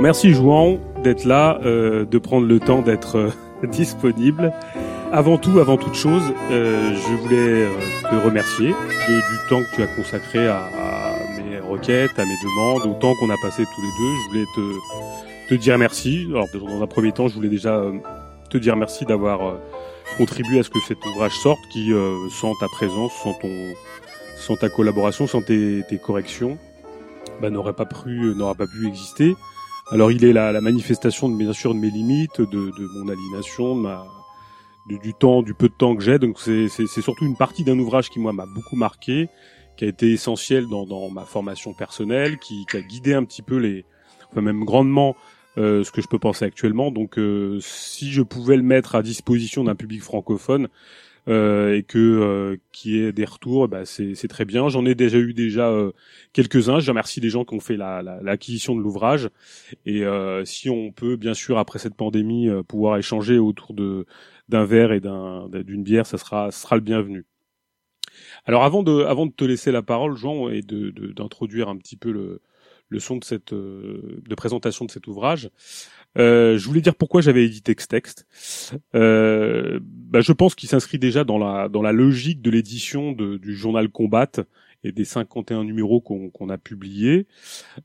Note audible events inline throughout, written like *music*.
Merci Jouan d'être là, euh, de prendre le temps d'être euh, *laughs* disponible. Avant tout, avant toute chose, euh, je voulais te remercier du temps que tu as consacré à, mes requêtes, à mes demandes, au temps qu'on a passé tous les deux. Je voulais te, dire merci. Alors, dans un premier temps, je voulais déjà te dire merci d'avoir contribué à ce que cet ouvrage sorte, qui, sans ta présence, sans ta collaboration, sans tes, corrections, bah, n'aurait pas pas pu exister. Alors, il est la, la manifestation, de, bien sûr, de mes limites, de, de mon aliénation, de ma du, temps, du peu de temps que j'ai. Donc c'est surtout une partie d'un ouvrage qui moi m'a beaucoup marqué, qui a été essentiel dans, dans ma formation personnelle, qui, qui, a guidé un petit peu les, enfin même grandement euh, ce que je peux penser actuellement. Donc euh, si je pouvais le mettre à disposition d'un public francophone euh, et que euh, qui ait des retours, bah c'est très bien. J'en ai déjà eu déjà euh, quelques-uns. Je remercie les gens qui ont fait l'acquisition la, la, de l'ouvrage. Et euh, si on peut bien sûr après cette pandémie pouvoir échanger autour de d'un verre et d'une bière, ça sera, ça sera le bienvenu. Alors avant de, avant de te laisser la parole, Jean, et d'introduire de, un petit peu le, le son de cette euh, de présentation de cet ouvrage, euh, je voulais dire pourquoi j'avais édité Texte. Euh, bah, je pense qu'il s'inscrit déjà dans la dans la logique de l'édition du journal Combat et des 51 numéros qu'on a publiés,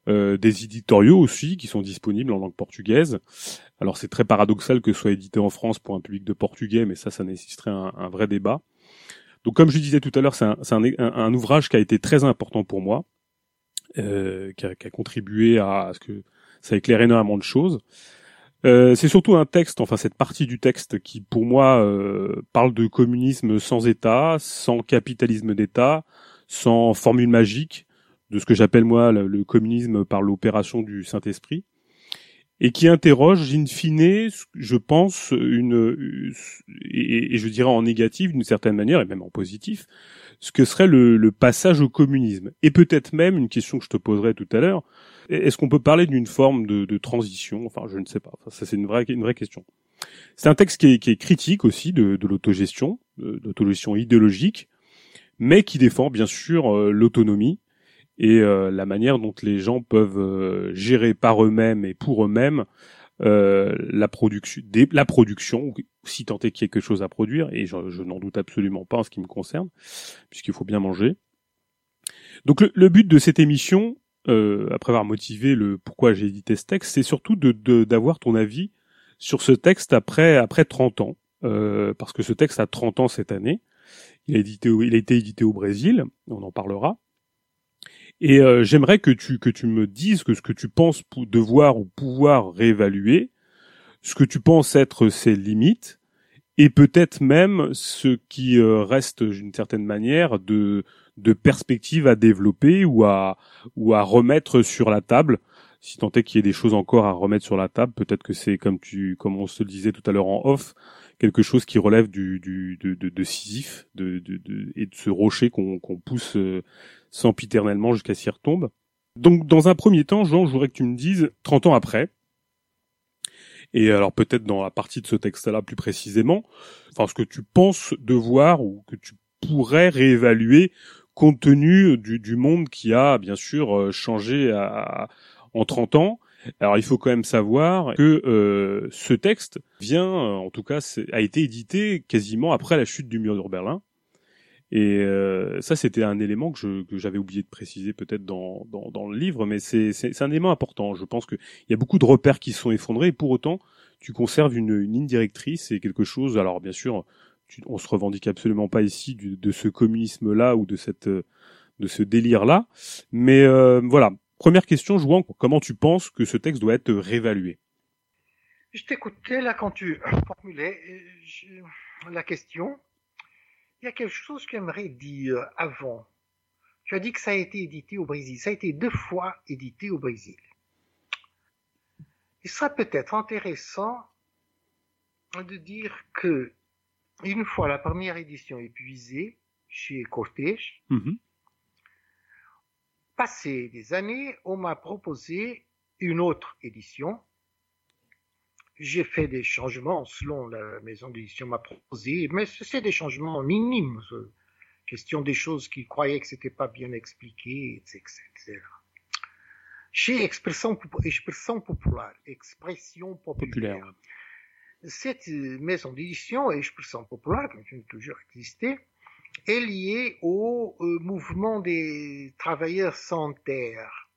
euh, des éditoriaux aussi qui sont disponibles en langue portugaise. Alors c'est très paradoxal que ce soit édité en France pour un public de portugais, mais ça, ça nécessiterait un, un vrai débat. Donc comme je disais tout à l'heure, c'est un, un, un, ouvrage qui a été très important pour moi, euh, qui, a, qui, a, contribué à, ce que ça éclaire énormément de choses. Euh, c'est surtout un texte, enfin cette partie du texte qui, pour moi, euh, parle de communisme sans État, sans capitalisme d'État, sans formule magique de ce que j'appelle moi le, communisme par l'opération du Saint-Esprit, et qui interroge in fine, je pense, une et, et, je dirais en négatif d'une certaine manière et même en positif, ce que serait le, passage au communisme. Et peut-être même une question que je te poserai tout à l'heure, est-ce qu'on peut parler d'une forme de, transition? Enfin, je ne sais pas. Ça, c'est une vraie, question. C'est un texte qui est, critique aussi de, de l'autogestion, de l'autogestion idéologique, mais qui défend bien sûr euh, l'autonomie et euh, la manière dont les gens peuvent euh, gérer par eux-mêmes et pour eux-mêmes euh, la production, la production, si tant est qu'il y ait quelque chose à produire, et je, n'en doute absolument pas en ce qui me concerne, puisqu'il faut bien manger. Donc le, but de cette émission, après avoir motivé le pourquoi j'ai édité ce texte, c'est surtout de d'avoir ton avis sur ce texte après après 30 ans, parce que ce texte a 30 ans cette année. Il a, édité, il a été édité au Brésil, on en parlera. Et euh, j'aimerais que tu que tu me dises que ce que tu penses devoir ou pouvoir réévaluer, ce que tu penses être ses limites, et peut-être même ce qui euh, reste d'une certaine manière de de perspectives à développer ou à ou à remettre sur la table. Si tant est qu'il y ait des choses encore à remettre sur la table, peut-être que c'est comme tu comme on se le disait tout à l'heure en off, quelque chose qui relève du, du de, de, de Sisyphe de, de, de, et de ce rocher qu'on qu'on pousse euh, sempiternellement jusqu'à qu'il retombe. Donc dans un premier temps, Jean, je voudrais que tu me dises 30 ans après, et alors peut-être dans la partie de ce texte-là plus précisément, enfin ce que tu penses devoir ou que tu pourrais réévaluer compte tenu du, du monde qui a bien sûr euh, changé à, en 30 ans alors il faut quand même savoir que euh, ce texte vient, euh, en tout cas, a été édité quasiment après la chute du mur de Berlin. Et euh, ça, c'était un élément que, que j'avais oublié de préciser peut-être dans, dans, dans, le livre, mais c'est un élément important. Je pense qu'il y a beaucoup de repères qui sont effondrés, et pour autant, tu conserves une, une ligne directrice et quelque chose. Alors bien sûr, tu, on se revendique absolument pas ici du, de ce communisme-là ou de cette de ce délire-là, mais euh, voilà, Première question, Jouan, comment tu penses que ce texte doit être réévalué? Je t'écoutais là quand tu formulais la question. Il y a quelque chose que j'aimerais dire avant. Tu as dit que ça a été édité au Brésil. Ça a été deux fois édité au Brésil. Il sera peut-être intéressant de dire que une fois la première édition épuisée chez Cortège, mm-hmm. Passé des années, on m'a proposé une autre édition. J'ai fait des changements selon la maison d'édition m'a proposé, mais c'est des changements minimes. Question des choses qu'ils croyaient que c'était pas bien expliqué, etc. chez Expression, Expression Populaire. Expression populaire. Populaire. Cette euh, maison d'édition, Expression Populaire, continue toujours existé, est liée au euh, mouvement des travailleurs sans terre.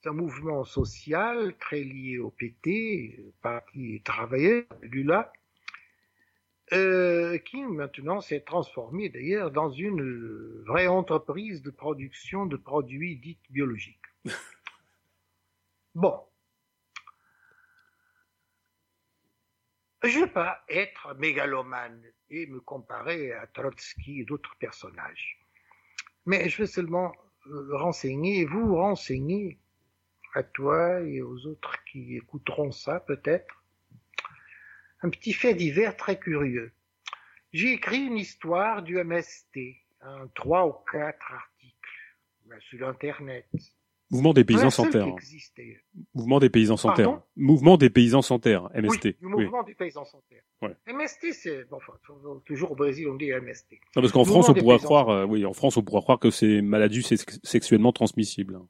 C'est un mouvement social très lié au PT, Parti travailleur, du là, euh, qui maintenant s'est transformé d'ailleurs dans une vraie entreprise de production de produits dits biologiques. *laughs* bon. Je ne vais pas être mégalomane et me comparer à Trotsky et d'autres personnages. Mais je veux seulement euh, renseigner, vous renseigner, à toi et aux autres qui écouteront ça peut-être, un petit fait divers très curieux. J'ai écrit une histoire du MST, un trois ou quatre articles sur Internet. Mouvement des paysans sans terre. Mouvement des paysans sans terre. Mouvement des paysans sans terre, MST. Oui, le mouvement des paysans sans terre. Ouais. MST, c'est, bon, enfin, toujours au Brésil, on dit MST. Non, parce qu'en France, on paysans croire, euh, oui, en France, on pourrait croire que c'est maladie sex- sexuellement transmissible. hein,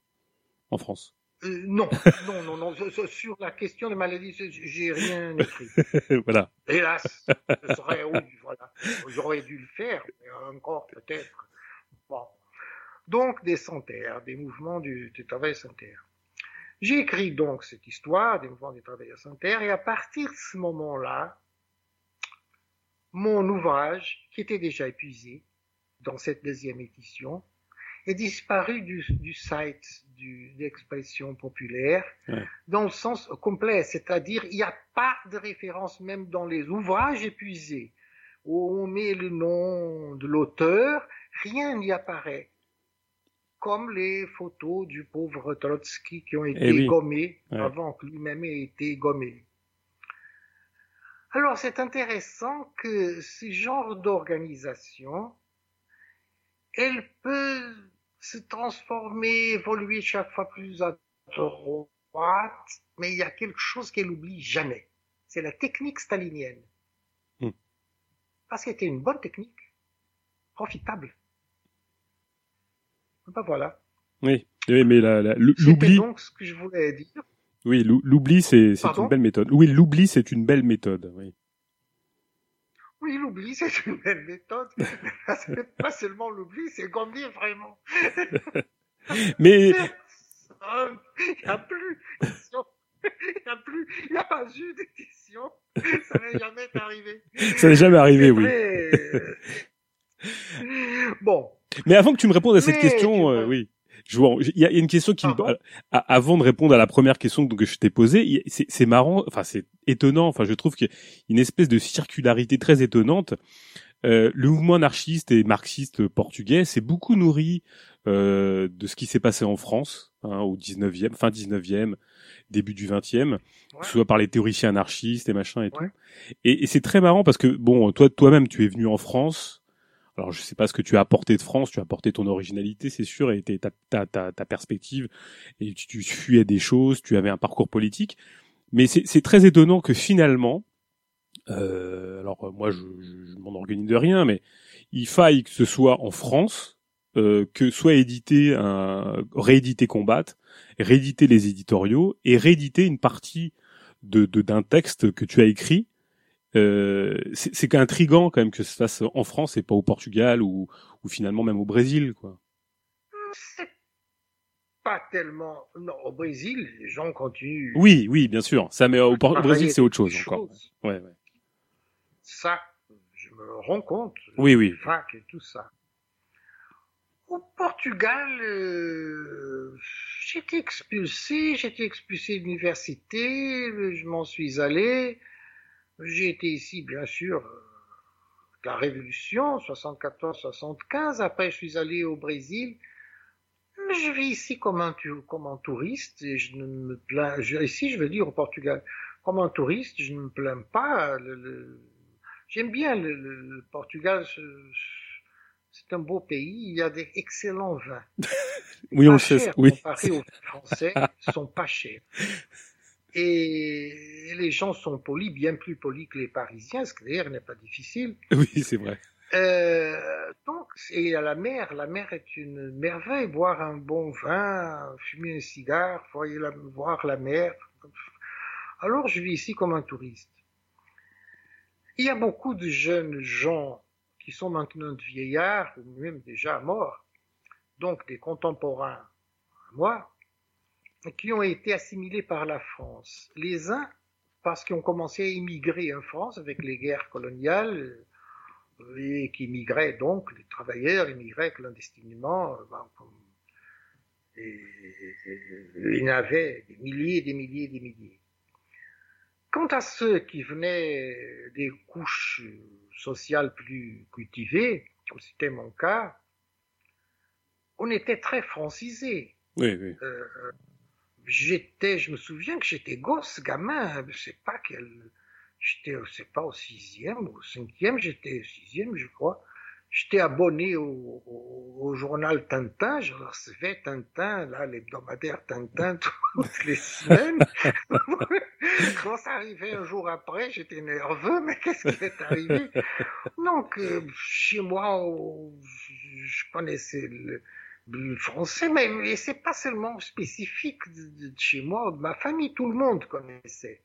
En France. Euh, non, *laughs* non, non, non, sur la question des maladies, j'ai rien *laughs* écrit. voilà. Hélas, ce serait, *laughs* oui, voilà, j'aurais dû le faire, mais encore peut-être. Bon. Donc, des sans-terre, des mouvements du, du travail sans-terre. J'ai écrit donc cette histoire des mouvements des travailleurs sans-terre, et à partir de ce moment-là, mon ouvrage, qui était déjà épuisé dans cette deuxième édition, est disparu du, du site du, d'expression populaire Ouais. dans le sens complet, c'est-à-dire il n'y a pas de référence même dans les ouvrages épuisés où on met le nom de l'auteur, rien n'y apparaît. Comme les photos du pauvre Trotsky qui ont été Eh oui. gommées Ouais. avant que lui-même ait été gommé. Alors c'est intéressant que ce genre d'organisation, elle peut se transformer, évoluer chaque fois plus à droite, mais il y a quelque chose qu'elle oublie jamais. C'est la technique stalinienne. Hmm. Parce qu'elle était une bonne technique, profitable. Ben voilà. Oui. Mais l'oubli, donc ce que je voulais dire. oui, l'ou- l'oubli, c'est une belle méthode. Oui, l'oubli, c'est une belle méthode. Oui. Oui, l'oubli, c'est une belle méthode. *laughs* c'est pas seulement l'oubli, c'est gommer vraiment. *laughs* Mais. *laughs* Il n'y a plus d'édition. Il n'y a plus, il n'y a pas eu d'édition. Ça n'est jamais arrivé. ça n'est jamais arrivé, oui. Bon. Mais avant que tu me répondes à cette question, euh, oui, il y a une question qui, me- avant de répondre à la première question que je t'ai posée, c'est marrant, enfin c'est étonnant, enfin je trouve qu'il y a une espèce de circularité très étonnante. Euh, le mouvement anarchiste et marxiste portugais s'est beaucoup nourri euh, de ce qui s'est passé en France hein, au 19e, fin 19e, début du 20e, Ouais. que ce soit par les théoriciens anarchistes et machin et tout. Et, et c'est très marrant parce que bon, toi toi-même tu es venu en France. Alors je sais pas ce que tu as apporté de France, tu as apporté ton originalité, c'est sûr, et ta, ta, ta, ta perspective, et tu, tu fuyais des choses, tu avais un parcours politique. Mais c'est très étonnant que finalement, euh, alors euh, moi je, je, m'en organise de rien, mais il faille que ce soit en France, euh, que soit édité un réédité Combat, rééditer les éditoriaux et rééditer une partie de- d'un texte que tu as écrit. Euh, c'est qu'intrigant quand même que ça se fasse en France et pas au Portugal ou, ou finalement même au Brésil quoi. C'est pas tellement. Non, au Brésil, les gens continuent. Oui, oui, bien sûr. Ça mais au, Brésil c'est autre chose encore. Ouais, ouais. Ça, je me rends compte. Oui, oui. Fac et tout ça. Au Portugal, euh, j'étais expulsé, j'étais expulsé de l'université, je m'en suis allé. J'ai été ici, bien sûr, euh, la Révolution, 74-75. Après, je suis allé au Brésil. Mais je vis ici comme un, tu- comme un touriste et je ne me plains. Je, ici, je veux dire au Portugal, comme un touriste, je ne me plains pas. J'aime bien le, Portugal. C'est un beau pays. Il y a des excellents vins. *laughs* Oui, on le sait. Oui. comparés aux Français, ils *laughs* sont pas chers. Et les gens sont polis, bien plus polis que les Parisiens, ce qui d'ailleurs n'est pas difficile. Oui, c'est vrai. Euh, donc, et à la mer, la mer est une merveille. Boire un bon vin, fumer un cigare, voir la mer. Alors, je vis ici comme un touriste. Il y a beaucoup de jeunes gens qui sont maintenant de vieillards, ou même déjà morts, donc des contemporains à moi, qui ont été assimilés par la France. Les uns parce qu'ils ont commencé à immigrer en France avec les guerres coloniales, et qui migraient donc, les travailleurs immigraient clandestinement. Ben, et, il y en avait des milliers, des milliers, des milliers. Quant à ceux qui venaient des couches sociales plus cultivées, comme c'était mon cas, on était très francisés. Oui, oui. Euh, j'étais, je me souviens que j'étais gosse, gamin, je sais pas quel, j'étais, c'est pas au sixième, au cinquième, j'étais au sixième, je crois. J'étais abonné au, au, journal Tintin, je recevais Tintin, là, l'hebdomadaire Tintin *laughs* toutes les semaines. *laughs* Quand ça arrivait un jour après, j'étais nerveux, mais qu'est-ce qui est arrivé? Donc, euh, chez moi, je connaissais le, français, mais, c'est pas seulement spécifique de, chez moi, de ma famille, tout le monde connaissait.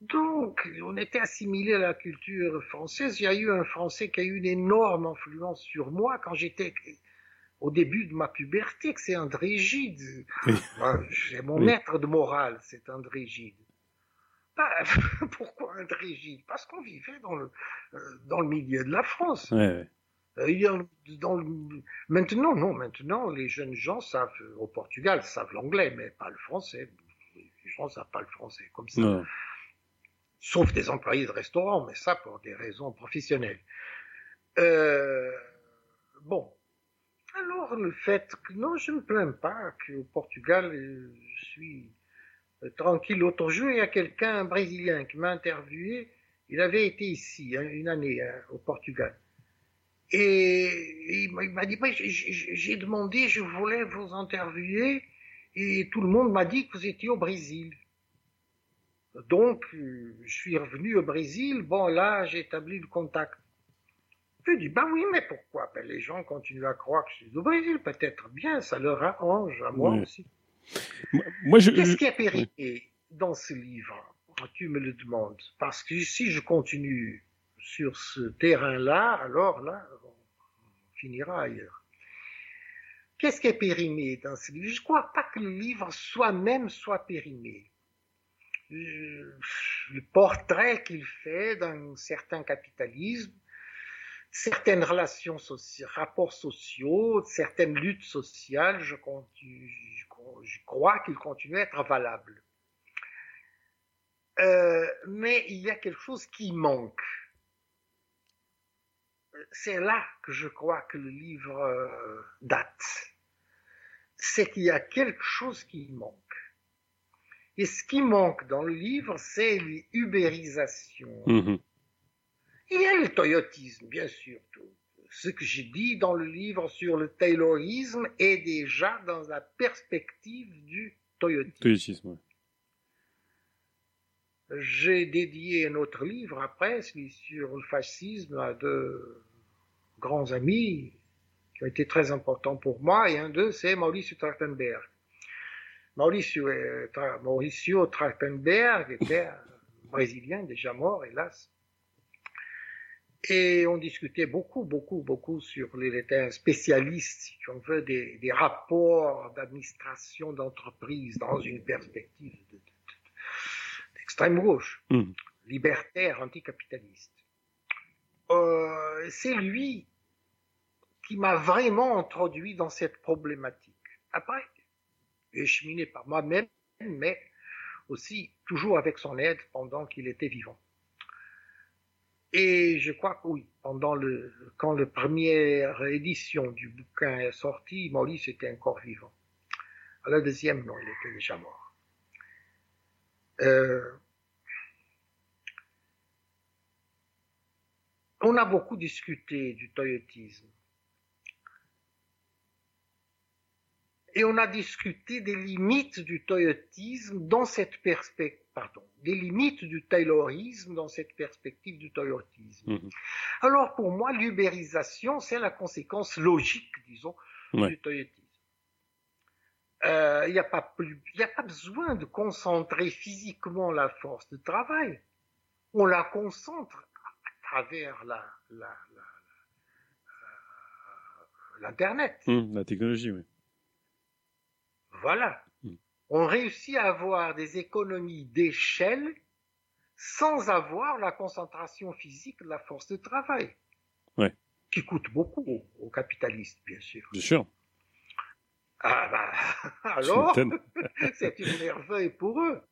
Donc, on était assimilé à la culture française. Il y a eu un français qui a eu une énorme influence sur moi quand j'étais au début de ma puberté, que c'est André Gide. C'est mon maître de morale, c'est André Gide. Bah, *laughs* pourquoi André Gide? Parce qu'on vivait dans le, euh, dans le milieu de la France. Euh, dans Maintenant, non, maintenant, les jeunes gens savent, au Portugal, savent l'anglais, mais pas le français. Les gens savent pas le français, comme ça. Sauf des employés de restaurant, mais ça pour des raisons professionnelles. Euh, bon. Alors, le fait que, non, je ne me plains pas qu'au Portugal, je suis euh, tranquille. L'autre jour, il y a quelqu'un, un Brésilien, qui m'a interviewé. Il avait été ici, hein, une année, hein, au Portugal. Et il m'a dit, j'ai demandé, je voulais vous interviewer, et tout le monde m'a dit que vous étiez au Brésil. Donc, je suis revenu au Brésil, bon là, j'ai établi le contact. Je dis, ben oui, mais pourquoi? Ben, Les gens continuent à croire que je suis au Brésil, peut-être bien, ça leur arrange, à moi aussi. Moi, je, Qu'est-ce qui a périmé dans ce livre? Tu me le demandes. Parce que si je continue sur ce terrain-là, alors là, on finira ailleurs. Qu'est-ce qui est périmé dans ce livre? Je ne crois pas que le livre soi-même soit périmé. Le portrait qu'il fait d'un certain capitalisme, certaines relations rapports sociaux, certaines luttes sociales, je, je crois qu'il continue à être valable. Euh, mais il y a quelque chose qui manque c'est là que je crois que le livre euh, date. C'est qu'il y a quelque chose qui manque. Et ce qui manque dans le livre, c'est l'ubérisation. Mm-hmm. Il y a le toyotisme, bien sûr. Ce que j'ai dit dans le livre sur le taylorisme est déjà dans la perspective du toyotisme. J'ai dédié un autre livre après, celui sur le fascisme, à deux grands amis qui ont été très importants pour moi, et un d'eux, c'est Mauricio Trachtenberg. Mauricio, Mauricio Trachtenberg était brésilien, déjà mort, hélas. Et on discutait beaucoup, beaucoup, beaucoup sur les était un spécialiste, si on veut, des, rapports d'administration d'entreprise dans une perspective d'extrême gauche, mmh. libertaire, anticapitaliste. Euh, c'est lui qui m'a vraiment introduit dans cette problématique. Après, j'ai cheminé par moi-même, mais aussi toujours avec son aide pendant qu'il était vivant. Et je crois que oui, pendant le, quand la première édition du bouquin est sortie, Maurice était encore vivant. À la deuxième, non, il était déjà mort. Euh, on a beaucoup discuté du toyotisme. Et on a discuté des limites du toyotisme dans cette perspective, pardon, des limites du taylorisme dans cette perspective du toyotisme. Mhm. Alors pour moi, l'ubérisation, c'est la conséquence logique, disons, Ouais. du toyotisme. Euh, Il n'y a, pas plus- il y a pas besoin de concentrer physiquement la force de travail. On la concentre travers la, la, la- euh, l'Internet. Hum, la technologie, oui. Voilà. Mm. On réussit à avoir des économies d'échelle sans avoir la concentration physique de la force de travail. Ouais. Qui coûte beaucoup aux, aux capitalistes, bien sûr. Bien sûr. Ah bah, *laughs* alors, *laughs* c'est une merveille pour eux.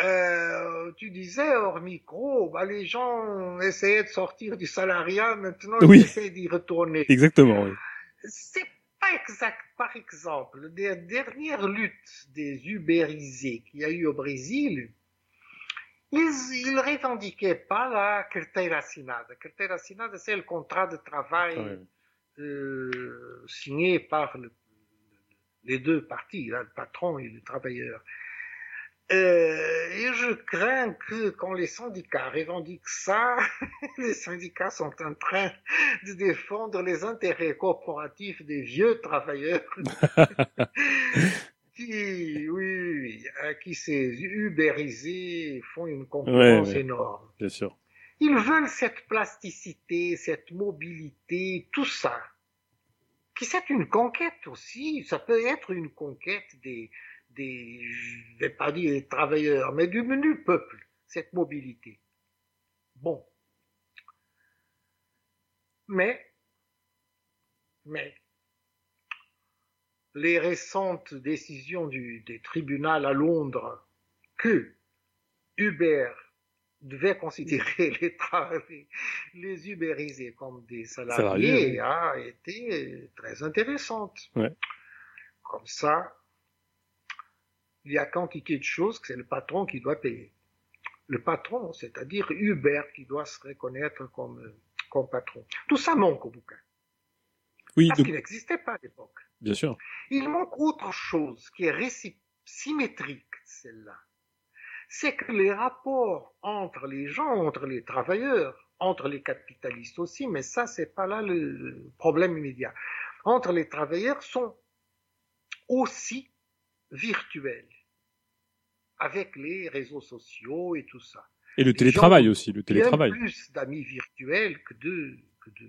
Euh, tu disais hors micro, bah, les gens essayaient de sortir du salariat, maintenant Oui. ils essaient d'y retourner. Exactement, oui. C'est pas exact. Par exemple, les dernières luttes des ubérisés qu'il y a eu au Brésil, ils, ils revendiquaient pas la carteira assinada. Carteira assinada, c'est le contrat de travail euh, signé par le- les deux parties, là, le patron et le travailleur. Euh, et je crains que quand les syndicats revendiquent ça, *laughs* les syndicats sont en train de défendre les intérêts corporatifs des vieux travailleurs *laughs* qui, oui, à qui ces ubérisés font une concurrence Ouais, ouais. énorme. Bien sûr. Ils veulent cette plasticité, cette mobilité, tout ça. Qui c'est une conquête aussi. Ça peut être une conquête des, des, je vais pas dire des travailleurs, mais du menu peuple, cette mobilité. Bon. Mais, mais, les récentes décisions du, des tribunaux à Londres que Uber devait considérer *laughs* les, les, les ubérisés comme des salariés, Salariés, oui. a été très intéressante. Ouais. Comme ça, il y a quantité de choses que c'est le patron qui doit payer. Le patron, c'est-à-dire Uber, qui doit se reconnaître comme, comme patron. Tout ça manque au bouquin. Oui, Parce qu'il n'existait pas à l'époque. bien sûr. Il manque autre chose qui est réci- symétrique, celle-là. C'est que les rapports entre les gens, entre les travailleurs, entre les capitalistes aussi, mais ça, c'est pas là le problème immédiat. Entre les travailleurs sont aussi virtuels. Avec les réseaux sociaux et tout ça. Et le Les télétravail aussi, le Il y a télétravail. plus d'amis virtuels que de, que de,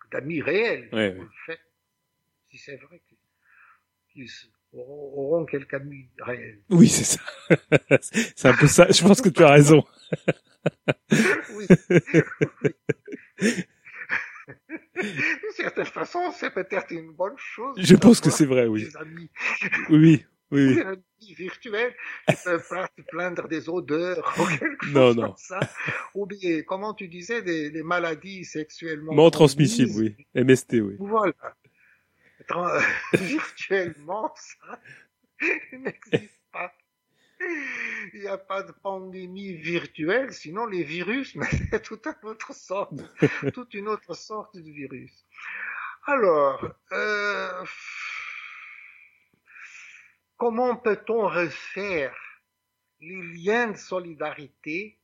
que d'amis réels. Ouais, en ouais. fait. Si c'est vrai qu'ils auront, auront quelques amis réels. Oui, c'est ça. *laughs* c'est un peu ça. Je pense que tu as raison. *laughs* Oui. *laughs* D'une certaine façon, c'est peut-être une bonne chose. Je pense que c'est vrai, oui. Amis, Oui, oui, *laughs* virtuels qui peuvent *laughs* pas se plaindre des odeurs ou quelque chose Non, non. comme ça. Ou bien, comment tu disais, des, des maladies sexuellement Non transmissible, transmises. oui. MST, oui. Voilà. *laughs* Virtuellement, ça n'existe pas. Il n'y a pas de pandémie virtuelle, sinon les virus, mais c'est toute une autre sorte, toute une autre sorte de virus. Alors, euh, comment peut-on refaire les liens de solidarité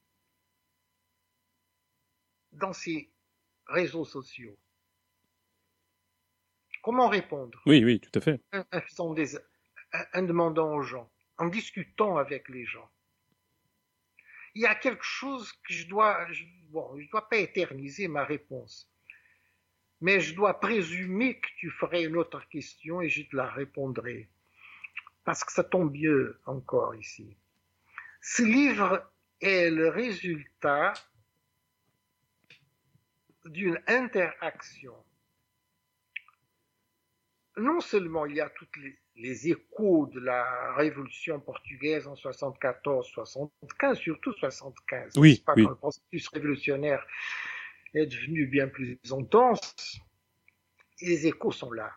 dans ces réseaux sociaux? Comment répondre? Oui, oui, tout à fait. en demandant aux gens, en discutant avec les gens. Il y a quelque chose que je dois, je, bon, je dois pas éterniser ma réponse, mais je dois présumer que tu ferais une autre question et je te la répondrai. Parce que ça tombe mieux encore ici. Ce livre est le résultat d'une interaction non seulement il y a toutes les, les échos de la révolution portugaise en 74-75, surtout 75, Oui, pas, oui. quand le processus révolutionnaire est devenu bien plus intense, les échos sont là.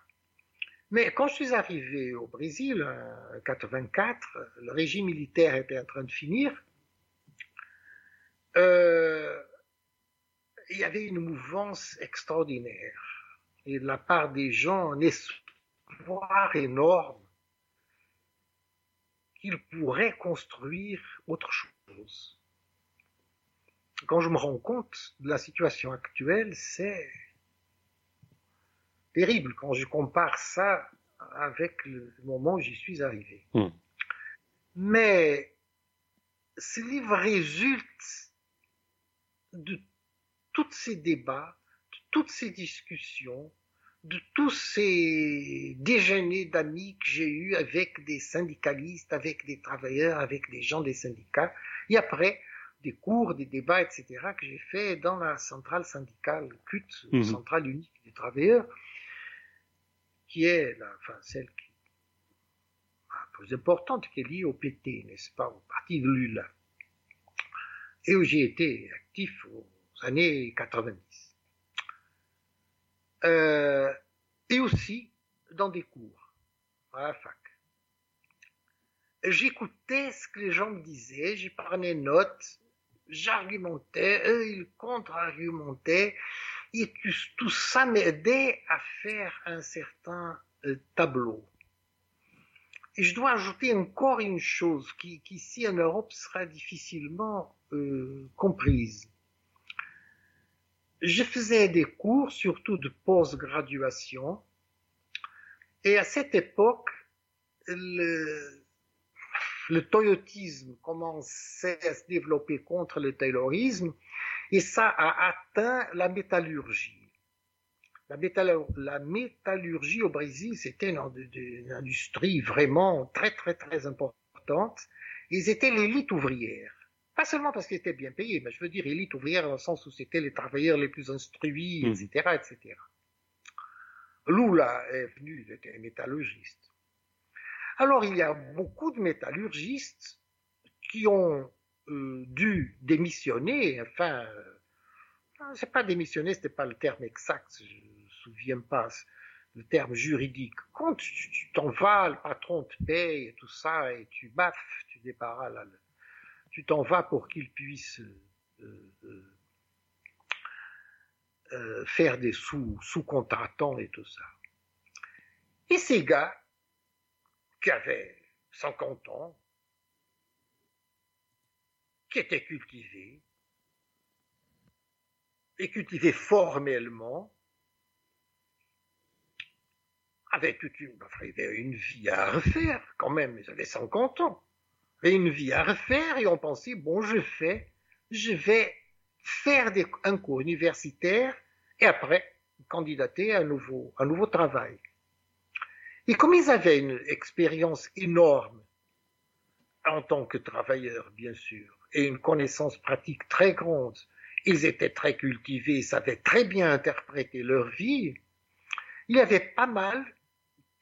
Mais quand je suis arrivé au Brésil, en 84, le régime militaire était en train de finir, euh, il y avait une mouvance extraordinaire et de la part des gens un espoir énorme qu'il pourrait construire autre chose. Quand je me rends compte de la situation actuelle, c'est terrible quand je compare ça avec le moment où j'y suis arrivé. Hmm. Mais ce livre résulte de tous ces débats, de toutes ces discussions, de tous ces déjeuners d'amis que j'ai eus avec des syndicalistes, avec des travailleurs, avec des gens des syndicats, et après des cours, des débats, etc., que j'ai fait dans la centrale syndicale CUT, Mhm. centrale unique des travailleurs, qui est la, enfin, celle qui la plus importante, qui est liée au PT, n'est-ce pas, au parti de Lula, et où j'ai été actif aux années 90. Euh, et aussi dans des cours à la fac. J'écoutais ce que les gens me disaient, j'y prenais note, j'argumentais, eux ils contre-argumentaient, et tout, ça m'aidait à faire un certain euh, tableau. Et je dois ajouter encore une chose qui, qui ici en Europe sera difficilement euh, comprise. Je faisais des cours, surtout de post-graduation, et à cette époque, le, le toyotisme commençait à se développer contre le taylorisme, et ça a atteint la métallurgie. La, métallur- la métallurgie au Brésil, c'était une, une industrie vraiment très très très importante. Ils étaient l'élite ouvrière. Pas seulement parce qu'ils étaient bien payés, mais je veux dire élite ouvrière dans le sens où c'était les travailleurs les plus instruits, etc., etc. Lula est venu, il était métallurgiste. Alors il y a beaucoup de métallurgistes qui ont dû démissionner, enfin, euh, c'est pas démissionner, c'était pas le terme exact, je me souviens pas le terme juridique. Quand tu t'en vas, le patron te paye et tout ça, et tu baffes, tu débarras là, tu t'en vas pour qu'il puisse euh, euh, euh, faire des sous, sous-contratants et tout ça. Et ces gars, qui avaient 50 ans, qui étaient cultivés, et cultivés formellement, avaient toute une, une vie à refaire quand même, ils avaient 50 ans, et une vie à refaire, et on pensait, bon, je fais, je vais faire un cours universitaire, et après, candidater à un nouveau travail. Et comme ils avaient une expérience énorme en tant que travailleurs, bien sûr, et une connaissance pratique très grande, ils étaient très cultivés, savaient très bien interpréter leur vie, il y avait pas mal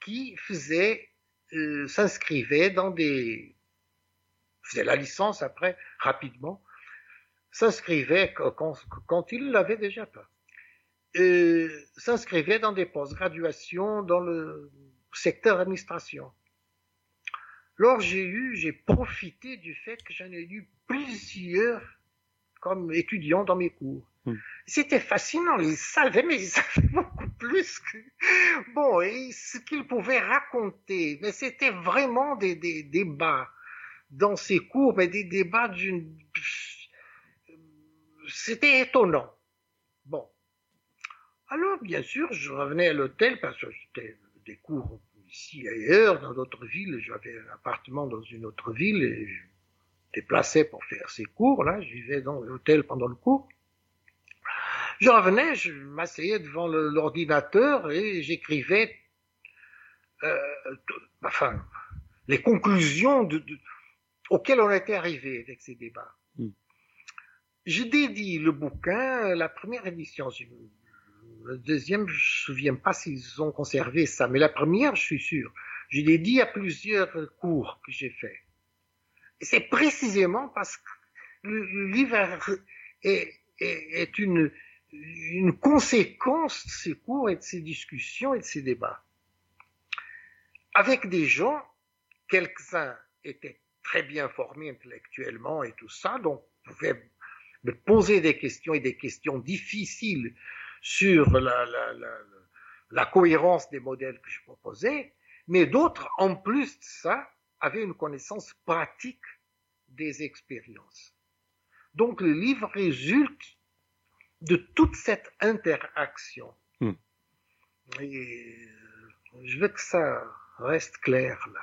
qui faisaient, euh, s'inscrivaient dans des, faisaient la licence après, rapidement, s'inscrivaient quand, quand, ils ne l'avaient déjà pas, euh, s'inscrivaient dans des post-graduations dans le secteur administration. Alors j'ai eu, j'ai profité du fait que j'en ai eu plusieurs comme étudiants dans mes cours. Mm. C'était fascinant, ils savaient, mais ils *laughs* savaient beaucoup plus que... Bon, et ce qu'ils pouvaient raconter, mais c'était vraiment des, des débats dans ces cours, mais des débats d'une... C'était étonnant. Bon. Alors, bien sûr, je revenais à l'hôtel parce que c'était des cours ici ailleurs, dans d'autres villes. J'avais un appartement dans une autre ville et je me déplaçais pour faire ces cours. Là, je vivais dans l'hôtel pendant le cours. Je revenais, je m'asseyais devant l'ordinateur et j'écrivais, euh, enfin, les conclusions de, de- auxquelles on était arrivé avec ces débats. Mm. Je dédie le bouquin, la première édition, le deuxième, je me souviens pas s'ils ont conservé ça, mais la première, je suis sûr. Je l'ai dit à plusieurs cours que j'ai fait. Et c'est précisément parce que le, livre est, une conséquence de ces cours et de ces discussions et de ces débats. Avec des gens, quelques-uns étaient très bien formés intellectuellement et tout ça, donc pouvaient me poser des questions et des questions difficiles sur la, la, la, la cohérence des modèles que je proposais, mais d'autres, en plus de ça, avait une connaissance pratique des expériences. Donc le livre résulte de toute cette interaction. Hmm. Et euh, je veux que ça reste clair là.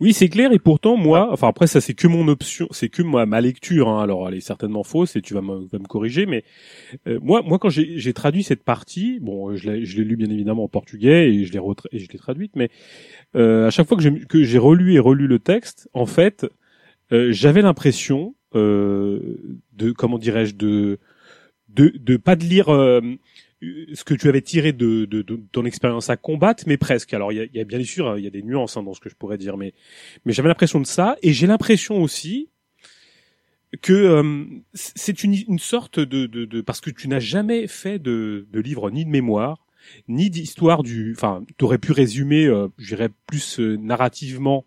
Oui, c'est clair. Et pourtant, moi, enfin après, ça c'est que mon option, c'est que moi ma lecture. Hein, alors, elle est certainement fausse et tu vas me, me corriger. Mais euh, moi, moi, quand j'ai traduit cette partie, bon, je l'ai lu bien évidemment en portugais et je l'ai et je l'ai traduite. Mais euh, à chaque fois que j'ai relu et relu le texte, en fait, euh, j'avais l'impression de, comment dirais-je, de, de, de pas de lire ce que tu avais tiré de, de, de ton expérience à combattre, mais presque. Alors il y a, y a, bien sûr il y a des nuances hein, dans ce que je pourrais dire, mais mais j'avais l'impression de ça, et j'ai l'impression aussi que euh, c'est une, une sorte de, de, de, parce que tu n'as jamais fait de, de livre ni de mémoire ni d'histoire du enfin tu aurais pu résumer euh, j'irais plus euh, narrativement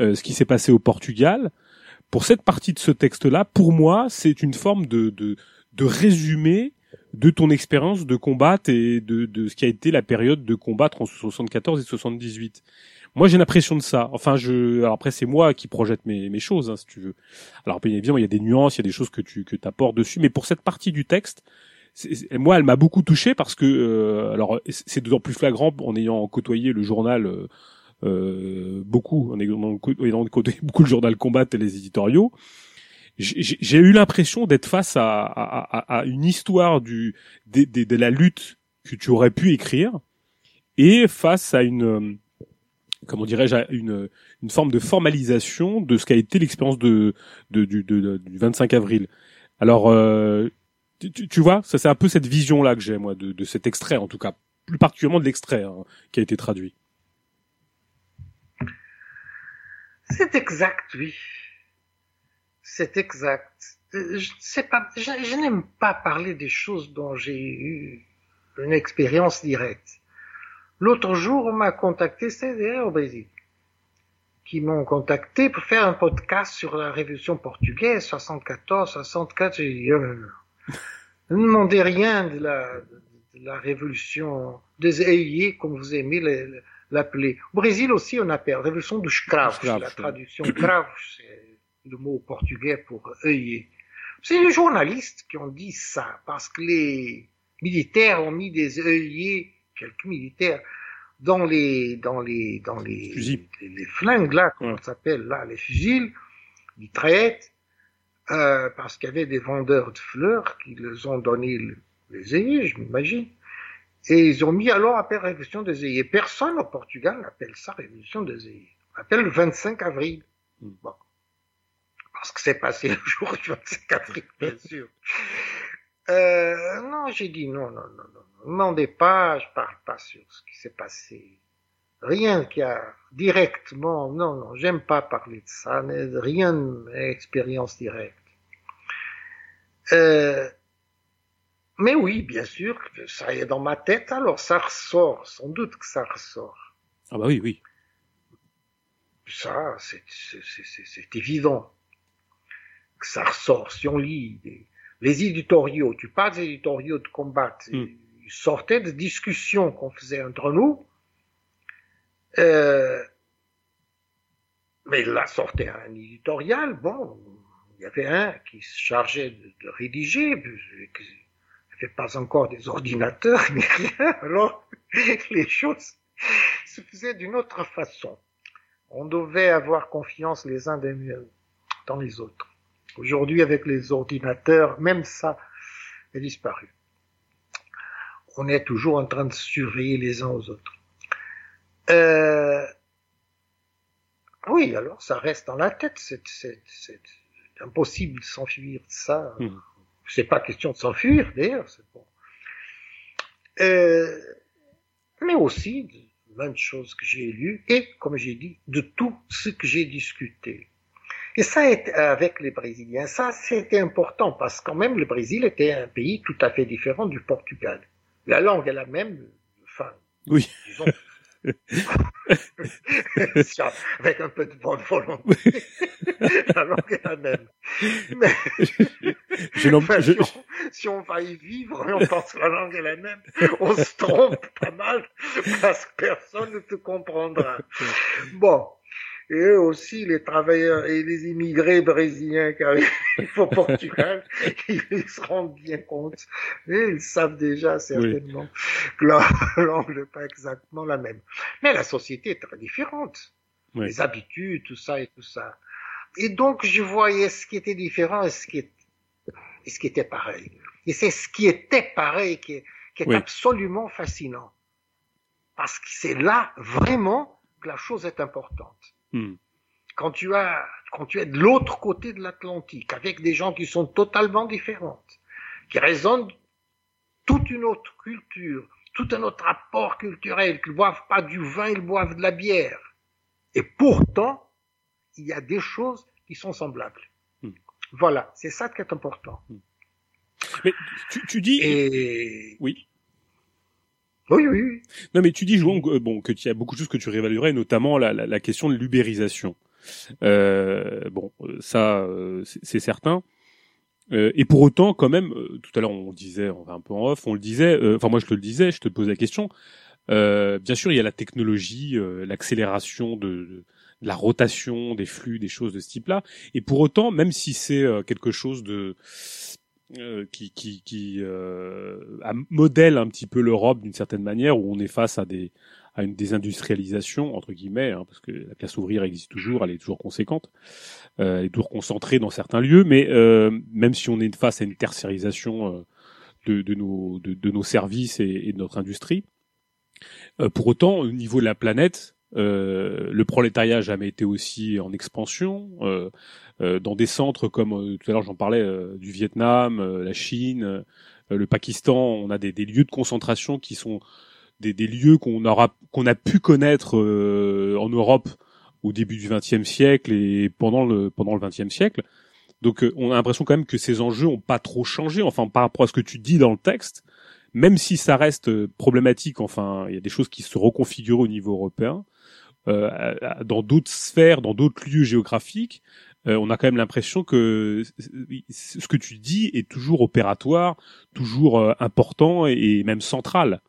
euh, ce qui s'est passé au Portugal pour cette partie de ce texte là pour moi c'est une forme de, de de de ton expérience de combat et de, de ce qui a été la période de combat entre 74 et 78. Moi, j'ai l'impression de ça. Enfin, je, alors après, c'est moi qui projette mes, mes choses, hein, si tu veux. Alors, bien évidemment, il y a des nuances, il y a des choses que tu que apportes dessus, mais pour cette partie du texte, moi, elle m'a beaucoup touché parce que, euh, alors, c'est d'autant plus flagrant en ayant côtoyé le journal euh, euh beaucoup, en ayant côtoyé *laughs* beaucoup le journal Combat et les éditoriaux j'ai eu l'impression d'être face à, à, à, une histoire du de, de, de, la lutte que tu aurais pu écrire et face à une comment dirais-je une une forme de formalisation de ce qu'a été l'expérience de, de, du, de, du 25 avril. Alors euh, tu, tu, vois, ça c'est un peu cette vision là que j'ai moi de, de cet extrait en tout cas, plus particulièrement de l'extrait hein, qui a été traduit. C'est exact, oui c'est exact. Je sais pas, je, n'aime pas parler des choses dont j'ai eu une expérience directe. L'autre jour, on m'a contacté, c'est au Brésil. qui m'ont contacté pour faire un podcast sur la révolution portugaise, 74, 64. J'ai dit, euh, ne demandez rien de la, de la révolution des œillets, comme vous aimez l'appeler. Au Brésil aussi, on appelle révolution du escravo. La traduction c'est le mot portugais pour œillet. C'est les journalistes qui ont dit ça, parce que les militaires ont mis des œillets, quelques militaires, dans les dans les dans les les, flingues là, comment ça s'appelle là, les fusils, mitraillettes, euh, parce qu'il y avait des vendeurs de fleurs qui les ont donné les œillets, je m'imagine. Et ils ont mis alors appel révolution des œillets. Personne au Portugal n'appelle ça révolution des œillets. On appelle le 25 avril. Hmm. Bon. Parce que c'est passé le jour du 25 avril, bien sûr. Euh, non, j'ai dit non, non, non, non. Ne demandez pas, je parle pas sur ce qui s'est passé. Rien qui a directement, non, non, j'aime pas parler de ça, rien expérience directe. Euh, mais oui, bien sûr, ça est dans ma tête, alors ça ressort, sans doute que ça ressort. Ah bah oui, oui. Ça, c'est évident ça ressort. Si on lit les éditoriaux, tu parles des éditoriaux de combat, hmm. ils sortaient de discussions qu'on faisait entre nous, euh, mais là sortait un éditorial, bon, il y avait un qui se chargeait de, de rédiger, n'y avait pas encore des ordinateurs *laughs* ni rien, alors *laughs* les choses se faisaient d'une autre façon. On devait avoir confiance les uns dans les autres. Aujourd'hui, avec les ordinateurs, même ça est disparu. On est toujours en train de surveiller les uns aux autres. Euh... Oui, alors ça reste dans la tête. C'est impossible de s'enfuir de ça. Mmh. C'est pas question de s'enfuir, d'ailleurs, c'est bon. Euh, mais aussi de plein de choses que j'ai lues et, comme j'ai dit, de tout ce que j'ai discuté. Et ça, avec les Brésiliens, ça, c'était important parce quand même le Brésil était un pays tout à fait différent du Portugal. La langue est la même, enfin, oui. disons, *laughs* avec un peu de bonne volonté. la langue est la même. Mais *laughs* si, on, va y vivre et on pense que la langue est la même, on se trompe pas mal parce que personne ne te comprendra. *laughs* Bon, et eux aussi, les travailleurs et les immigrés brésiliens qui arrivent *laughs* au Portugal, *laughs* ils se rendent bien compte, et ils savent déjà certainement que la *laughs* langue n'est pas exactement la même. Mais la société est très différente. Les habitudes, tout ça et tout ça. Et donc, je voyais ce qui était différent et ce qui, est, et ce qui était pareil. Et c'est ce qui était pareil qui est, qui est absolument fascinant. Parce que c'est là vraiment que la chose est importante. Hmm. Quand tu as, quand tu es de l'autre côté de l'Atlantique, avec des gens qui sont totalement différents, qui raisonnent toute une autre culture, tout un autre rapport culturel, qui ne boivent pas du vin, ils boivent de la bière. Et pourtant, il y a des choses qui sont semblables. Hmm. Voilà, c'est ça qui est important. Hmm. Mais tu, dis... Et... Oui. Oui, oui, Non, mais tu dis, Jouan, bon, que tu y a beaucoup de choses que tu réévaluerais, notamment la, la, question de l'ubérisation. Euh, bon, ça, euh, c'est certain. Euh, et pour autant, quand même, euh, tout à l'heure on disait, on va un peu en off, on le disait, enfin moi je te le disais, je te posais la question. bien sûr, il y a la technologie, l'accélération de, de, la rotation des flux, des choses de ce type-là. Et pour autant, même si c'est quelque chose de euh, qui, qui, qui euh, modèle un petit peu l'Europe d'une certaine manière, où on est face à des à une désindustrialisation entre guillemets, hein, parce que la classe ouvrière existe toujours, elle est toujours conséquente, euh, elle est toujours concentrée dans certains lieux, mais euh, même si on est face à une tertiarisation euh, de, de, nos de, de, nos services et, et, de notre industrie, pour autant au niveau de la planète, le prolétariat n'a jamais été aussi en expansion. Euh, euh, dans des centres comme euh, tout à l'heure j'en parlais euh, du Vietnam, la Chine, le Pakistan, on a des, des, lieux de concentration qui sont des, des lieux qu'on aura qu'on a pu connaître en Europe au début du XXe siècle et pendant le pendant le XXe siècle. Donc on a l'impression quand même que ces enjeux ont pas trop changé. Enfin par rapport à ce que tu dis dans le texte, même si ça reste problématique. Enfin il y a des choses qui se reconfigurent au niveau européen euh, dans d'autres sphères, dans d'autres lieux géographiques, euh, on a quand même l'impression que ce que tu dis est toujours opératoire, toujours euh, important et même central.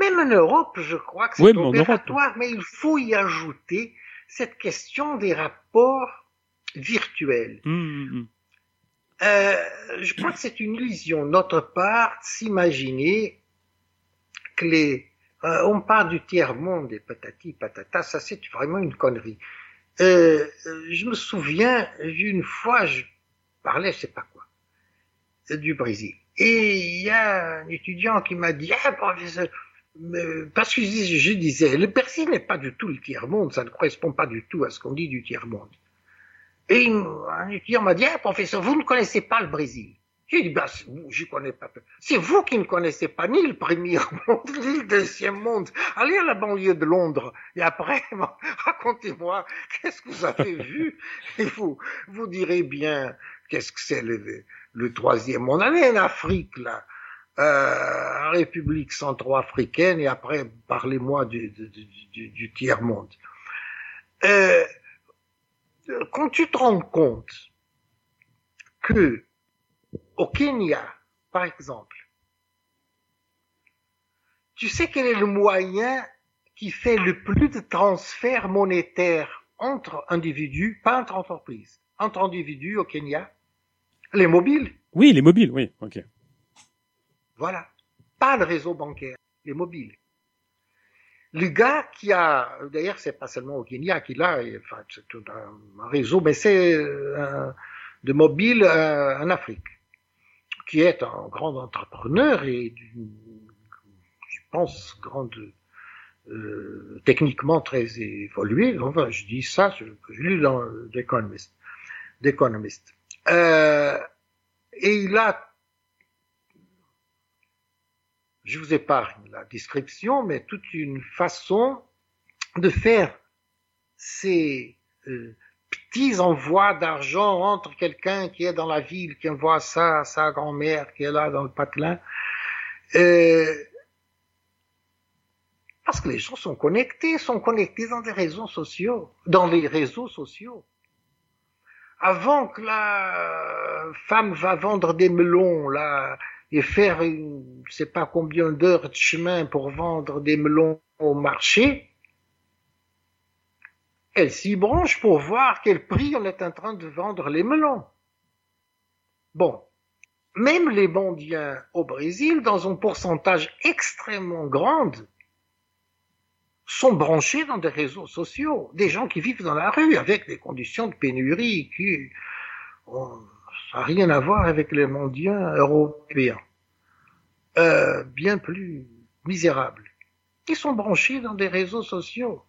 Même en Europe, je crois que c'est opératoire, mais il faut y ajouter cette question des rapports virtuels. Hum, hum, hum. Euh, je crois que c'est une illusion de notre part s'imaginer que les... Euh, on parle du tiers-monde et patati patata, ça c'est vraiment une connerie. Euh, je me souviens, une fois, je parlais, je sais pas quoi, du Brésil. Et il y a un étudiant qui m'a dit, ah, professeur, parce que je, disais, le Brésil n'est pas du tout le tiers-monde, ça ne correspond pas du tout à ce qu'on dit du tiers-monde. Et un étudiant m'a dit, ah, professeur, vous ne connaissez pas le Brésil. Dit, bah, je connais pas. C'est vous qui ne connaissez pas ni le premier *laughs* monde, ni le deuxième monde. Allez à la banlieue de Londres et après, *laughs* racontez-moi qu'est-ce que vous avez vu *laughs* et vous, vous direz bien qu'est-ce que c'est le, le, troisième monde. Allez en Afrique, là, euh, République centro-africaine et après, parlez-moi du, du, du, tiers monde. Euh, quand tu te rends compte que au Kenya, par exemple, tu sais quel est le moyen qui fait le plus de transferts monétaires entre individus, pas entre entreprises, entre individus au Kenya? Les mobiles. Oui, les mobiles, oui, ok. Voilà. Pas le réseau bancaire, les mobiles. Le gars qui a, d'ailleurs, c'est pas seulement au Kenya qu'il a, enfin, c'est un, réseau, mais c'est euh, de mobile euh, en Afrique qui est un grand entrepreneur et je pense grande euh, techniquement très évolué. Enfin, je dis ça, je, je lis dans d'Economist. Euh, et il a, je vous épargne la description, mais toute une façon de faire ces euh, petits envois d'argent entre quelqu'un qui est dans la ville, qui envoie ça à sa grand-mère qui est là dans le patelin. Euh, parce que les gens sont connectés, sont connectés dans des réseaux sociaux, dans les réseaux sociaux. Avant que la femme va vendre des melons, là, et faire une, je sais pas combien d'heures de chemin pour vendre des melons au marché, elle s'y branche pour voir quel prix on est en train de vendre les melons. Bon, même les bondiens au Brésil, dans un pourcentage extrêmement grand, sont branchés dans des réseaux sociaux, des gens qui vivent dans la rue avec des conditions de pénurie qui ont, rien à voir avec les mondiens européens, euh, bien plus misérables. Ils sont branchés dans des réseaux sociaux.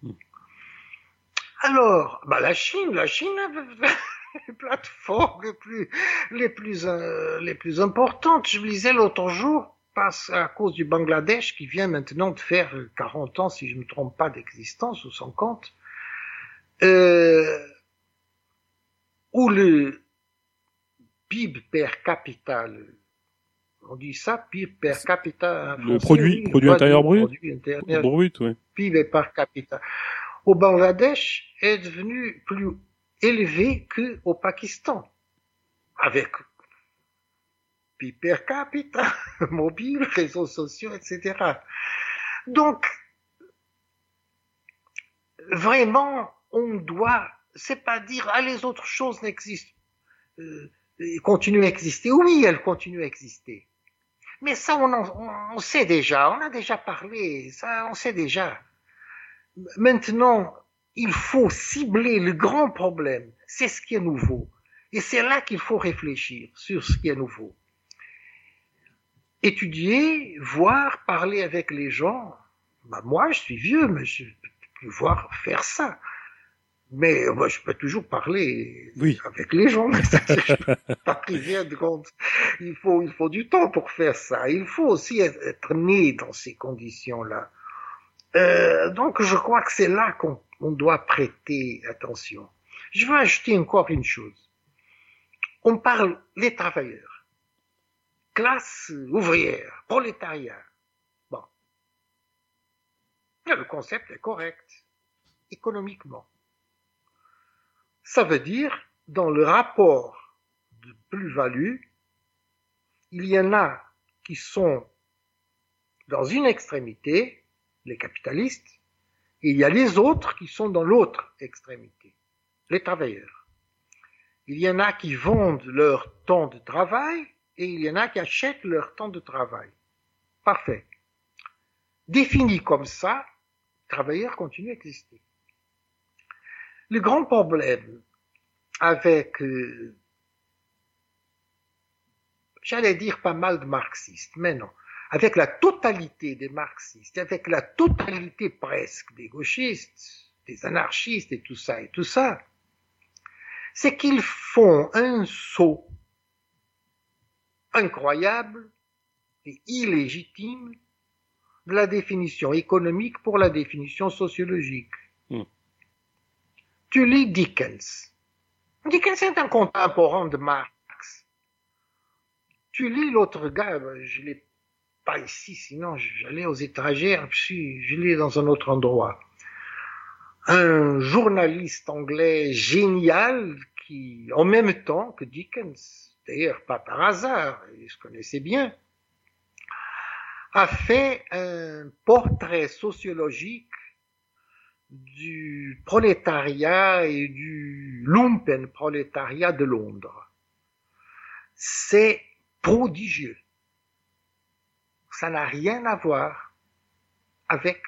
Alors, bah la Chine, la Chine *laughs* les plateformes les plus, les plus, euh, les plus importantes. Je lisais l'autre jour, passe à cause du Bangladesh qui vient maintenant de faire 40 ans, si je ne me trompe pas, d'existence ou 50, euh, où le PIB per capita, on dit ça, PIB per capita. Le produit, produit intérieur brut. Produit intérieur brut, oui. PIB per capita au Bangladesh est devenu plus élevé qu'au Pakistan, avec per capita, *laughs* mobile, réseaux sociaux, etc. Donc, vraiment, on doit, c'est pas dire, ah, les autres choses n'existent, euh, continuent à exister. Oui, elles continuent à exister. Mais ça, on, on sait déjà, on a déjà parlé, ça, on sait déjà. Maintenant, il faut cibler le grand problème. C'est ce qui est nouveau. Et c'est là qu'il faut réfléchir sur ce qui est nouveau. Étudier, voir, parler avec les gens. Bah, moi, je suis vieux, mais je peux pouvoir faire ça. Mais moi, je peux toujours parler avec les gens. *laughs* pas de compte. Il faut, il faut du temps pour faire ça. Il faut aussi être né dans ces conditions-là. Euh, donc je crois que c'est là qu'on doit prêter attention. Je veux ajouter encore une chose. On parle les travailleurs, classe ouvrière, prolétariat. Bon. Le concept est correct. économiquement. Ça veut dire, dans le rapport de plus-value, il y en a qui sont dans une extrémité, les capitalistes, il y a les autres qui sont dans l'autre extrémité, les travailleurs. Il y en a qui vendent leur temps de travail et il y en a qui achètent leur temps de travail. Parfait. Défini comme ça, travailleurs continuent à exister. Le grand problème avec, euh, j'allais dire pas mal de marxistes, mais non, avec la totalité des marxistes, avec la totalité presque des gauchistes, des anarchistes et tout ça et tout ça, c'est qu'ils font un saut incroyable et illégitime de la définition économique pour la définition sociologique. Hmm. Tu lis Dickens. Dickens est un contemporain de Marx. Tu lis l'autre gars, je l'ai pas ici, sinon j'allais aux étrangères, puis je l'ai dans un autre endroit. Un journaliste anglais génial qui, en même temps que Dickens, d'ailleurs pas par hasard, il se connaissait bien, a fait un portrait sociologique du prolétariat et du lumpen prolétariat de Londres. C'est prodigieux. Ça n'a rien à voir avec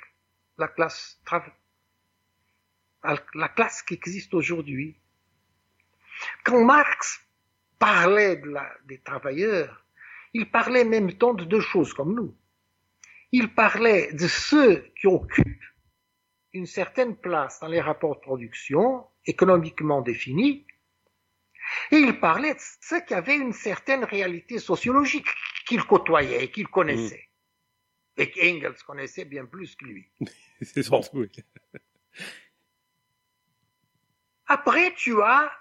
la classe la classe qui existe aujourd'hui. Quand Marx parlait de la, des travailleurs, il parlait même temps de deux choses comme nous. Il parlait de ceux qui occupent une certaine place dans les rapports de production économiquement définis, et il parlait de ceux qui avaient une certaine réalité sociologique qu'il côtoyait et qu'il connaissait. Mm. Et qu'Engels connaissait bien plus que lui. *laughs* C'est bon. *laughs* Après, tu as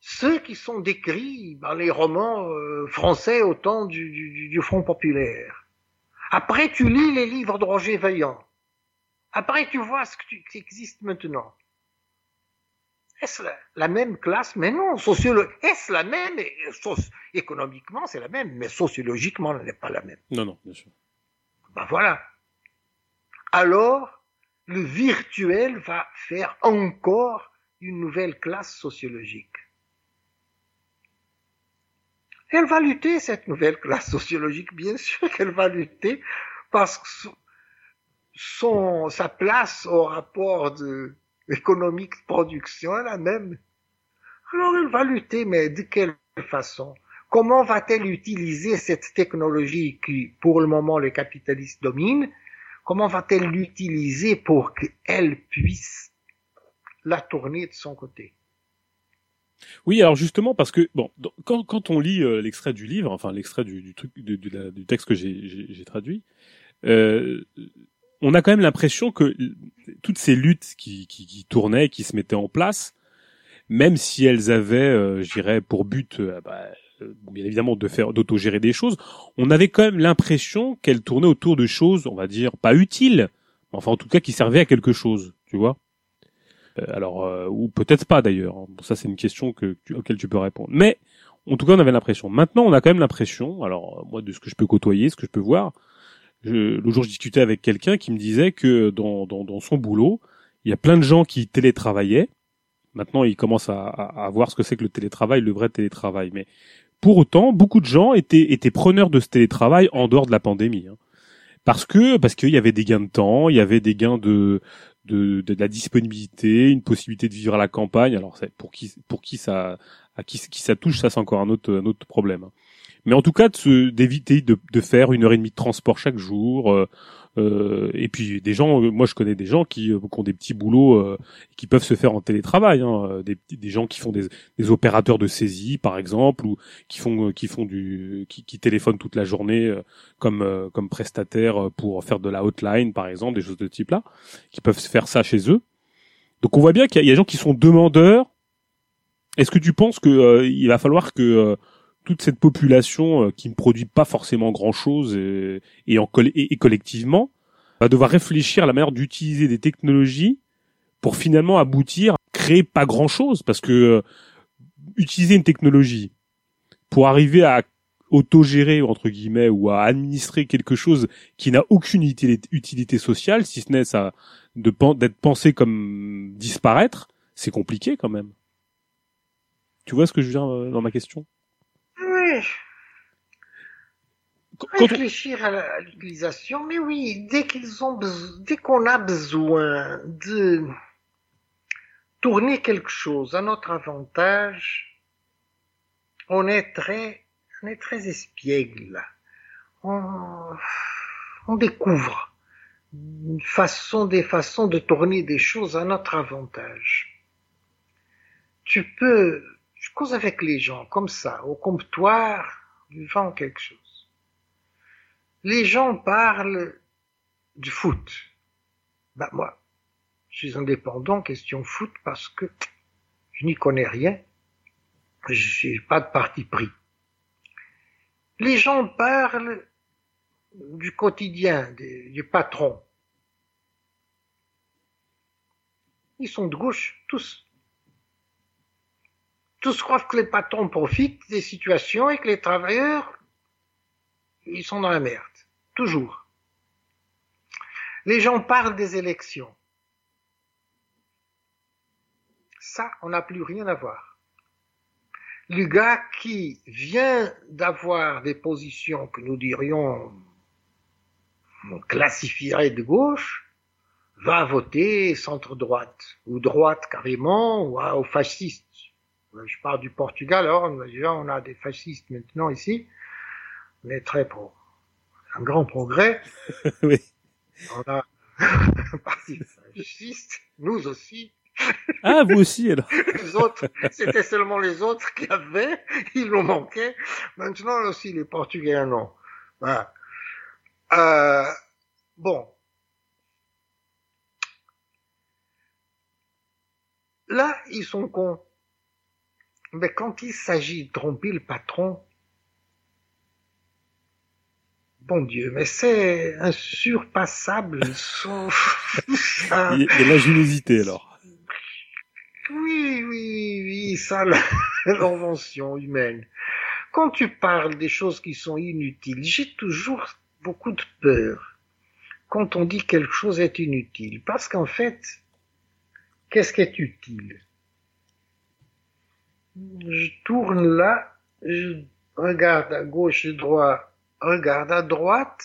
ceux qui sont décrits dans les romans euh, français au temps du, du, Front populaire. Après, tu lis les livres de Roger Vaillant. Après, tu vois ce qui existe maintenant. Est-ce la, même classe? Mais non, est-ce la même? Économiquement, c'est la même, mais sociologiquement, elle n'est pas la même. Non, non, bien sûr. Ben voilà. Alors, le virtuel va faire encore une nouvelle classe sociologique. Elle va lutter, cette nouvelle classe sociologique, bien sûr qu'elle va lutter, parce que son, sa place au rapport de économique production est la même. Alors elle va lutter, mais de quelle façon? Comment va-t-elle utiliser cette technologie qui, pour le moment, les capitalistes dominent Comment va-t-elle l'utiliser pour qu'elle puisse la tourner de son côté? Oui, alors justement parce que bon, quand, quand on lit euh, l'extrait du livre, enfin l'extrait du, du, truc du, du, texte que j'ai traduit, euh, on a quand même l'impression que toutes ces luttes qui, qui, qui, tournaient, qui se mettaient en place, même si elles avaient, euh, je dirais, pour but, euh, bah, bien évidemment, de faire, d'autogérer des choses, on avait quand même l'impression qu'elles tournaient autour de choses, on va dire, pas utiles, enfin en tout cas qui servaient à quelque chose, tu vois. Euh, alors, euh, ou peut-être pas d'ailleurs. Hein. ça, c'est une question que, auquel tu peux répondre. Mais en tout cas, on avait l'impression. Maintenant, on a quand même l'impression. Alors, euh, moi, de ce que je peux côtoyer, ce que je peux voir. Je, le jour, je discutais avec quelqu'un qui me disait que dans, dans, dans, son boulot, il y a plein de gens qui télétravaillaient. Maintenant, ils commencent à, à, voir ce que c'est que le télétravail, le vrai télétravail. Mais pour autant, beaucoup de gens étaient, étaient preneurs de ce télétravail en dehors de la pandémie. Hein. Parce que parce qu'il y avait des gains de temps, il y avait des gains de de, de, la disponibilité, une possibilité de vivre à la campagne. Alors pour qui pour qui ça à qui, qui ça touche, ça c'est encore un autre un autre problème. Hein. Mais en tout cas, d'éviter de, de, faire une heure et demie de transport chaque jour, euh, euh, et puis des gens, euh, moi je connais des gens qui, euh, qui ont des petits boulots qui peuvent se faire en télétravail, hein, des, des gens qui font des, des, opérateurs de saisie par exemple, ou qui font qui font du qui, qui téléphonent toute la journée comme comme prestataire pour faire de la hotline par exemple, des choses de type là, qui peuvent se faire ça chez eux. Donc on voit bien qu'il y, a des gens qui sont demandeurs. Est-ce que tu penses que il va falloir que toute cette population euh, qui ne produit pas forcément grand-chose et, et, en, et, collectivement va devoir réfléchir à la manière d'utiliser des technologies pour finalement aboutir, créer pas grand chose, parce que euh, utiliser une technologie pour arriver à autogérer entre guillemets ou à administrer quelque chose qui n'a aucune utilité, sociale, si ce n'est ça d'être pensé comme disparaître, c'est compliqué quand même. Tu vois ce que je veux dire euh, dans ma question? Réfléchir à l'utilisation, mais oui, dès qu'ils ont dès qu'on a besoin de tourner quelque chose à notre avantage, on est très on est très espiègle. On, on découvre une façon, des façons de tourner des choses à notre avantage. Tu peux, je cause avec les gens comme ça, au comptoir, vends quelque chose. Les gens parlent du foot. Ben moi, je suis indépendant question foot parce que je n'y connais rien. Je n'ai pas de parti pris. Les gens parlent du quotidien, du patron. Ils sont de gauche, tous. Tous croient que les patrons profitent des situations et que les travailleurs, ils sont dans la merde. Toujours. Les gens parlent des élections. Ça, on n'a plus rien à voir le gars qui vient d'avoir des positions que nous dirions, on classifierait de gauche, va voter centre-droite, ou droite carrément, ou aux fascistes. Je parle du Portugal, alors on a des fascistes maintenant ici. On est très pro. Un grand progrès. *laughs* oui. On a un parti fasciste, nous aussi. Ah, vous aussi, alors. *laughs* les autres, c'était seulement les autres qui avaient, ils nous manquaient. Maintenant aussi, les Portugais, non. Euh, bon. Là, ils sont cons. Mais quand il s'agit de tromper le patron, bon Dieu, mais c'est insurpassable. *laughs* il y a de l'ingéniosité alors. Oui, oui, oui, ça, *laughs* l'invention humaine. Quand tu parles des choses qui sont inutiles, j'ai toujours beaucoup de peur quand on dit quelque chose est inutile. Parce qu'en fait, qu'est-ce qui est utile? Je tourne là, je regarde à gauche et regarde à droite,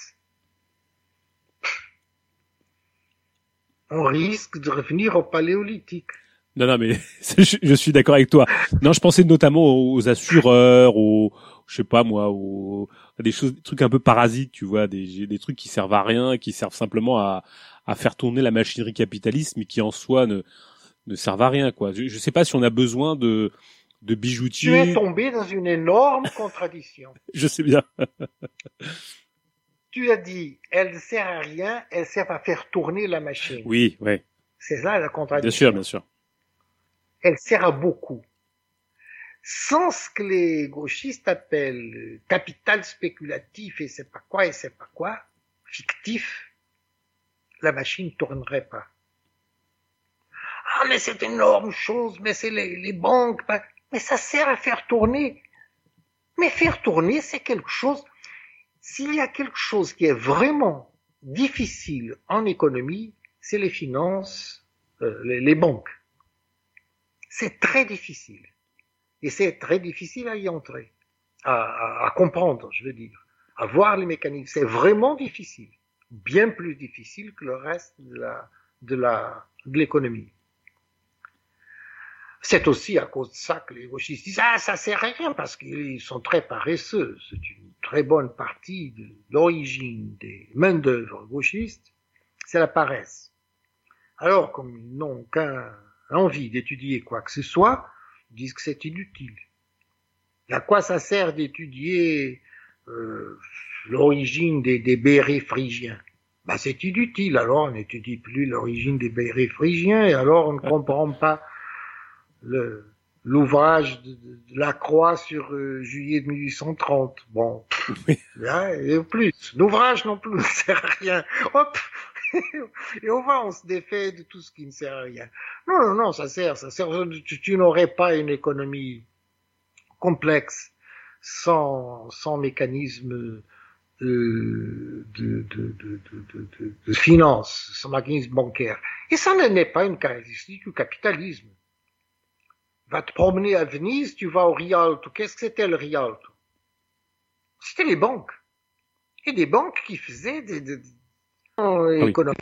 on risque de revenir au paléolithique. Non, non, mais *laughs* je, suis d'accord avec toi. Non, je pensais notamment aux assureurs, aux, je sais pas moi, aux des choses, des trucs un peu parasites, tu vois, des, des trucs qui servent à rien, qui servent simplement à, à faire tourner la machinerie capitaliste, mais qui en soi ne ne servent à rien, quoi. Je, je sais pas si on a besoin de de bijoutiers. Tu es tombé dans une énorme contradiction. *laughs* je sais bien. tu as dit, elle ne sert à rien, elle sert à faire tourner la machine. Oui, oui. C'est là la contradiction. Bien sûr, bien sûr elle sert à beaucoup. Sans ce que les gauchistes appellent capital spéculatif et c'est pas quoi et c'est pas quoi, fictif, la machine tournerait pas. Ah, mais c'est une énorme chose, mais c'est les, les banques, mais ça sert à faire tourner. Mais faire tourner, c'est quelque chose, s'il y a quelque chose qui est vraiment difficile en économie, c'est les finances, euh, les banques. C'est très difficile. Et c'est très difficile à y entrer, à, comprendre, je veux dire, à voir les mécanismes. C'est vraiment difficile, bien plus difficile que le reste de l'économie. C'est aussi à cause de ça que les gauchistes disent ah ça sert à rien parce qu'ils sont très paresseux. C'est une très bonne partie de l'origine des main d'œuvre gauchistes, c'est la paresse. Alors comme ils n'ont qu'un envie d'étudier quoi que ce soit, disent que c'est inutile. À quoi ça sert d'étudier euh, l'origine des, des bérets phrygiens ben, C'est inutile, alors on n'étudie plus l'origine des bérets phrygiens, et alors on ne comprend pas l'ouvrage de, la Croix sur euh, juillet de 1830. Bon, et plus. L'ouvrage non plus *laughs* ne sert à rien. Hop, et on va, on se défait de tout ce qui ne sert à rien. Non, non, non, ça sert, ça sert. Tu, n'aurais pas une économie complexe sans, sans mécanisme de, de, de, de, de finance, sans mécanisme bancaire. Et ça n'est pas une caractéristique du capitalisme. Va te promener à Venise, tu vas au Rialto. Qu'est-ce que c'était le Rialto? C'était les banques. Et des banques qui faisaient des, des, ah économie,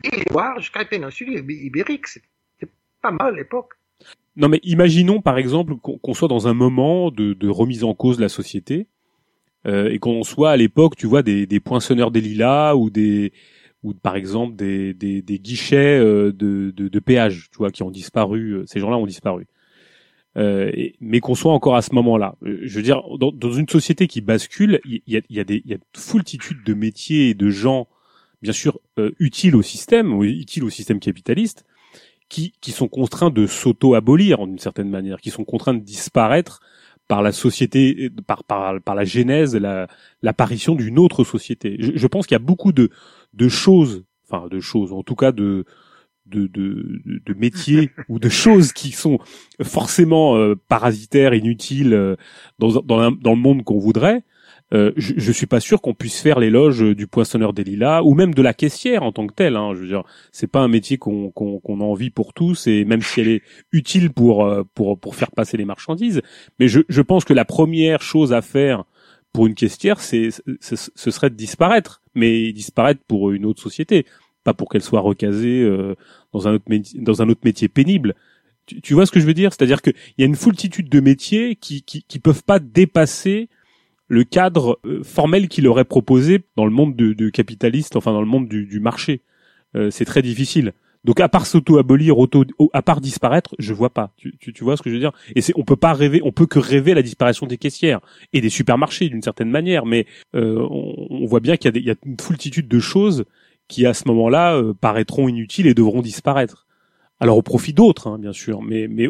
jusqu'à la péninsule ibérique. C'était pas mal à l'époque. Non, mais imaginons par exemple qu'on soit dans un moment de, de, remise en cause de la société euh, et qu'on soit à l'époque, tu vois, des, des poinçonneurs des lilas ou des ou par exemple des, des, des guichets euh, de, de, de, péage, tu vois, qui ont disparu. Euh, ces gens-là ont disparu. Euh, mais qu'on soit encore à ce moment-là. Euh, je veux dire, dans, dans une société qui bascule, il y a, y a des, y a foultitude de métiers et de gens, bien sûr, euh, utiles au système, ou utiles au système capitaliste, qui, qui sont contraints de s'auto-abolir d'une certaine manière, qui sont contraints de disparaître par la société, par, par, par la genèse, l'apparition d'une autre société. Je, je pense qu'il y a beaucoup de, de choses, enfin de choses, en tout cas de, de, de, de métiers *laughs* ou de choses qui sont forcément euh, parasitaires, inutiles euh, dans, dans, dans, le monde qu'on voudrait, euh, je, je suis pas sûr qu'on puisse faire l'éloge du poinçonneur des lilas ou même de la caissière en tant que telle. Hein. Je veux dire, c'est pas un métier qu'on qu'on qu'on a envie pour tous et même si elle est utile pour pour pour faire passer les marchandises, mais je je pense que la première chose à faire pour une caissière, c'est ce serait de disparaître, mais disparaître pour une autre société pas pour qu'elle soit recasée euh, dans un autre métier, dans un autre métier pénible. Tu, tu vois ce que je veux dire? C'est-à-dire qu'il y a une foultitude de métiers qui, qui qui peuvent pas dépasser le cadre euh, formel qu'il aurait proposé dans le monde de, de, capitaliste, enfin dans le monde du, du marché. Euh, c'est très difficile. Donc à part s'auto-abolir, auto, à part disparaître, je vois pas. Tu, tu, tu vois ce que je veux dire? Et c'est, on peut pas rêver, on peut que rêver la disparition des caissières et des supermarchés d'une certaine manière, mais euh, on, on, voit bien qu'il y y a une foultitude de choses qui à ce moment-là euh, paraîtront inutiles et devront disparaître. Alors au profit d'autres, hein, bien sûr, mais mais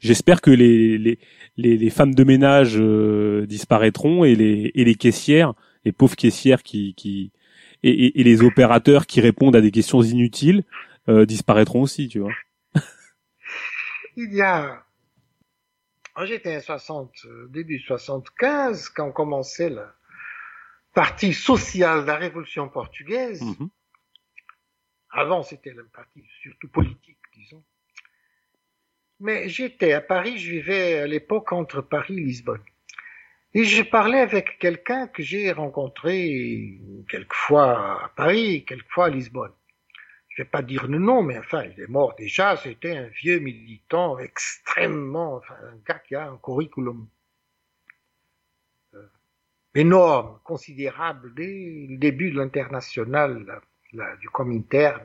j'espère que les, les les, femmes de ménage euh, disparaîtront et les et les caissières, les pauvres caissières qui qui et, et, les opérateurs qui répondent à des questions inutiles euh, disparaîtront aussi, tu vois. *laughs* Il y a j'étais en 60 début 75 quand commençait la partie sociale de la révolution portugaise. Mm-hmm. Avant, c'était un parti surtout politique, disons. Mais j'étais à Paris, je vivais à l'époque entre Paris et Lisbonne. Et je parlais avec quelqu'un que j'ai rencontré quelquefois à Paris, quelquefois à Lisbonne. Je vais pas dire le nom, mais enfin, il est mort déjà. C'était un vieux militant extrêmement, enfin, un gars qui a un curriculum euh, énorme, considérable dès le début de l'international du Comintern.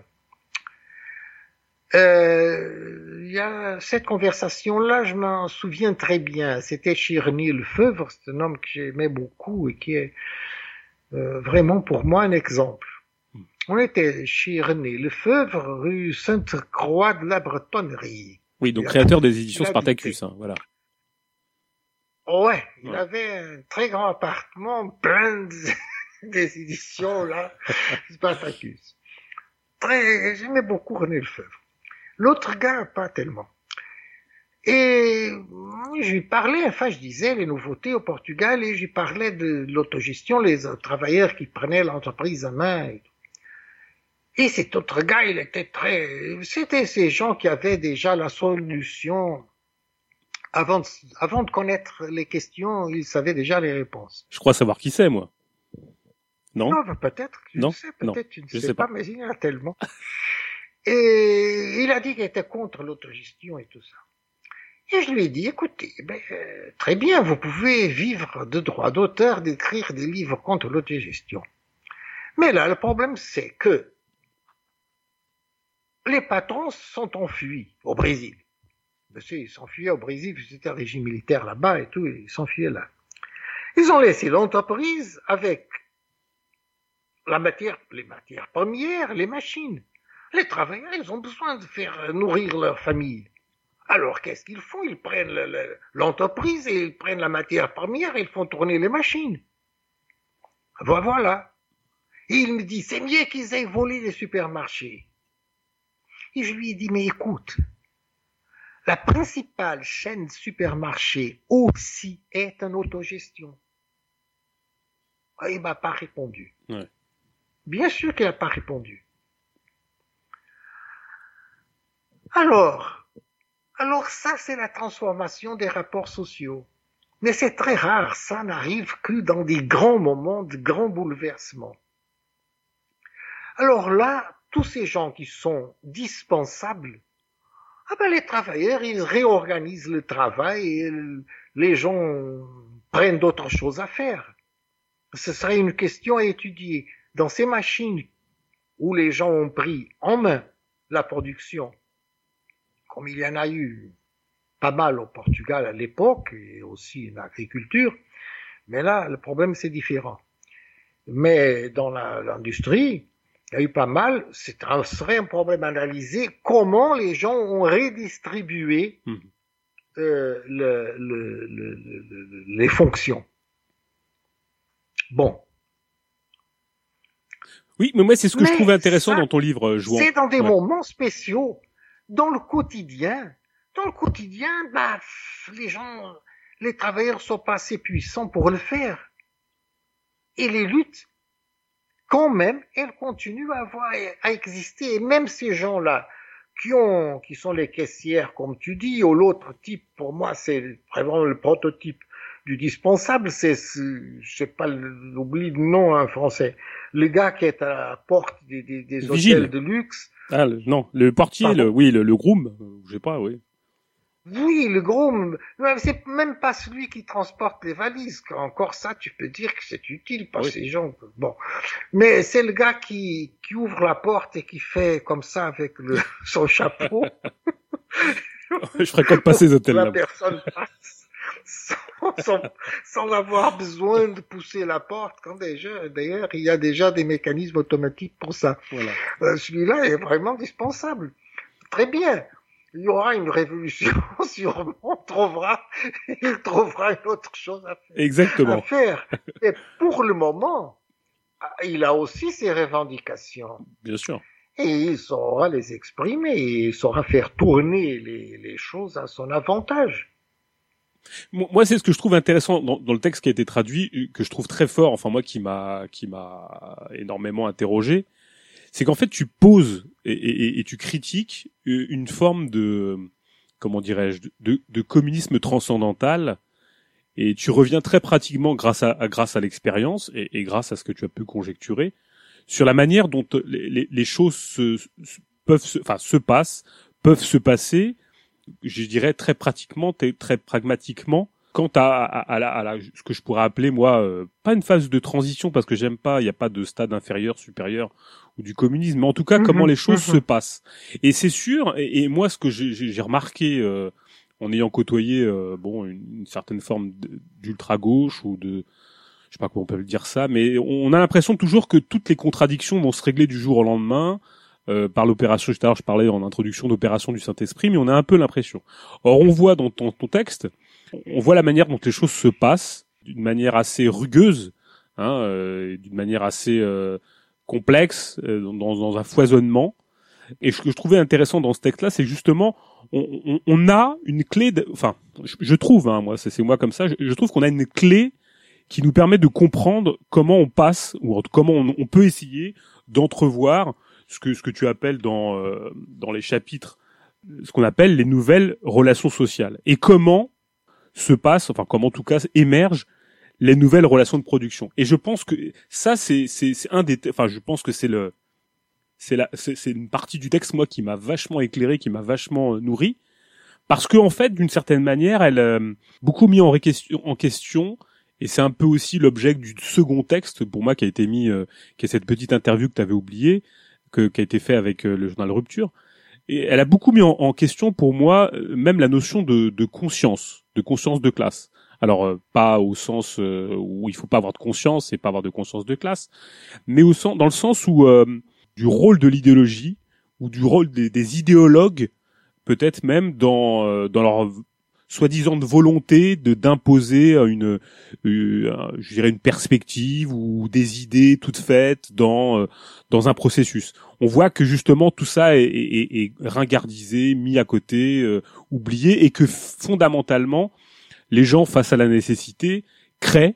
Euh, il y a cette conversation-là, je m'en souviens très bien. C'était Chirny Lefebvre, c'est un homme que j'aimais beaucoup et qui est euh, vraiment pour moi un exemple. On était chez René Lefebvre, rue Sainte-Croix de la Bretonnerie. Oui, donc créateur des éditions Spartacus, hein, voilà. Ouais, il avait un très grand appartement plein *laughs* des éditions là, Spartacus. Très, j'aimais beaucoup René Lefebvre. L'autre gars, pas tellement. Et je lui parlais, enfin, je disais les nouveautés au Portugal et je lui parlais de l'autogestion, les travailleurs qui prenaient l'entreprise en main. Et, et cet autre gars, il était très, c'était ces gens qui avaient déjà la solution avant de, avant de connaître les questions, ils savaient déjà les réponses. Je crois savoir qui c'est, moi. Non. Non, peut-être. non. sais, peut-être, tu ne sais, pas, mais il y en a tellement. *laughs* Et il a dit qu'il était contre l'autogestion et tout ça. Et je lui ai dit, écoutez, ben, euh, très bien, vous pouvez vivre de droit d'auteur d'écrire des livres contre l'autogestion. Mais là, le problème, c'est que les patrons sont enfuis au Brésil. Ben, ils s'enfuyaient au Brésil, c'était un régime militaire là-bas et tout, ils s'enfuyaient là. Ils ont laissé l'entreprise avec la matière, les matières premières, les machines. Les travailleurs, ils ont besoin de faire nourrir leur famille. Alors qu'est-ce qu'ils font? Ils prennent l'entreprise et ils prennent la matière première et ils font tourner les machines. Voilà. Et il me dit, c'est mieux qu'ils aient volé les supermarchés. Et je lui ai dit, mais écoute, la principale chaîne supermarché aussi est en autogestion. Ah, il m'a pas répondu. Bien sûr qu'il n'a pas répondu. Alors, alors ça c'est la transformation des rapports sociaux. Mais c'est très rare, ça n'arrive que dans des grands moments de grands bouleversements. Alors là, tous ces gens qui sont dispensables, ah ben les travailleurs, ils réorganisent le travail et les gens prennent d'autres choses à faire. Ce serait une question à étudier. Dans ces machines où les gens ont pris en main la production, comme il y en a eu pas mal au Portugal à l'époque et aussi en agriculture, mais là, le problème c'est différent. Mais dans l'industrie, il y a eu pas mal, ce serait un problème analysé comment les gens ont redistribué mmh. euh, le, le, le, les fonctions. Bon. Oui, mais moi c'est ce que je trouve intéressant dans ton livre, euh, Jouan. C'est dans des moments spéciaux, dans le quotidien. Dans le quotidien, bah, les gens, les travailleurs sont pas assez puissants pour le faire. Et les luttes quand même, elles continuent à, avoir, à exister. Et même ces gens-là, qui ont, qui sont les caissières, comme tu dis, ou l'autre type, pour moi, c'est vraiment le prototype du dispensable, c'est, je sais pas, l'oubli le nom en français, le gars qui est à la porte des, des, des hôtels de luxe. Ah, non, le portier, le, oui, le, le groom, je sais pas, oui. Oui, le gros, c'est même pas celui qui transporte les valises. Encore ça, tu peux dire que c'est utile pour ces gens. Bon, mais c'est le gars qui, qui ouvre la porte et qui fait comme ça avec le, *laughs* son chapeau. *laughs* Je fréquente pas ces hôtels-là. La personne passe sans, sans, avoir besoin de pousser la porte. Quand déjà, d'ailleurs, il y a déjà des mécanismes automatiques pour ça. Voilà. Euh, celui-là est vraiment dispensable. Très bien il y aura une révolution, *laughs* sûrement, on trouvera, il trouvera une autre chose à faire. Exactement. faire. Et pour le moment, il a aussi ses revendications. Bien sûr. Et il saura les exprimer, il saura faire tourner les, les choses à son avantage. Moi, c'est ce que je trouve intéressant dans, le texte qui a été traduit, que je trouve très fort. Enfin, moi, qui m'a qui m'a énormément interrogé, c'est qu'en fait tu poses et, tu critiques une forme de comment dirais-je de, communisme transcendantal et tu reviens très pratiquement grâce à, grâce à l'expérience et, grâce à ce que tu as pu conjecturer sur la manière dont les, choses se, peuvent se, enfin se passent peuvent se passer je dirais très pratiquement très pragmatiquement quant à, à, la, à ce que je pourrais appeler moi euh, pas une phase de transition parce que j'aime pas il n'y a pas de stade inférieur supérieur ou du communisme, mais en tout cas comment mhm, les choses mhm. se passent. Et c'est sûr, et, moi ce que j'ai remarqué euh, en ayant côtoyé euh, bon une, certaine forme d'ultra gauche ou de je sais pas comment on peut dire ça, mais on a l'impression toujours que toutes les contradictions vont se régler du jour au lendemain. Euh, par l'opération, je parlais en introduction d'opération du Saint-Esprit, mais on a un peu l'impression. Or on voit dans ton, texte, on voit la manière dont les choses se passent, d'une manière assez rugueuse, hein, euh, d'une manière assez euh, complexe, euh, dans, dans, un foisonnement. Et ce que je trouvais intéressant dans ce texte-là, c'est justement on, on, on, a une clé, de, enfin, je, trouve, hein, moi, c'est moi comme ça, je, trouve qu'on a une clé qui nous permet de comprendre comment on passe ou comment on peut essayer d'entrevoir ce que ce que tu appelles dans euh, dans les chapitres ce qu'on appelle les nouvelles relations sociales et comment se passe, enfin comment en tout cas émergent les nouvelles relations de production. Et je pense que ça, c'est c'est un des, enfin je pense que c'est le c'est la c'est une partie du texte moi qui m'a vachement éclairé, qui m'a vachement euh, nourri, parce que en fait d'une certaine manière, elle euh, beaucoup mis en, en question. Et c'est un peu aussi l'objet du second texte pour moi qui a été mis, euh, qui est cette petite interview que tu avais oubliée, que qui a été fait avec le journal Rupture. Et elle a beaucoup mis en, en question pour moi même la notion de, de conscience, de conscience de classe. Alors euh, pas au sens euh, où il faut pas avoir de conscience et pas avoir de conscience de classe, mais au sens, dans le sens où euh, du rôle de l'idéologie ou du rôle des, des idéologues, peut-être même dans dans leur soi-disant de volonté de d'imposer une, je dirais une perspective ou des idées toutes faites dans dans un processus. on voit que justement tout ça est, est, est ringardisé, mis à côté, euh, oublié, et que fondamentalement, les gens face à la nécessité créent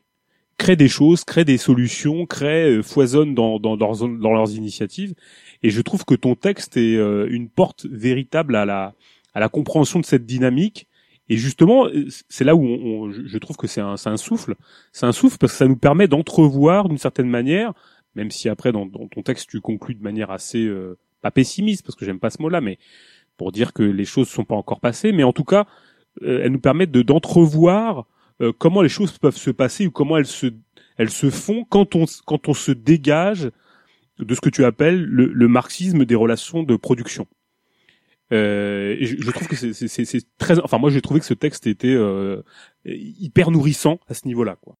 créent des choses, créent des solutions, créent, euh, foisonnent dans, dans, dans, dans, leurs initiatives. Et je trouve que ton texte est euh, une porte véritable à la, à la compréhension de cette dynamique. Et justement, c'est là où on, je trouve que c'est un, un souffle. C'est un souffle parce que ça nous permet d'entrevoir d'une certaine manière même si après dans, ton texte tu conclus de manière assez euh, pas pessimiste parce que j'aime pas ce mot-là, mais pour dire que les choses sont pas encore passées, mais en tout cas euh, elles nous permettent de d'entrevoir euh, comment les choses peuvent se passer ou comment elles se elles font quand on se dégage de ce que tu appelles le, le marxisme des relations de production. Euh, et je, je, trouve que c'est très, enfin moi j'ai trouvé que ce texte était hyper nourrissant à ce niveau-là, quoi.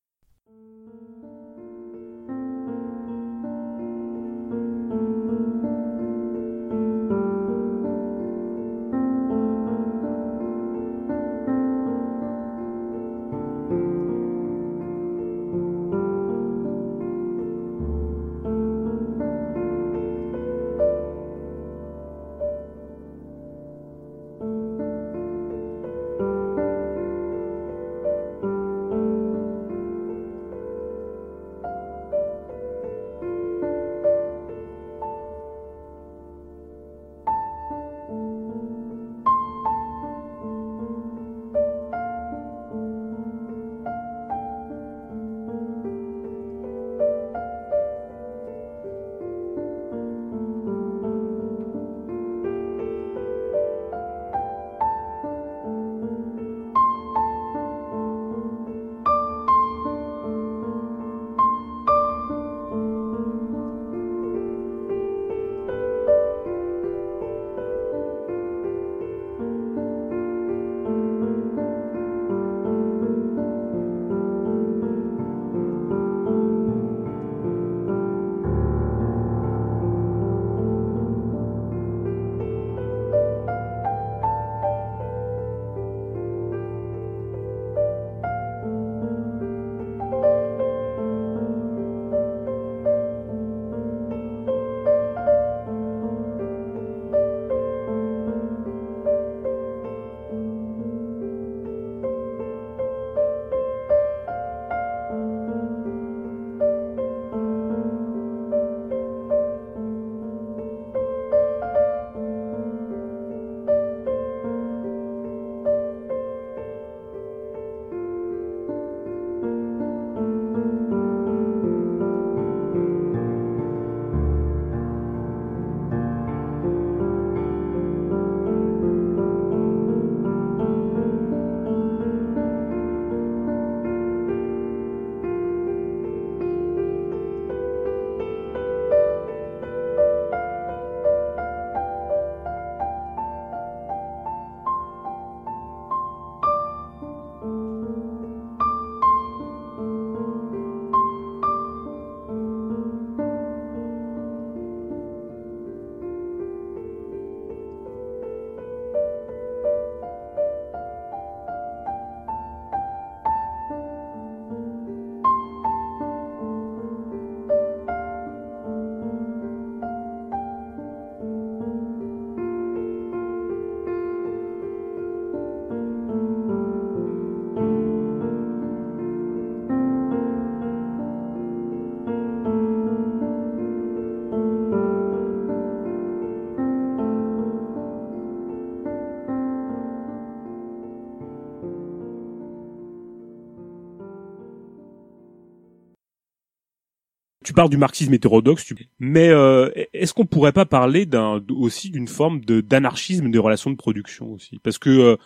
Tu parles du marxisme hétérodoxe, mais euh, est-ce qu'on pourrait pas parler d'un aussi d'une forme de d'anarchisme des relations de production aussi? Parce que euh,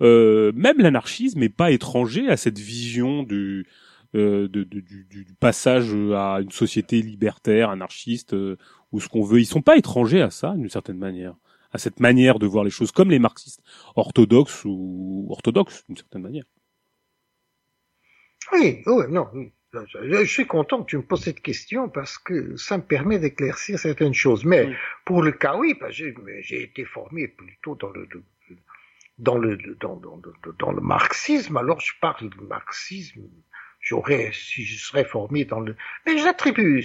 euh, même l'anarchisme n'est pas étranger à cette vision du, de, du, du, passage à une société libertaire, anarchiste, ou ce qu'on veut. Ils sont pas étrangers à ça, d'une certaine manière, à cette manière de voir les choses, comme les marxistes orthodoxes ou orthodoxes, d'une certaine manière. Oui, oui, non, je, suis content que tu me poses cette question parce que ça me permet d'éclaircir certaines choses. Mais pour le cas, oui, j'ai été formé plutôt dans le, dans le, dans, dans, dans, le marxisme. Alors je parle du marxisme. J'aurais, si je serais formé dans le, mais j'attribue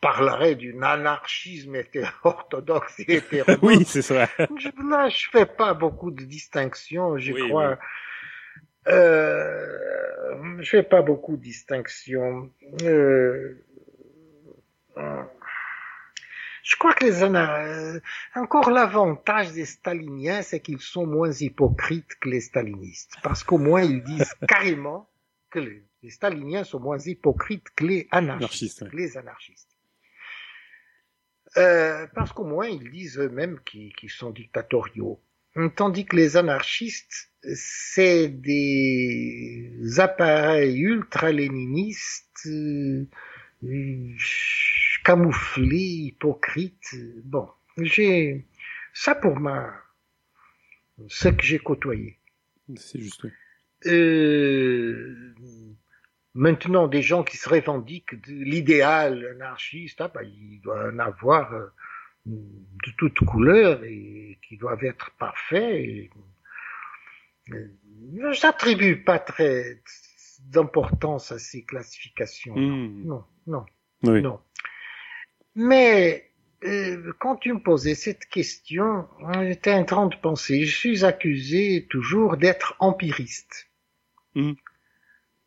parlerait d'un anarchisme orthodoxe et *laughs* hétérodoxe. oui, c'est ça. là, je fais pas beaucoup de distinctions, je crois. Euh, je fais pas beaucoup de distinctions. Euh, je crois que les euh, encore l'avantage des staliniens, c'est qu'ils sont moins hypocrites que les stalinistes, parce qu'au moins ils disent *laughs* carrément que les, staliniens sont moins hypocrites que les anarchistes. Les anarchistes. Euh, parce qu'au moins ils disent eux-mêmes qu'ils sont dictatoriaux. Tandis que les anarchistes, c'est des appareils ultra-léninistes, euh, camouflés, hypocrites. Bon, j'ai ça pour ma ce que j'ai côtoyé. C'est juste. Euh, maintenant, des gens qui se revendiquent de l'idéal anarchiste, ah, bah, il doit en avoir euh, de toutes couleurs et qui doivent être parfaits. Je n'attribue pas très d'importance à ces classifications. Hmm. Non, non, non. Mais euh, quand tu me posais cette question, j'étais en train de penser, je suis accusé toujours d'être empiriste. Hmm.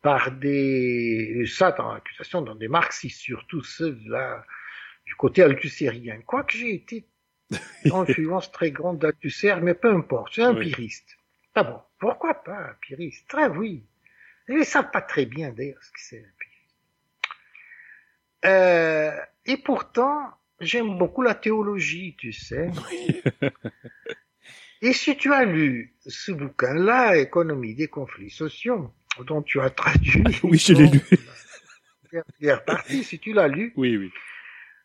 Par des... Ça, dans l'accusation, dans des marxistes, surtout ceux-là, du côté althusérien. Quoique j'ai été *laughs* influence très grande d'Althusser, mais peu importe, c'est empiriste. Ah bon, pourquoi pas empiriste Très oui. Ils ne savent pas très bien d'ailleurs ce que c'est empiriste. Euh, et pourtant, j'aime beaucoup la théologie, tu sais. *laughs* et si tu as lu ce bouquin-là, Économie des conflits sociaux, dont tu as traduit. oui, je l'ai lu. La dernière partie, si tu l'as lu. Oui, oui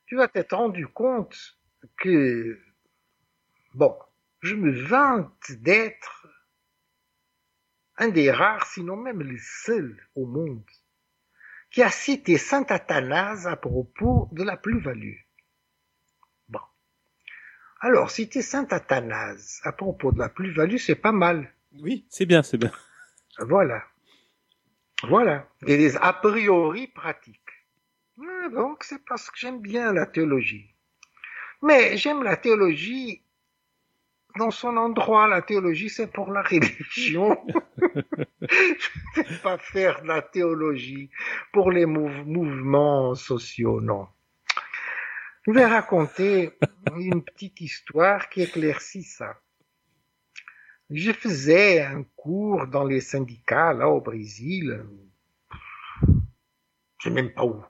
tu vas t'être rendu compte que, bon, je me vante d'être un des rares, sinon même le seul au monde, qui a cité Saint Athanase à propos de la plus-value. Bon. Alors, citer Saint Athanase à propos de la plus-value, c'est pas mal. Oui, c'est bien, c'est bien. Voilà. Voilà. Des a priori pratiques donc c'est parce que j'aime bien la théologie. Mais j'aime la théologie dans son endroit. La théologie, c'est pour la religion. *laughs* je ne vais pas faire de la théologie pour les mouvements sociaux, non. Je vais raconter une petite histoire qui éclaircit ça. Je faisais un cours dans les syndicats, là, au Brésil. Je sais même pas où.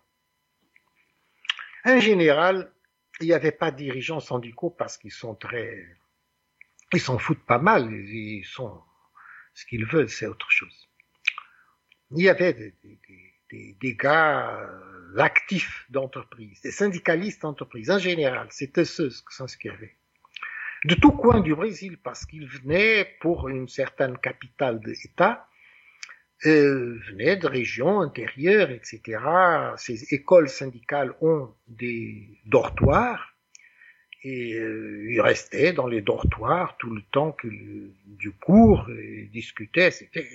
En général, il n'y avait pas de dirigeants syndicaux parce qu'ils sont très, ils s'en foutent pas mal. Ils sont, ce qu'ils veulent, c'est autre chose. Il y avait des, gars euh, actifs d'entreprise, des syndicalistes d'entreprise. En général, c'était ceux, ce qu'il. De tout coin du Brésil, parce qu'ils venaient pour une certaine capitale d'État euh, venaient de régions intérieures, etc. Ces écoles syndicales ont des dortoirs et euh, ils restaient dans les dortoirs tout le temps que du cours et discutaient. C'était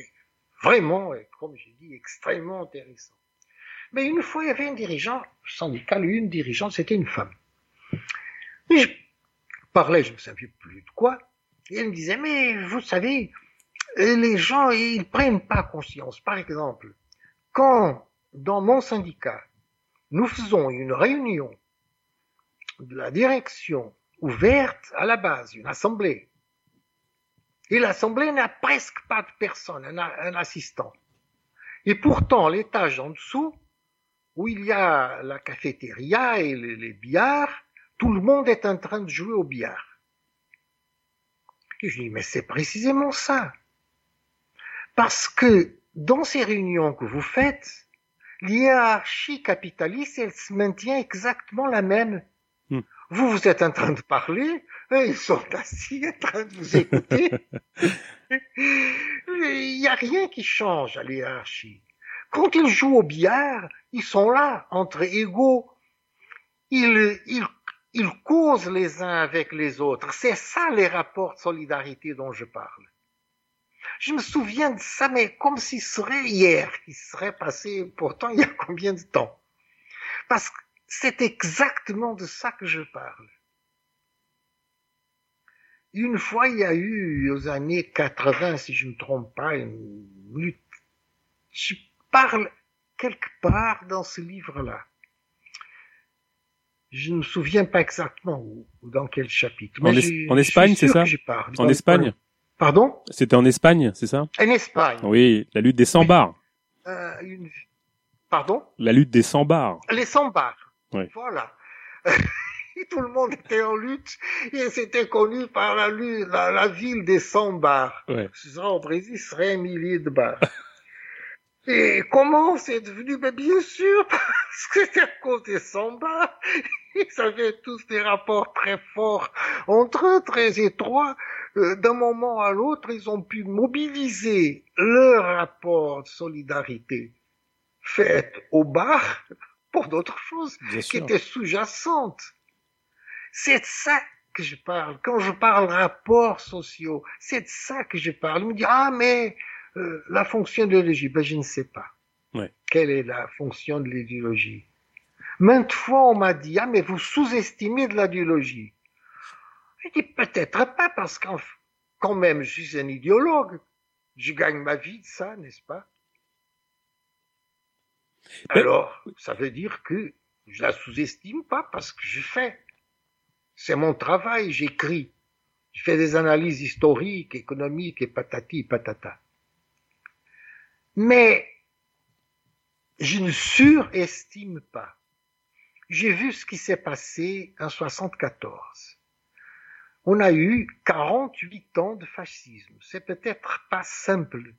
vraiment, comme j'ai dit, extrêmement intéressant. Mais une fois, il y avait un dirigeant syndical, une dirigeante, c'était une femme. Et je parlais, je ne savais plus de quoi, et elle me disait, mais vous savez, les gens, ils prennent pas conscience. Par exemple, quand dans mon syndicat, nous faisons une réunion de la direction ouverte à la base, une assemblée, et l'assemblée n'a presque pas de personne, un, un assistant. Et pourtant, l'étage en dessous, où il y a la cafétéria et les, les billards, tout le monde est en train de jouer au billard. Et je dis, mais c'est précisément ça. Parce que dans ces réunions que vous faites, l'hiérarchie capitaliste, elle se maintient exactement la même. Hmm. Vous, vous êtes en train de parler, ils sont assis en train de vous écouter. *laughs* Il n'y a rien qui change à l'hiérarchie. Quand ils jouent au billard, ils sont là, entre égaux. Ils, ils, ils causent les uns avec les autres. C'est ça les rapports de solidarité dont je parle. Je me souviens de ça, mais comme s'il serait hier, il serait passé pourtant il y a combien de temps? Parce que c'est exactement de ça que je parle. Une fois, il y a eu, aux années 80, si je ne me trompe pas, une lutte. Je parle quelque part dans ce livre-là. Je ne me souviens pas exactement où, dans quel chapitre. En, en Espagne, c'est ça? En Espagne? Pardon C'était en Espagne, c'est ça? En Espagne. Oui, la lutte des 100 bars. Euh, une... Pardon? La lutte des 100 bars. Les 100 bars. Oui. Voilà. *laughs* tout le monde était en lutte et c'était connu par la, la, la, ville des 100 bars. Ouais. Ça, au Brésil, ce serait un millier de bars. *laughs* et comment c'est devenu? Ben, Bien sûr, *laughs* parce que c'était à cause des 100 bars. Ils avaient tous des rapports très forts entre eux, très étroits. Euh, D'un moment à l'autre, ils ont pu mobiliser leur rapport de solidarité fait au bar *laughs* pour d'autres choses Bien qui sûr. étaient sous-jacentes. C'est de ça que je parle. Quand je parle rapports sociaux, c'est de ça que je parle. Il me dit, ah, mais euh, la fonction de l'idéologie, ben, je ne sais pas. Ouais. Quelle est la fonction de l'idéologie Maintes fois, on m'a dit, ah, mais vous sous-estimez de l'idéologie. Je dis, peut-être pas, parce qu'en quand même, je suis un idéologue. Je gagne ma vie de ça, n'est-ce pas? Alors, ça veut dire que je la sous-estime pas parce que je fais. C'est mon travail, j'écris. Je fais des analyses historiques, économiques et patati patata. Mais je ne surestime pas. J'ai vu ce qui s'est passé en 74. On a eu 48 ans de fascisme. C'est peut-être pas simple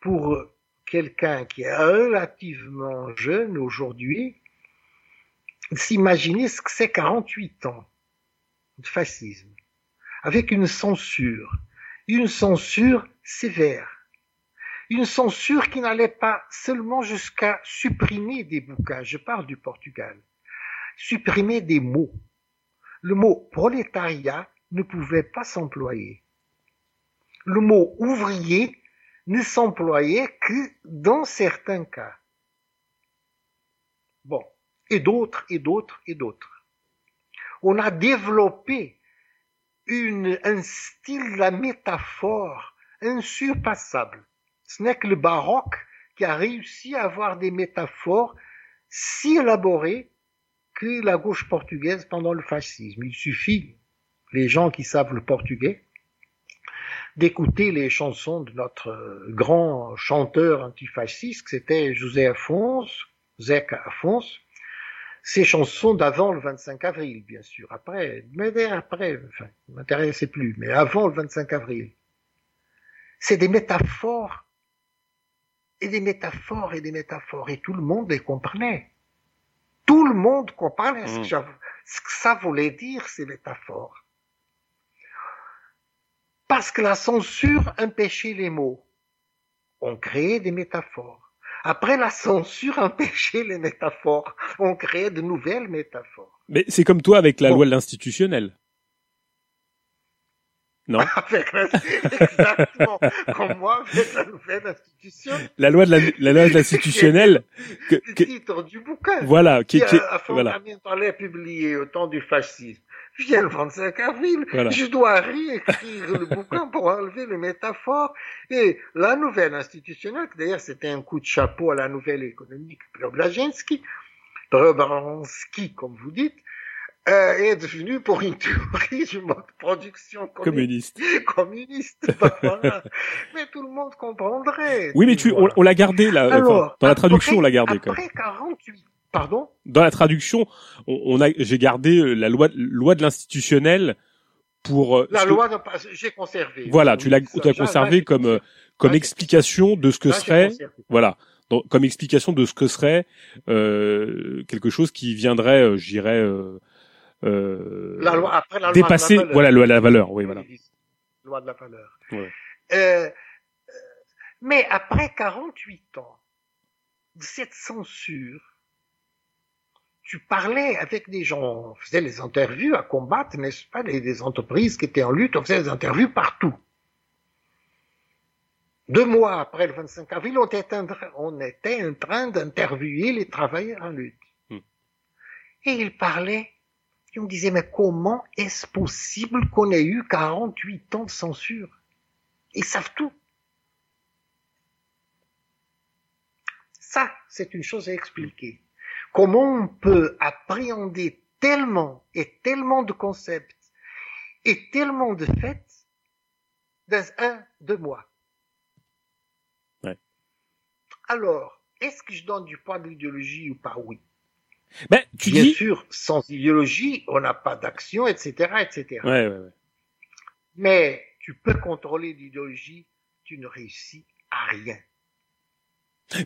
pour quelqu'un qui est relativement jeune aujourd'hui s'imaginer ce que c'est 48 ans de fascisme, avec une censure, une censure sévère, une censure qui n'allait pas seulement jusqu'à supprimer des bouquins, je parle du Portugal, supprimer des mots. Le mot prolétariat ne pouvait pas s'employer. Le mot ouvrier ne s'employait que dans certains cas. Bon, et d'autres, et d'autres, et d'autres. On a développé un style de la métaphore insurpassable. Ce n'est que le baroque qui a réussi à avoir des métaphores si élaborées que la gauche portugaise pendant le fascisme. Il suffit, les gens qui savent le portugais, d'écouter les chansons de notre grand chanteur antifasciste, c'était José Afonso, Zeca Afonso, ces chansons d'avant le 25 avril, bien sûr. Après, mais après, enfin, m'intéressait plus, mais avant le 25 avril. C'est des métaphores, et des métaphores, et des métaphores, et tout le monde les comprenait. Tout le monde comprenait ce, que, ce que ça voulait dire, ces métaphores. Parce que la censure empêchait les mots. On créait des métaphores. Après la censure *laughs* empêchait les métaphores. On créait de nouvelles métaphores. Mais c'est comme toi avec la Bon. loi de l'institutionnel. Non Avec la- *laughs* exactement comme moi avec la nouvelle institution. La loi de la, la loi de l'institutionnel, que, Le *laughs* que- titre du bouquin. voilà, qui, qui, a voilà, voilà. publié au temps du fascisme. Vient le 25 avril, Voilà. je dois réécrire le bouquin pour enlever les métaphores. Et la nouvelle institutionnelle, d'ailleurs c'était un coup de chapeau à la nouvelle économique Preobrazhensky, Preobrazhensky comme vous dites, euh, est devenue pour une théorie du mode de production communiste. *laughs* communiste. communiste. *laughs* Voilà. Mais tout le monde comprendrait. Oui, mais tu, on, l'a gardé là. enfin, Alors, dans la après- traduction, on l'a gardé quand même. Après 48, pardon? Dans la traduction, on, on a, j'ai gardé euh, la loi, loi de l'institutionnel pour. euh, La que- loi, de- j'ai conservé. Voilà, tu l'as, Oui, tu l'as là, conservé là, comme, euh, comme Là, explication de ce que Là, serait, voilà, donc, comme explication de ce que serait euh, quelque chose qui viendrait, euh, je dirais, euh, euh, La loi, après la dépasser, loi de la valeur. voilà, la valeur, oui, voilà. Loi de la valeur. Ouais. Euh, euh, mais après 48 ans de cette censure, tu parlais avec des gens, on faisait les interviews à combattre, n'est-ce pas, des, des entreprises qui étaient en lutte, on faisait des interviews partout. Deux mois après le 25 avril, on était en, train- on était en train d'interviewer les travailleurs en lutte. Hmm. Et il parlait, et on disait, mais comment est-ce possible qu'on ait eu 48 ans de censure? Ils savent tout. Ça, c'est une chose à expliquer. Comment on peut appréhender tellement et tellement de concepts et tellement de faits dans un, deux mois? Alors, est-ce que je donne du poids de l'idéologie ou pas? Oui. Ben, tu Bien dis... sûr, sans idéologie, on n'a pas d'action, etc., etc. Ouais, ouais, ouais. Mais tu peux contrôler l'idéologie, tu ne réussis à rien.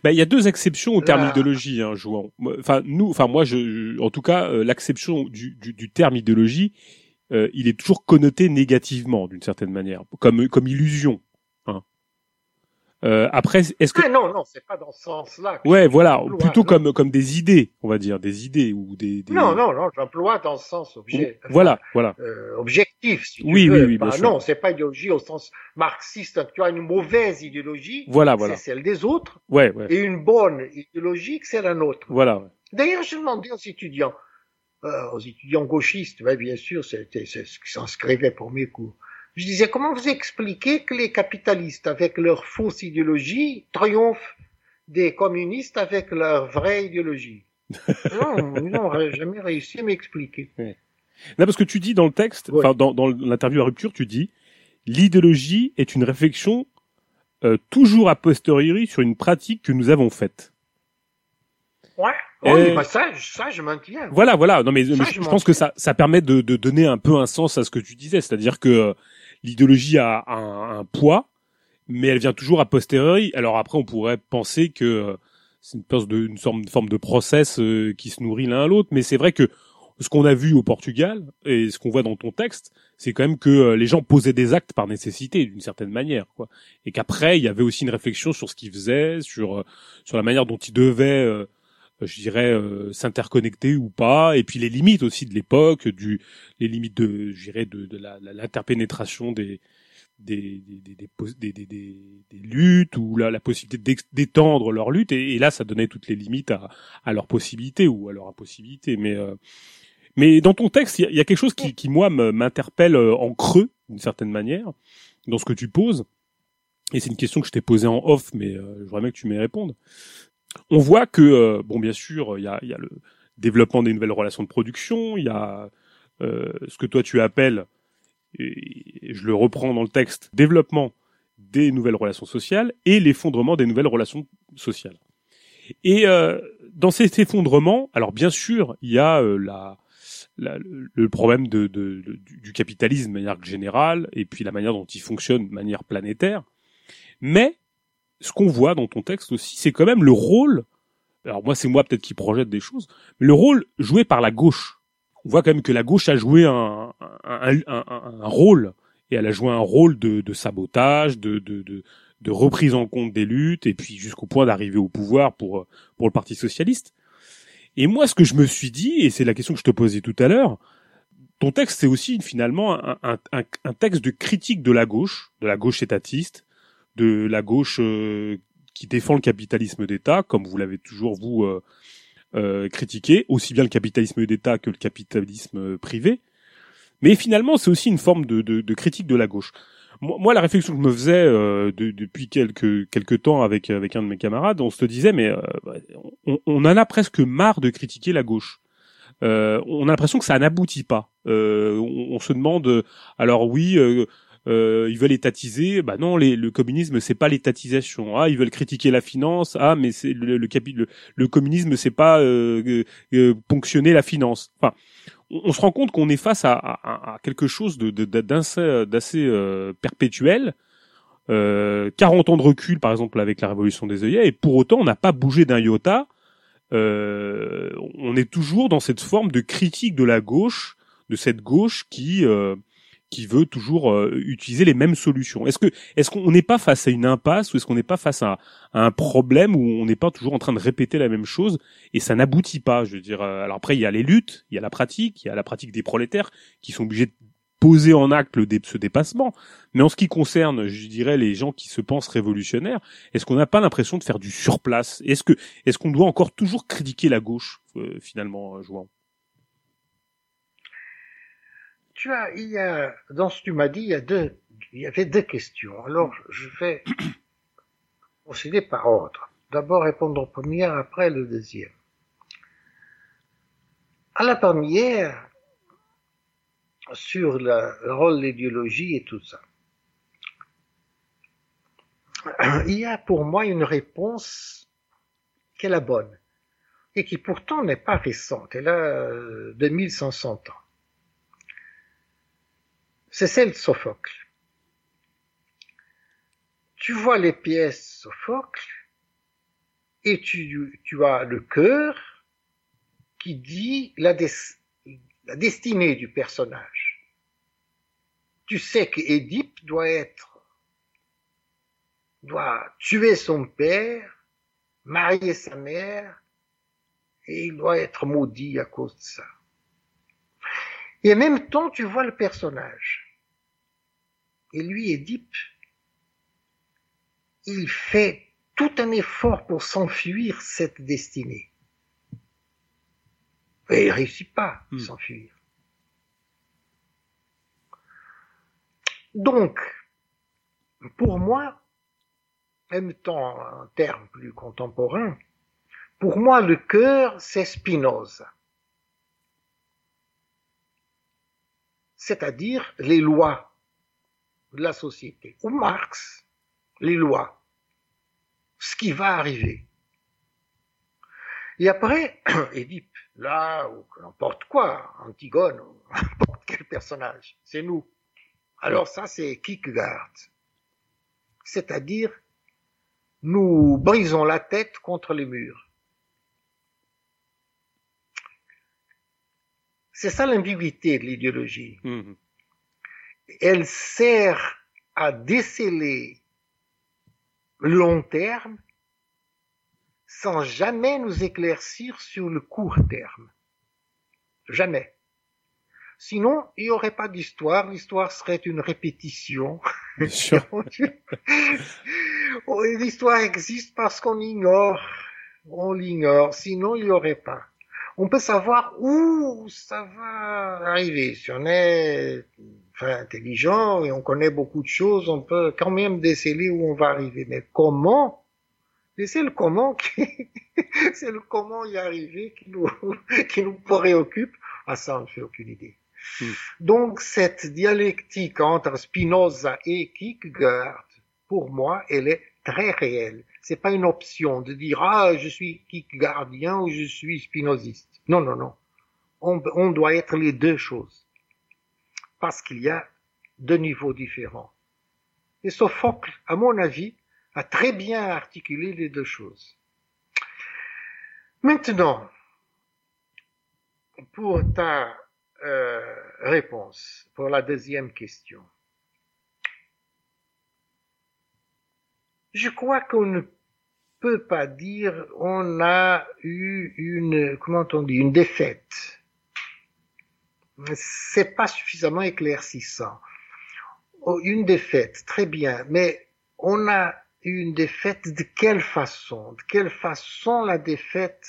Ben, il y a deux exceptions au terme idéologie, hein, Jouan. Enfin, nous, enfin moi, je, je- en tout cas, euh, l'acception du, du, du terme idéologie, euh, il est toujours connoté négativement d'une certaine manière, comme comme illusion. Hein. Euh, après, est-ce que Ah non, non, c'est pas dans ce sens-là. ouais, voilà, plutôt non. comme comme des idées, on va dire, des idées ou des, des... Non, non, non, j'emploie dans le sens objet. Voilà, voilà. euh, objectif, si tu Oui, veux. oui, oui, bien Pas- sûr. non, c'est pas idéologie au sens marxiste. Tu as une mauvaise idéologie, Voilà, voilà. c'est celle des autres, Ouais, ouais. et une bonne idéologie, c'est la nôtre. Voilà. ouais. D'ailleurs, je demandais aux étudiants, euh, aux étudiants gauchistes, ouais, bien sûr, c'était c'est ce qui s'inscrivait pour mes cours. Je disais, comment vous expliquez que les capitalistes, avec leur fausse idéologie, triomphent des communistes avec leur vraie idéologie? *laughs* Non, ils n'ont jamais réussi à m'expliquer. Non, parce que tu dis dans le texte, Ouais. enfin dans, dans l'interview à rupture, tu dis l'idéologie est une réflexion euh, toujours a posteriori sur une pratique que nous avons faite. Ouais. Et- bah ça, je- ça, je maintiens. Voilà, voilà. Non, mais, Ça, je, je je m'en pense que ça, ça permet de, de donner un peu un sens à ce que tu disais, c'est-à-dire que euh, l'idéologie a un, un poids, mais elle vient toujours a posteriori. Alors après, on pourrait penser que euh, c'est une, de, une forme, forme de process euh, qui se nourrit l'un à l'autre, mais c'est vrai que ce qu'on a vu au Portugal et ce qu'on voit dans ton texte, c'est quand même que euh, les gens posaient des actes par nécessité, d'une certaine manière, quoi. Et qu'après, il y avait aussi une réflexion sur ce qu'ils faisaient, sur sur la manière dont ils devaient, je dirais, euh, s'interconnecter ou pas, et puis les limites aussi de l'époque, du les limites de, je dirais, de, de la- la- l'interpénétration des des, des, des, des, des, luttes ou la, la possibilité d'étendre leur lutte et, et là ça donnait toutes les limites à, à leurs possibilités ou à leur impossibilité. Mais euh, mais dans ton texte il y, y a quelque chose qui, qui moi m'interpelle euh, en creux d'une certaine manière dans ce que tu poses et c'est une question que je t'ai posée en off mais euh, je voudrais bien que tu m'y répondes on voit que euh, bon bien sûr il y a, y a le développement des nouvelles relations de production il y a euh, ce que toi tu appelles et je le reprends dans le texte, développement des nouvelles relations sociales et l'effondrement des nouvelles relations sociales. Et euh, dans cet effondrement, alors bien sûr, il y a euh, la, la- le problème de, de- du capitalisme de manière générale et puis la manière dont il fonctionne de manière planétaire. Mais ce qu'on voit dans ton texte aussi, c'est quand même le rôle. Alors moi, c'est moi peut-être qui projette des choses, mais le rôle joué par la gauche on voit quand même que la gauche a joué un, rôle et elle a joué un rôle de, sabotage, de, reprise en compte des luttes et puis jusqu'au point d'arriver au pouvoir pour le Parti socialiste. Et moi, ce que je me suis dit, et c'est la question que je te posais tout à l'heure, ton texte c'est aussi finalement un, un texte de critique de la gauche, de la gauche étatiste, de la gauche euh, qui défend le capitalisme d'État, comme vous l'avez toujours vous euh, euh, critiqué, aussi bien le capitalisme d'État que le capitalisme privé. Mais finalement, c'est aussi une forme de, de, de critique de la gauche. Moi, la réflexion que je me faisais euh, de- depuis quelques quelques temps avec avec un de mes camarades, on se disait mais euh, on, on en a presque marre de critiquer la gauche. Euh, on a l'impression que ça n'aboutit pas. On, se demande alors oui. Euh, euh, ils veulent étatiser, bah non, les, le communisme c'est pas l'étatisation. Ah, ils veulent critiquer la finance. Ah, mais c'est le, le, le, le communisme c'est pas euh, euh, euh, ponctionner la finance. Enfin, on, se rend compte qu'on est face à, à, à quelque chose de, de, d'assez, d'assez euh, perpétuel. Euh, 40 ans de recul, par exemple, avec la révolution des œillets, et pour autant, on n'a pas bougé d'un iota. Euh, on est toujours dans cette forme de critique de la gauche, de cette gauche qui euh, qui veut toujours euh, utiliser les mêmes solutions. Est-ce que est-ce qu'on n'est pas face à une impasse ou est-ce qu'on n'est pas face à, un problème où on n'est pas toujours en train de répéter la même chose et ça n'aboutit pas Je veux dire. euh, Alors après, il y a les luttes, il y a la pratique, il y a la pratique des prolétaires qui sont obligés de poser en acte le dé- ce dépassement. Mais en ce qui concerne, je dirais, les gens qui se pensent révolutionnaires, est-ce qu'on n'a pas l'impression de faire du surplace? Est-ce que est-ce qu'on doit encore toujours critiquer la gauche euh, finalement, euh, Jouan tu as, il y a, dans ce que tu m'as dit, il y a deux, avait deux questions. Alors, je vais *coughs* procéder par ordre. D'abord répondre au premier, après le deuxième. À la première, sur le rôle de l'idéologie et tout ça. *coughs* Il y a pour moi une réponse qui est la bonne et qui pourtant n'est pas récente. Elle a 2500 ans. C'est celle de Sophocle. Tu vois les pièces Sophocle et tu, as le cœur qui dit la, la destinée du personnage. Tu sais qu'Édipe doit être, doit tuer son père, marier sa mère, et il doit être maudit à cause de ça. Et en même temps, tu vois le personnage. Et lui, Édipe, il fait tout un effort pour s'enfuir cette destinée. Et il réussit pas à hmm. s'enfuir. Donc, pour moi, même temps un terme plus contemporain, pour moi le cœur c'est Spinoza. C'est-à-dire les lois de la société. Ou Marx, les lois. Ce qui va arriver. Et après, *clears throat* Édipe, là, ou n'importe quoi, Antigone, ou *laughs* n'importe quel personnage, c'est nous. Alors ça, c'est Kierkegaard. C'est-à-dire, nous brisons la tête contre les murs. C'est ça l'ambiguïté de l'idéologie. Mmh. Elle sert à déceler le long terme sans jamais nous éclaircir sur le court terme. Jamais. Sinon, il n'y aurait pas d'histoire, l'histoire serait une répétition. *laughs* L'histoire existe parce qu'on ignore, on l'ignore, sinon il n'y aurait pas. On peut savoir où ça va arriver. Si on est enfin, intelligent et on connaît beaucoup de choses, on peut quand même déceler où on va arriver. Mais comment et c'est le comment *laughs* qui, c'est le comment y arriver qui nous, *laughs* qui nous préoccupe. Ah, ça, on ne fait aucune idée. Hmm. Donc, cette dialectique entre Spinoza et Kierkegaard, pour moi, elle est très réelle. C'est pas une option de dire, ah, je suis Kierkegaardien ou je suis spinoziste. Non, non, non. On, on doit être les deux choses. Parce qu'il y a deux niveaux différents. Et Sophocle, à mon avis, a très bien articulé les deux choses. Maintenant, pour ta euh, réponse, pour la deuxième question. Je crois qu'on ne peut pas dire on a eu une, comment on dit, une défaite. C'est pas suffisamment éclaircissant. Oh, une défaite, très bien, mais on a une défaite, de quelle façon? De quelle façon la défaite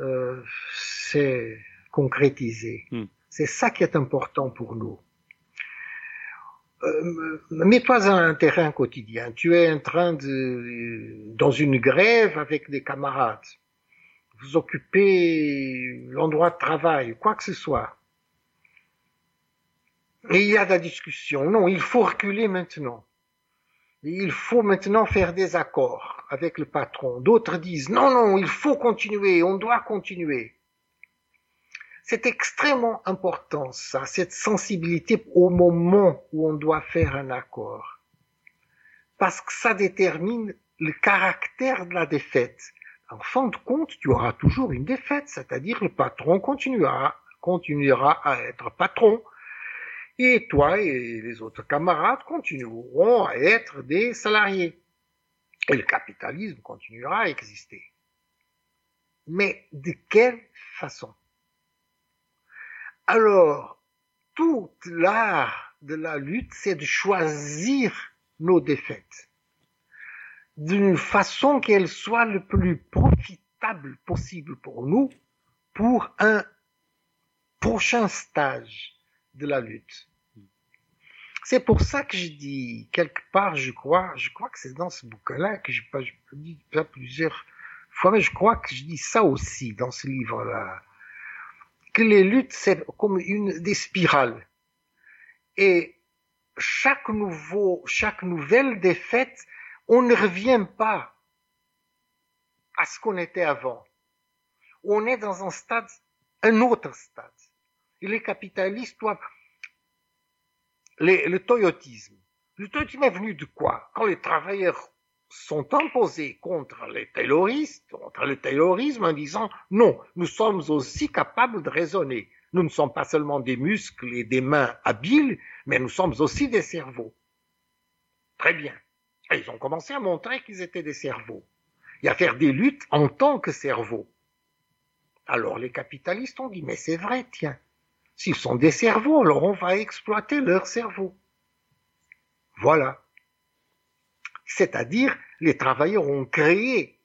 euh, s'est concrétisée? Hmm. C'est ça qui est important pour nous. Euh, Mets-toi dans un terrain quotidien. Tu es en train de, dans une grève avec des camarades. Vous occupez l'endroit de travail, quoi que ce soit. Et il y a de la discussion. Non, il faut reculer maintenant il faut maintenant faire des accords avec le patron. D'autres disent non, non, il faut continuer, on doit continuer. C'est extrêmement important, ça, cette sensibilité au moment où on doit faire un accord. Parce que ça détermine le caractère de la défaite. En fin de compte, tu auras toujours une défaite, c'est-à-dire le patron continuera, continuera à être patron et toi et les autres camarades continueront à être des salariés. Et le capitalisme continuera à exister. Mais de quelle façon? Alors, tout l'art de la lutte, c'est de choisir nos défaites d'une façon qu'elle soit le plus profitable possible pour nous pour un prochain stage de la lutte. C'est pour ça que je dis, quelque part, je crois, je crois que c'est dans ce bouquin-là que je, je dis pas plusieurs fois, mais je crois que je dis ça aussi dans ce livre-là, que les luttes, c'est comme une des spirales. Et chaque nouveau, chaque nouvelle défaite, on ne revient pas à ce qu'on était avant. On est dans un stade, un autre stade. Et les capitalistes doivent le toyotisme. Le toyotisme est venu de quoi? Quand les travailleurs sont imposés contre les tayloristes, contre le taylorisme en disant non, nous sommes aussi capables de raisonner. Nous ne sommes pas seulement des muscles et des mains habiles, mais nous sommes aussi des cerveaux. Très bien. Ils ont commencé à montrer qu'ils étaient des cerveaux et à faire des luttes en tant que cerveaux. Alors les capitalistes ont dit mais c'est vrai, tiens, S'ils sont des cerveaux, alors on va exploiter leur cerveau. Voilà. C'est-à-dire, les travailleurs ont créé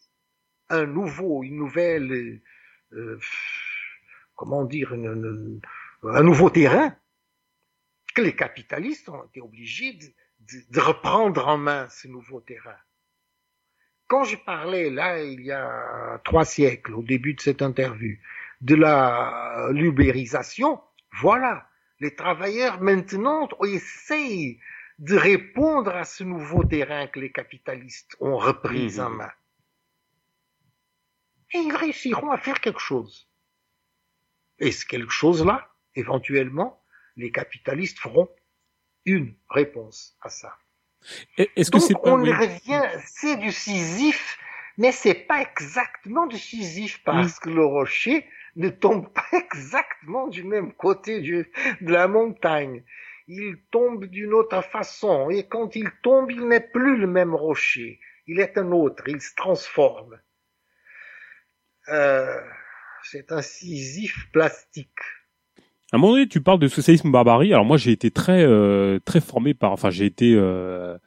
un nouveau, une nouvelle, euh, comment dire, un nouveau terrain que les capitalistes ont été obligés de, reprendre en main ce nouveau terrain. Quand je parlais là, il y a trois siècles, au début de cette interview, de la lubérisation, voilà, les travailleurs maintenant essayent de répondre à ce nouveau terrain que les capitalistes ont repris en mhm. main. Et ils réussiront à faire quelque chose. Et ce quelque chose-là, éventuellement, les capitalistes feront une réponse à ça. Est-ce que c'est on revient, c'est du Sisyphe, mais c'est pas exactement du Sisyphe parce que le rocher ne tombe pas *laughs* exactement du même côté de la montagne. Il tombe d'une autre façon, et quand il tombe, il n'est plus le même rocher. Il est un autre, il se transforme. Euh, c'est un Sisyphe plastique. À un moment donné, tu parles de socialisme barbarie. Alors moi, j'ai été très euh, très formé par, enfin, j'ai été euh,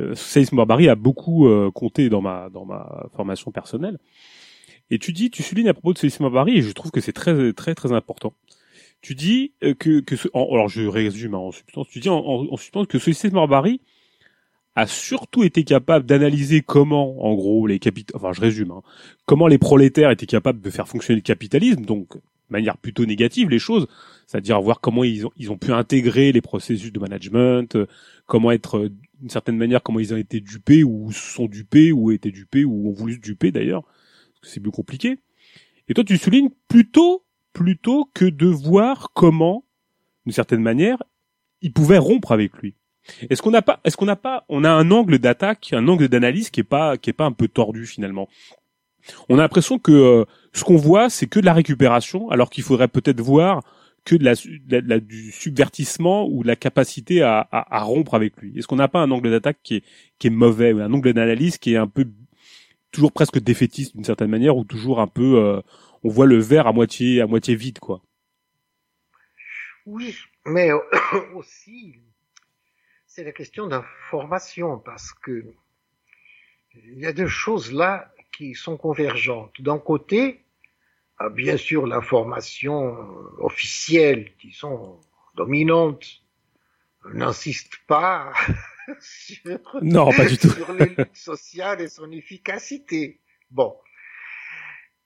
euh socialisme barbarie a beaucoup compté dans ma dans ma formation personnelle. Et tu dis, tu soulignes à propos de Céline Barry, et je trouve que c'est très très très important. Tu dis euh, que que ce, alors je résume hein, en substance. Tu dis en, en, substance que Céline Barry a surtout été capable d'analyser comment, en gros, les capitaux, enfin je résume, hein, comment les prolétaires étaient capables de faire fonctionner le capitalisme, donc manière plutôt négative les choses, c'est-à-dire voir comment ils ont ils ont pu intégrer les processus de management, euh, comment être euh, d'une certaine manière comment ils ont été dupés ou sont dupés ou étaient dupés ou ont voulu se duper d'ailleurs c'est plus compliqué. Et toi, tu soulignes plutôt, plutôt que de voir comment, d'une certaine manière, il pouvait rompre avec lui. Est-ce qu'on n'a pas, est-ce qu'on n'a pas, on a un angle d'attaque, un angle d'analyse qui est pas, qui est pas un peu tordu finalement? On a l'impression que euh, ce qu'on voit, c'est que de la récupération, alors qu'il faudrait peut-être voir que de la, du subvertissement ou la capacité à, à, rompre avec lui. Est-ce qu'on n'a pas un angle d'attaque qui est, qui est mauvais, ou un angle d'analyse qui est un peu toujours presque défaitiste d'une certaine manière ou toujours un peu euh, on voit le verre à moitié à moitié vide quoi? Oui, mais *coughs* aussi c'est la question d'information parce que il y a deux choses là qui sont convergentes. D'un côté, ah, bien sûr l'information officielle, disons dominante, n'insiste pas *laughs* sur, non, pas du tout. sur les luttes sociales et son efficacité. Bon.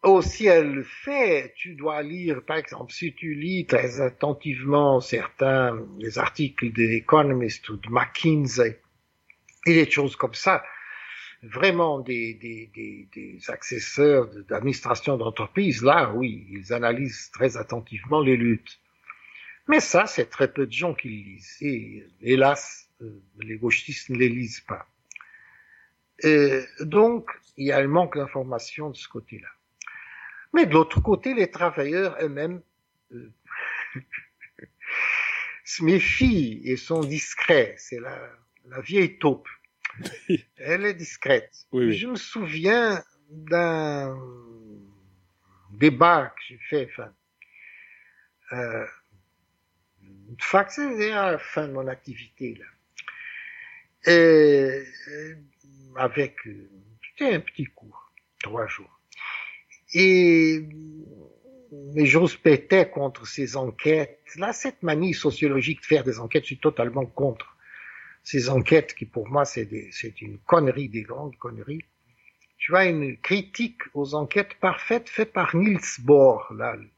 Aussi, elle le fait. Tu dois lire, par exemple, si tu lis très attentivement certains des articles de Economist ou de McKinsey et des choses comme ça, vraiment des, des, des, des accesseurs d'administration d'entreprise, là, oui, ils analysent très attentivement les luttes. Mais ça, c'est très peu de gens qui le lisent. Et hélas, euh, les gauchistes ne les lisent pas. Et donc, il y a un manque d'information de ce côté-là. Mais de l'autre côté, les travailleurs eux-mêmes euh, *laughs* se méfient et sont discrets. C'est la, la vieille taupe. *laughs* Elle est discrète. Je me souviens d'un débat que j'ai fait, enfin, euh, à la fin de mon activité, là. Et, avec, c'était un petit cours, trois jours. Et mais j'ose péter contre ces enquêtes. Là, cette manie sociologique de faire des enquêtes, je suis totalement contre ces enquêtes qui, pour moi, c'est une connerie, des grandes conneries. Tu vois, une critique aux enquêtes parfaites faite par Niels Bohr, là, le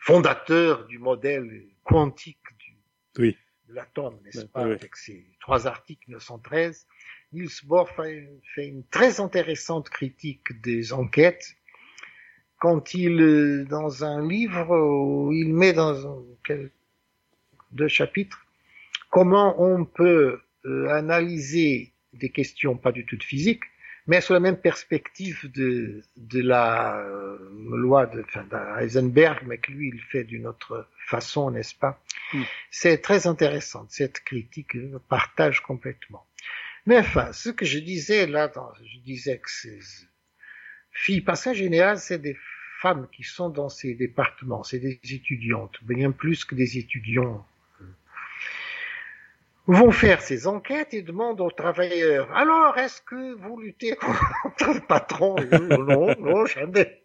fondateur du modèle quantique du, oui. de l'atome, n'est-ce pas, avec ses trois articles 913. Niels Bohr fait, fait une très intéressante critique des enquêtes quand il, euh, dans un livre, il met dans quel, deux chapitres, comment on peut euh, analyser des questions pas du tout de physique, mais sur la même perspective de, de la euh, loi de, enfin, d'Eisenberg, mais que lui il fait d'une autre façon, n'est-ce pas? Mm. C'est très intéressant, cette critique, je partage complètement. Mais enfin, ce que je disais là, dans, je disais que ces filles, parce qu'en général, c'est des femmes qui sont dans ces départements, c'est des étudiantes, bien plus que des étudiants, vont faire ces enquêtes et demandent aux travailleurs, alors est-ce que vous luttez contre le patron? Non, non, jamais.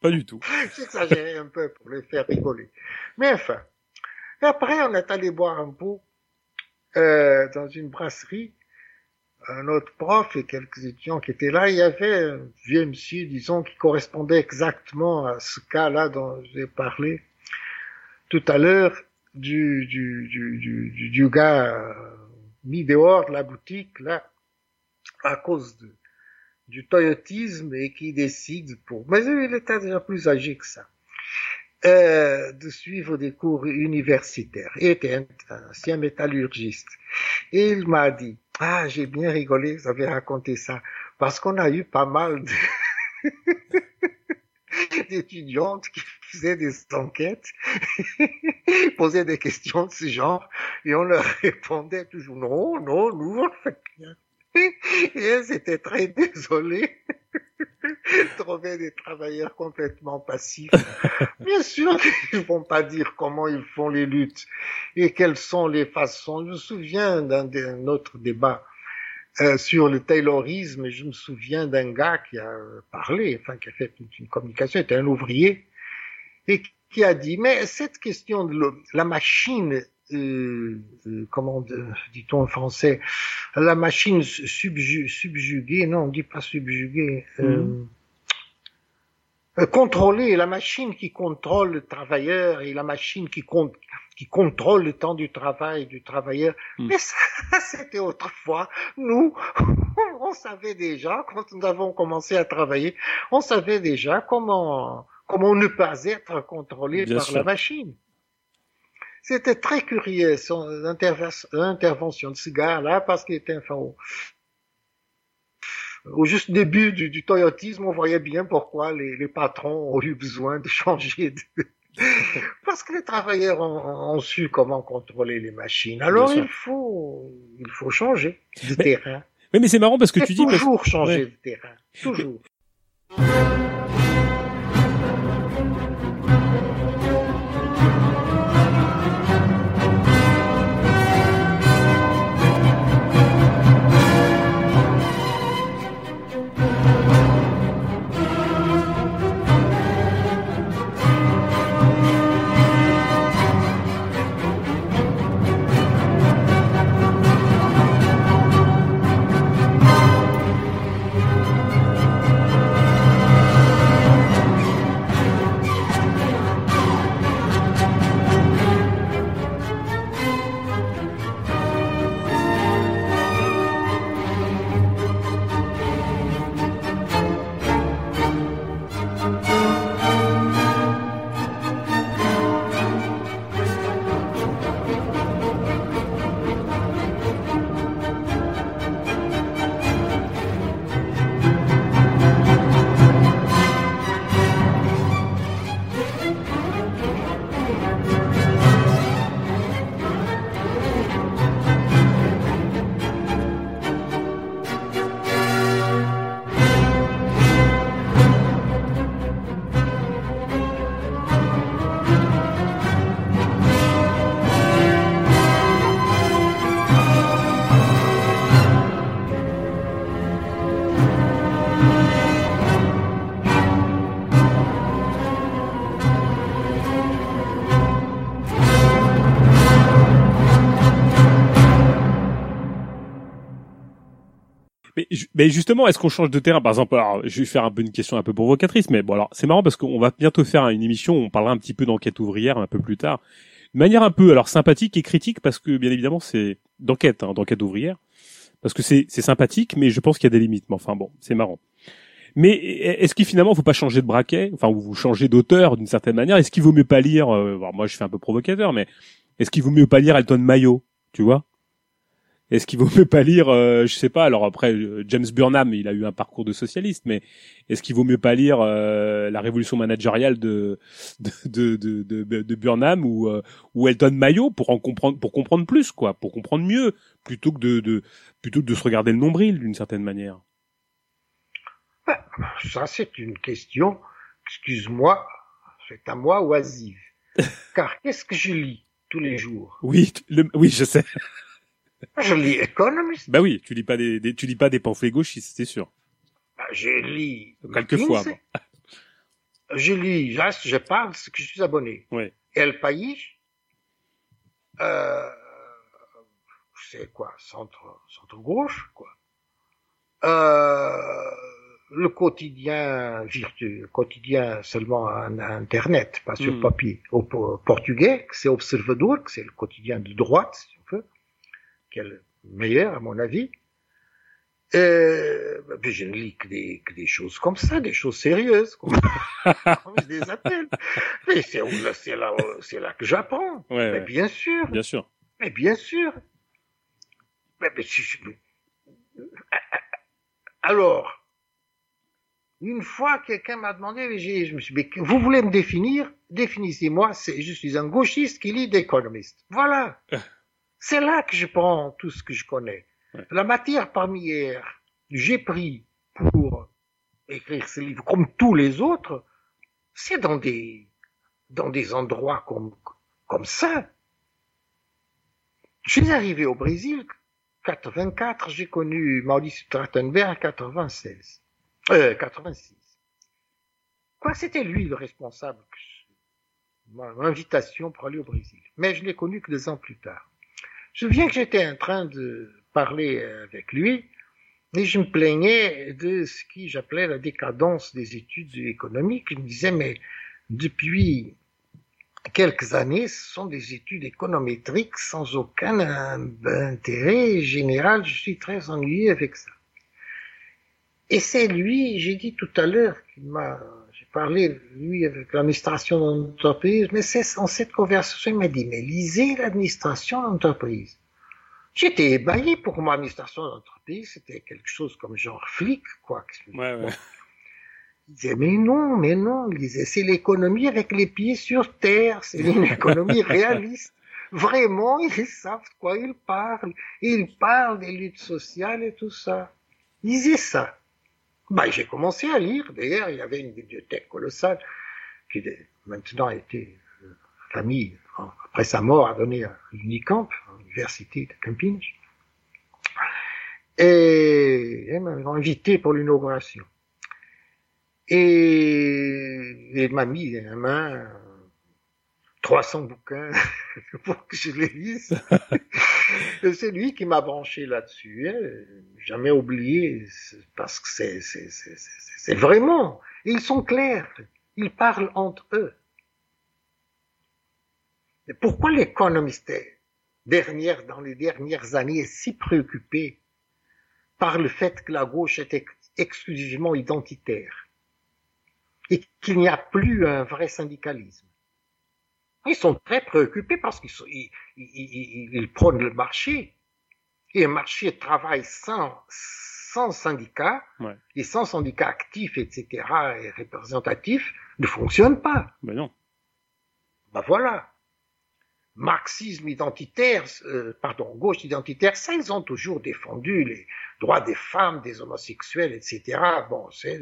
Pas du tout. J'exagérais un peu pour les faire rigoler. Mais enfin, après on est allé boire un pot euh, dans une brasserie un autre prof et quelques étudiants qui étaient là, il y avait un vieux monsieur, disons, qui correspondait exactement à ce cas-là dont j'ai parlé tout à l'heure, du, du, du, du, gars euh, mis dehors de la boutique, là, à cause de, du toyotisme et qui décide pour... Mais il était déjà plus âgé que ça. Euh, de suivre des cours universitaires. Il était un ancien métallurgiste. Et il m'a dit, ah, j'ai bien rigolé, vous avez raconté ça, parce qu'on a eu pas mal *laughs* d'étudiantes qui faisaient des enquêtes, *laughs* posaient des questions de ce genre, et on leur répondait toujours non, non, nous on fait rien. Et elles étaient très désolées *laughs* trouver des travailleurs complètement passifs. Bien sûr qu'ils vont pas dire comment ils font les luttes et quelles sont les façons. Je me souviens d'un autre débat euh, sur le taylorisme, je me souviens d'un gars qui a parlé, enfin qui a fait une, communication, était un ouvrier, et qui a dit, mais cette question de la machine euh, euh, comment dit-on en français, la machine subjuguée, non, on dit pas subjuguée, euh, mhm. contrôler, la machine qui contrôle le travailleur et la machine qui, qui contrôle le temps du travail du travailleur. Mhm. Mais ça, *laughs* c'était autrefois. Nous, *laughs* on savait déjà, quand nous avons commencé à travailler, on savait déjà comment, comment ne pas être contrôlé par la machine. C'était très curieux, son intervention de ce gars-là, parce qu'il était enfin, au, au juste début du, du, toyotisme, on voyait bien pourquoi les, les, patrons ont eu besoin de changer de... *laughs* parce que les travailleurs ont, ont, su comment contrôler les machines. Alors il faut, il faut changer de terrain. Oui, mais c'est marrant parce que tu dis... Toujours changer de terrain. Toujours. Mais justement, est-ce qu'on change de terrain? Par exemple, alors, je vais faire un peu une question un peu provocatrice, mais bon, alors c'est marrant parce qu'on va bientôt faire une émission où on parlera un petit peu d'enquête ouvrière un peu plus tard, de manière un peu alors sympathique et critique parce que bien évidemment c'est d'enquête, hein, d'enquête ouvrière, parce que c'est sympathique, mais je pense qu'il y a des limites. Mais enfin bon, c'est marrant. Mais est-ce qu'il finalement faut pas changer de braquet, enfin ou vous changez d'auteur d'une certaine manière. Est-ce qu'il vaut mieux pas lire euh, Moi, je fais un peu provocateur, mais est-ce qu'il vaut mieux pas lire Elton Mayo, tu vois? Est-ce qu'il vaut mieux pas lire, euh, je sais pas. Alors après, euh, James Burnham, il a eu un parcours de socialiste, mais est-ce qu'il vaut mieux pas lire euh, la révolution managériale de de de de, de, Burnham ou euh, ou Elton Mayo pour en comprendre pour comprendre plus quoi, pour comprendre mieux, plutôt que de, de plutôt que de se regarder le nombril d'une certaine manière? Ça c'est une question. Excuse-moi, c'est à moi oisive. *laughs* Car qu'est-ce que je lis tous les jours? Oui, oui, je sais. Je lis Economist. Bah oui, tu lis pas des, tu lis pas des pamphlets gauchistes, c'est sûr. Bah, je lis. Quelquefois. Je lis, je, je parle ce que je suis abonné. Oui. El País, euh, c'est quoi, centre, centre gauche, quoi. Euh, le quotidien virtuel, quotidien seulement en Internet, pas sur hmm. papier. Au portugais, c'est Observador, c'est le quotidien de droite, qui est le meilleur à mon avis. Euh, je ne lis que des, que des choses comme ça, des choses sérieuses, comme, *laughs* je les appelle. Mais c'est là, que j'apprends. Ouais, mais bien sûr. Bien sûr. Mais bien sûr. Mais, alors, une fois, quelqu'un m'a demandé, je me suis dit, vous voulez me définir? Définissez-moi, je suis un gauchiste qui lit d'économiste. Voilà. *laughs* C'est là que je prends tout ce que je connais. La matière première que j'ai pris pour écrire ce livre, comme tous les autres, c'est dans des, dans des endroits comme, comme ça. Je suis arrivé au Brésil, 84, j'ai connu Maurice Strattenberg, 96, euh, 86. Quoi, c'était lui le responsable, mon invitation pour aller au Brésil. Mais je l'ai connu que deux ans plus tard. Je me souviens que j'étais en train de parler avec lui et je me plaignais de ce qui j'appelais la décadence des études économiques. Je me disais, mais depuis quelques années, ce sont des études économétriques sans aucun intérêt général. Je suis très ennuyé avec ça. Et c'est lui, j'ai dit tout à l'heure, qu'il m'a parler, lui, avec l'administration d'entreprise, mais c'est en cette conversation, il m'a dit, mais lisez l'administration d'entreprise. J'étais ébahi pour moi, l'administration d'entreprise, c'était quelque chose comme genre flic, quoi. Ouais, ouais. Il disait, mais non, mais non, il disait, c'est l'économie avec les pieds sur terre, c'est une économie *laughs* réaliste. Vraiment, ils savent de quoi ils parlent. Ils parlent des luttes sociales et tout ça. Ils ça. Bah, j'ai commencé à lire. D'ailleurs, il y avait une bibliothèque colossale qui maintenant a été euh, famille, après sa mort, a donné à l'Unicamp, l'université de Camping. Et ils m'ont invité pour l'inauguration. Et il m'a mis la main 300 bouquins *laughs* pour que je les lise. *laughs* c'est lui qui m'a branché là-dessus. Hein. Jamais oublié, parce que c'est, c'est, c'est, c'est vraiment. Ils sont clairs. Ils parlent entre eux. Et pourquoi l'économiste dernière, dans les dernières années, est si préoccupé par le fait que la gauche est exclusivement identitaire et qu'il n'y a plus un vrai syndicalisme? Ils sont très préoccupés parce qu'ils ils, prônent le marché. Et un marché travaille sans, sans syndicat, et sans syndicat actif, etc., et représentatif, ne fonctionne pas. Ben non. Ben voilà. Marxisme identitaire, euh, pardon, gauche identitaire, ça, ils ont toujours défendu les droits des femmes, des homosexuels, etc. Bon, c'est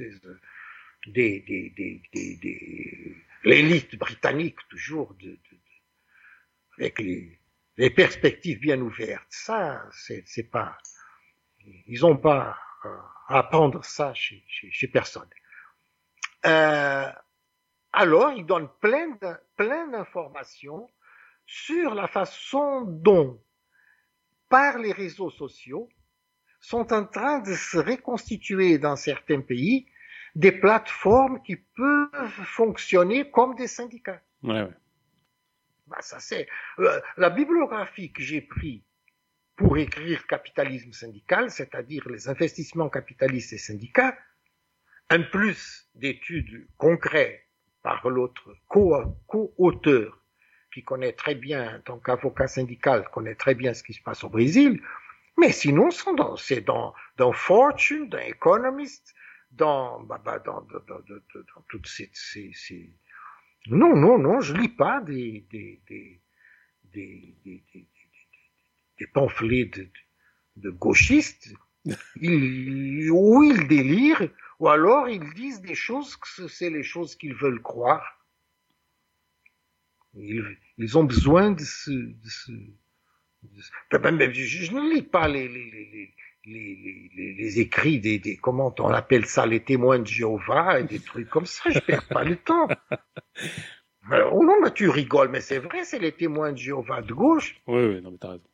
des, des, des, des l'élite britannique toujours de, de, avec les, les, perspectives bien ouvertes. Ça, c'est pas, ils ont pas à apprendre ça chez, chez, chez personne. Euh, alors, ils donnent plein plein d'informations sur la façon dont, par les réseaux sociaux, sont en train de se reconstituer dans certains pays des plateformes qui peuvent fonctionner comme des syndicats. Ouais, ouais. Bah, ça c'est euh, la bibliographie que j'ai pris pour écrire capitalisme syndical, c'est-à-dire les investissements capitalistes et syndicats, un plus d'études concrètes par l'autre co-auteur qui connaît très bien, en tant qu'avocat syndical, connaît très bien ce qui se passe au Brésil, mais sinon, c'est dans, dans Fortune, dans Economist, dans, bah, bah, dans, dans, dans, dans, toutes ces, ces, ces, Non, non, non, je lis pas des, des, des, des, des, pamphlets de, de gauchistes. Ils, ou ils délirent, ou alors ils disent des choses que c'est les choses qu'ils veulent croire. Ils, ils ont besoin de ce, de ce, de ce... Je, je, ne lis pas les, les, les, les, les, les écrits des, des, comment on appelle ça, les témoins de Jéhovah et des trucs comme ça. Je perds pas le temps. Alors, *laughs* oh non, mais tu rigoles, mais c'est vrai, c'est les témoins de Jéhovah de gauche. Oui, oui, non, mais t'as raison.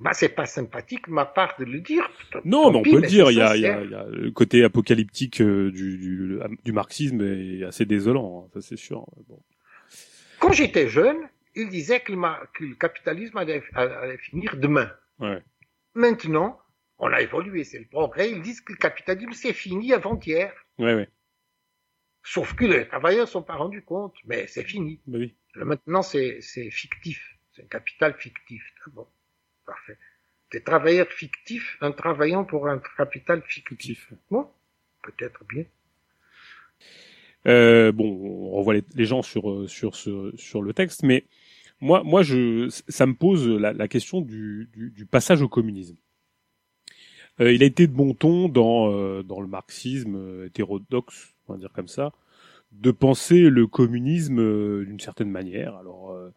Bah, c'est pas sympathique ma part de le dire. Non, mais on peut le dire. Il y, a, il, y a, il y a, le côté apocalyptique euh, du, du, du, marxisme est assez désolant, hein, ça c'est sûr. Bon. Quand j'étais jeune, il disait que le, que le capitalisme allait, allait, finir demain. Ouais. Maintenant, on a évolué, c'est le progrès. Ils disent que le capitalisme c'est fini avant-hier. Ouais, ouais. Sauf que les travailleurs ne sont pas rendus compte, mais c'est fini. Bah oui. Maintenant, c'est fictif. C'est un capital fictif. Bon. Parfait. Des travailleurs fictifs, en travaillant pour un capital fictif. Bon, peut-être bien. Euh, bon, on revoit les, les gens sur sur sur, sur le texte, mais moi, moi, je, ça me pose la, la question du, du, du, passage au communisme. Euh, il a été de bon ton dans euh, dans le marxisme euh, hétérodoxe, on va dire comme ça, de penser le communisme euh, d'une certaine manière. Alors euh,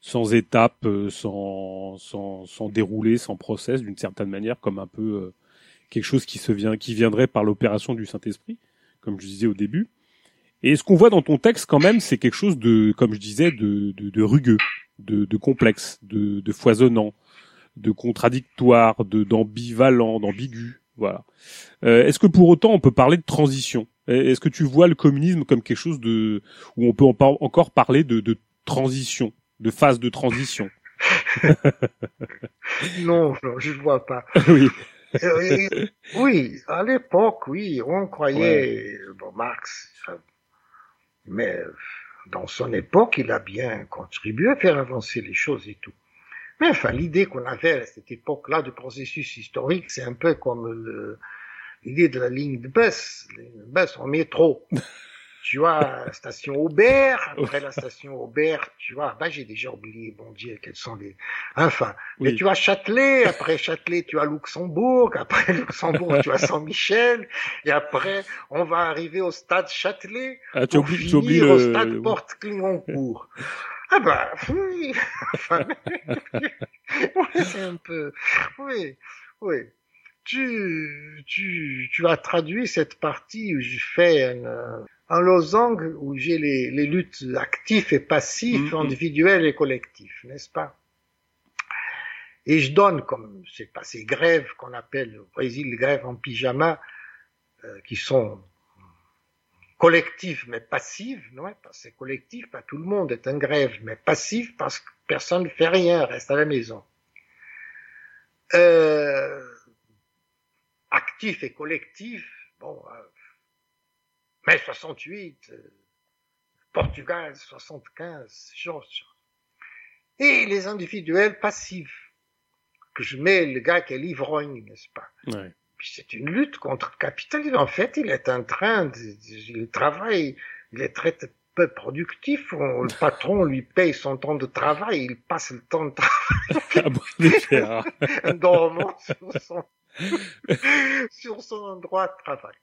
sans étapes, euh, sans, sans, sans dérouler, sans process, d'une certaine manière, comme un peu quelque chose qui se vient, qui viendrait par l'opération du Saint-Esprit, comme je disais au début. Et ce qu'on voit dans ton texte, quand même, c'est quelque chose de, comme je disais, de, de, de rugueux, de, de complexe, de, de foisonnant, de contradictoire, de d'ambivalent, d'ambigu. Voilà. Euh, Est-ce que pour autant on peut parler de transition? Est-ce que tu vois le communisme comme quelque chose de où on peut en par encore parler de, de transition de phase de transition? *laughs* non, non, je ne vois pas. *laughs* oui. Euh, oui, à l'époque, oui, on croyait, ouais. bon, Marx, mais dans son époque, il a bien contribué à faire avancer les choses et tout. Mais enfin, l'idée qu'on avait à cette époque-là de processus historique, c'est un peu comme l'idée de la ligne de bus, le bus en métro. Tu vois, station Aubert, *laughs* après la station Aubert, tu vois, bah, j'ai déjà oublié, bon Dieu, quels sont les, enfin, oui. mais tu as Châtelet, après Châtelet, tu as Luxembourg, après *laughs* Luxembourg, tu as Saint-Michel, et après, on va arriver au stade Châtelet, ah, tu pour oublies, finir oublies au le... stade Porte-Clignancourt. Ah bah, oui, *laughs* enfin, oui, c'est un peu, oui, oui. Tu, tu, tu as traduit cette partie où je fais un, un losange où j'ai les, les, luttes actives et passives, mm -hmm. individuelles et collectives, n'est-ce pas? Et je donne, comme c'est pas ces grèves qu'on appelle au Brésil les grèves en pyjama, euh, qui sont collectives mais passives, non Parce que c'est collectif, pas tout le monde est en grève, mais passive parce que personne ne fait rien, reste à la maison. Euh, actif et collectif, bon, euh, mai 68, euh, Portugal 75, chose. Et les individuels passifs, que je mets le gars qui est l'ivrogne, n'est-ce pas? Ouais. C'est une lutte contre le capitalisme. En fait, il est en train de, il travaille, il est très peu productif. On, le patron lui paye son temps de travail, il passe le temps de travail *laughs* en *laughs* dormant sur son, *laughs* sur son endroit de travail.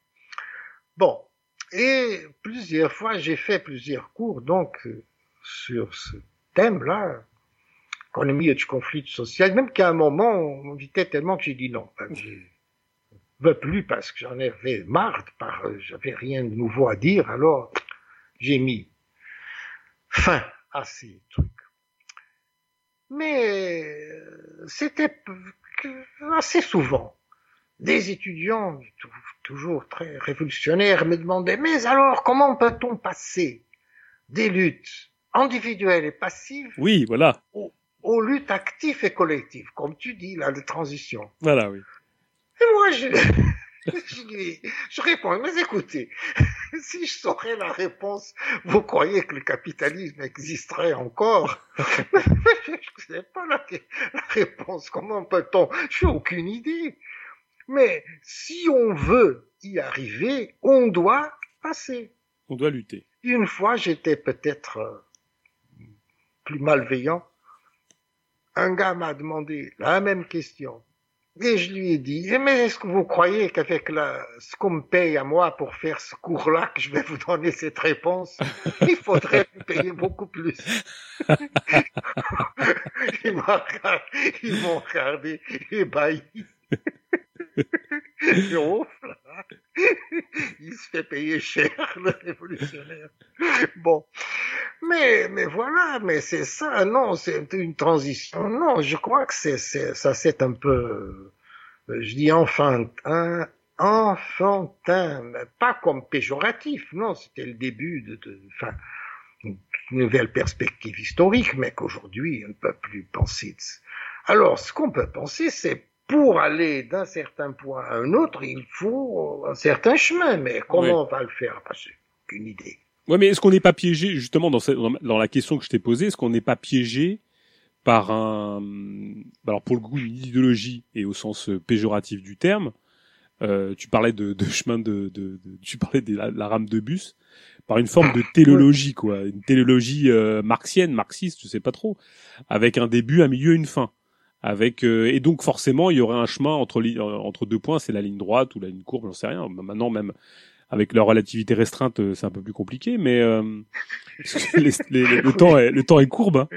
Bon, et plusieurs fois, j'ai fait plusieurs cours, donc, euh, sur ce thème-là, économie du conflit social, même qu'à un moment, on m'invitait tellement que j'ai dit non. Je veux plus parce que j'en avais marre, par, j'avais rien de nouveau à dire, alors j'ai mis fin à ces trucs. Mais c'était assez souvent des étudiants, toujours très révolutionnaires, me demandaient, mais alors comment peut-on passer des luttes individuelles et passives oui, voilà. aux, luttes actives et collectives, comme tu dis, là, de transition Voilà, oui. Et moi, je, *laughs* je, je réponds, mais écoutez, *laughs* si je saurais la réponse, vous croyez que le capitalisme existerait encore? *laughs* Je ne sais pas la, la réponse. Comment peut-on? Je n'ai aucune idée. Mais si on veut y arriver, on doit passer. On doit lutter. Une fois, j'étais peut-être euh, plus malveillant. Un gars m'a demandé la même question. Et je lui ai dit, eh, mais est-ce que vous croyez qu'avec la, ce qu'on me paye à moi pour faire ce cours-là, que je vais vous donner cette réponse Il faudrait me payer beaucoup plus. *laughs* ils m'ont regardé, ils m'ont regardé ébahi. *laughs* Il se fait payer cher, le révolutionnaire. Bon. Mais, mais voilà, mais c'est ça, non, c'est une transition. Non, je crois que c'est, ça c'est un peu, euh, je dis enfantin, enfantin, pas comme péjoratif, non, c'était le début de, une nouvelle perspective historique, mais qu'aujourd'hui, on ne peut plus penser. Alors, ce qu'on peut penser, c'est pour aller d'un certain point à un autre, il faut un certain chemin. Mais comment on va le faire? Pas qu'une idée. Ouais, mais est-ce qu'on n'est pas piégé justement dans, dans la question que je t'ai posée Est-ce qu'on n'est pas piégé par un, alors pour le coup, une idéologie et au sens euh, péjoratif du terme euh, Tu parlais de, de chemin de, de, de, tu parlais de la, rame de bus par une forme de téléologie, quoi, une téléologie euh, marxienne, marxiste, je sais pas trop, avec un début, un milieu, une fin avec euh, et donc forcément il y aurait un chemin entre euh, entre deux points, c'est la ligne droite ou la ligne courbe, j'en sais rien. Maintenant même avec leur relativité restreinte, euh, c'est un peu plus compliqué, mais *laughs* le temps est le temps est courbe. Hein.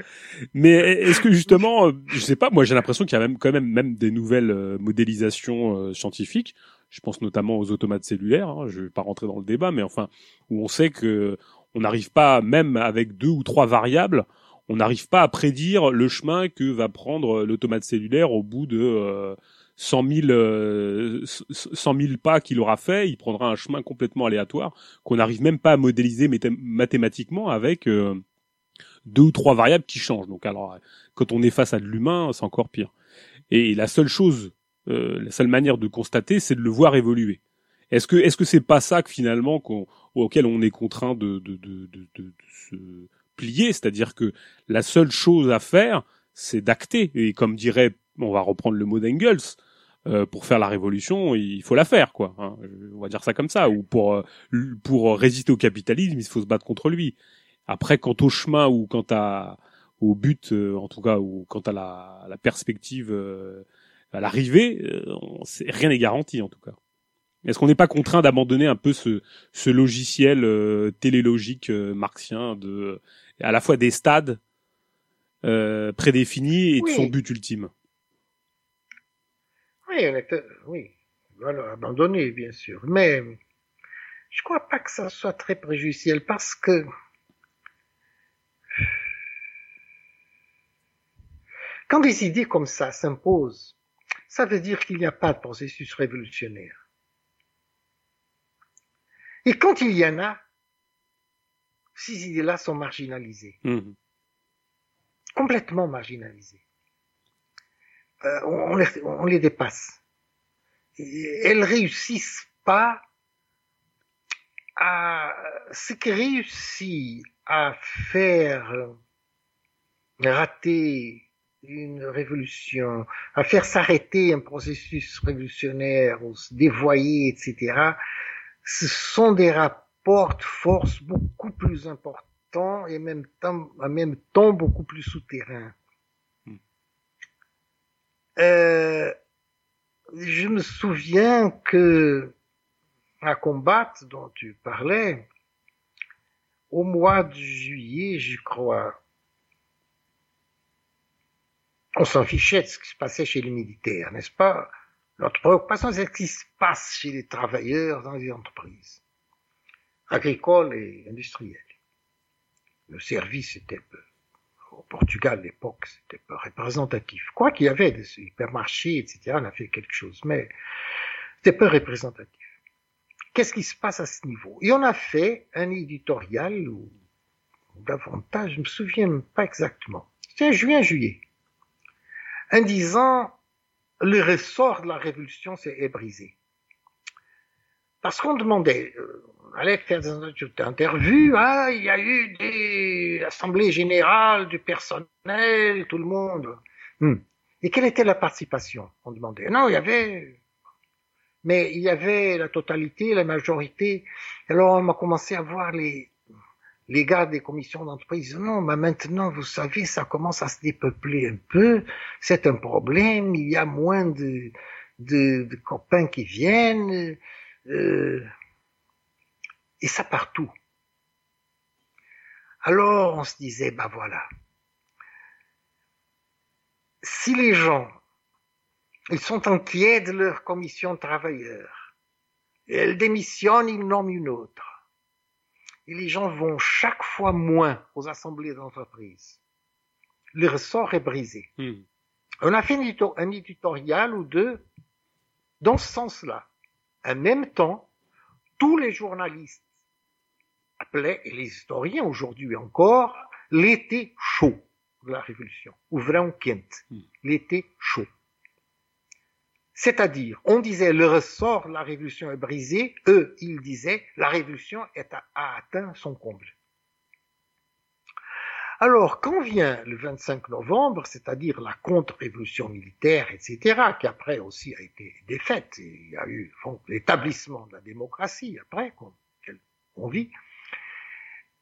Mais est-ce que justement, je sais pas, moi j'ai l'impression qu'il y a même quand même même des nouvelles modélisations scientifiques. Je pense notamment aux automates cellulaires. Hein, je vais pas rentrer dans le débat, mais enfin où on sait que on n'arrive pas même avec deux ou trois variables on n'arrive pas à prédire le chemin que va prendre l'automate cellulaire au bout de euh, 100 000, pas qu'il aura fait. Il prendra un chemin complètement aléatoire qu'on n'arrive même pas à modéliser mathématiquement avec euh, deux ou trois variables qui changent. Donc alors, quand on est face à de l'humain, c'est encore pire. Et la seule chose, euh, la seule manière de constater, c'est de le voir évoluer. Est-ce que est-ce que c'est pas ça que finalement auquel on est contraint de se plier, c'est-à-dire que la seule chose à faire, c'est d'acter. Et comme dirait, on va reprendre le mot d'Engels, euh, pour faire la révolution, il faut la faire, quoi. Hein. on va dire ça comme ça. Ou pour euh, pour résister au capitalisme, il faut se battre contre lui. Après, quant au chemin ou quant à au but, euh, en tout cas, ou quant à la, la perspective, à l'arrivée, rien n'est garanti, en tout cas. Est-ce qu'on n'est pas contraint d'abandonner un peu ce, ce logiciel télélogique marxien de à la fois des stades euh, prédéfinis et de son but ultime. Oui, oui, voilà, abandonné bien sûr, mais je crois pas que ça soit très préjudiciel parce que quand des idées comme ça s'imposent, ça veut dire qu'il n'y a pas de processus révolutionnaire. Et quand il y en a, ces idées-là sont marginalisées. Mmh. Complètement marginalisées. Euh, on, les, on, les, dépasse. Et elles réussissent pas à ce qui réussit à faire rater une révolution, à faire s'arrêter un processus révolutionnaire, ou se dévoyer, etc., ce sont des rapports porte force beaucoup plus important et même temps, en même temps beaucoup plus souterrain. Hmm. Euh, je me souviens que à combattre dont tu parlais, au mois de juillet, je crois, on s'en fichait de ce qui se passait chez les militaires, n'est-ce pas? Notre préoccupation, c'est ce qui se passe chez les travailleurs dans les entreprises agricole et industriel. Le service était au Portugal à l'époque, c'était peu représentatif. Quoi qu'il y avait des hypermarchés, etc., on a fait quelque chose. Mais C'était peu représentatif. Qu'est-ce qui se passe à ce niveau? Et on a fait un éditorial ou davantage, je me souviens pas exactement. C'était juin-juillet. En disant, le ressort de la révolution s'est brisé. Parce qu'on demandait, euh, on allait faire des interviews, ah, il y a eu des assemblées générales du personnel, tout le monde. Hmm. Et quelle était la participation On demandait? Non, il y avait mais il y avait la totalité, la majorité. Alors on a commencé à voir les, les gars des commissions d'entreprise. Non, mais maintenant, vous savez, ça commence à se dépeupler un peu. C'est un problème. Il y a moins de, de, de copains qui viennent. Euh, et ça partout. Alors on se disait, bah voilà. Si les gens ils sont inquiets de leur commission de travailleurs. Et elle démissionne, ils nomment une autre. Et les gens vont chaque fois moins aux assemblées d'entreprise. Le ressort est brisé. Hmm. On a fait un éditorial ou deux dans ce sens-là. En même temps, tous les journalistes appelaient, et les historiens aujourd'hui encore, l'été chaud de la Révolution, ou quinte, hmm. l'été chaud. C'est-à-dire, on disait le ressort de la révolution est brisé, eux, ils disaient la révolution est a atteint son comble. Alors, quand vient le 25 novembre, c'est-à-dire la contre-révolution militaire, etc., qui après aussi a été défaite, il y a eu l'établissement de la démocratie après qu'on vit,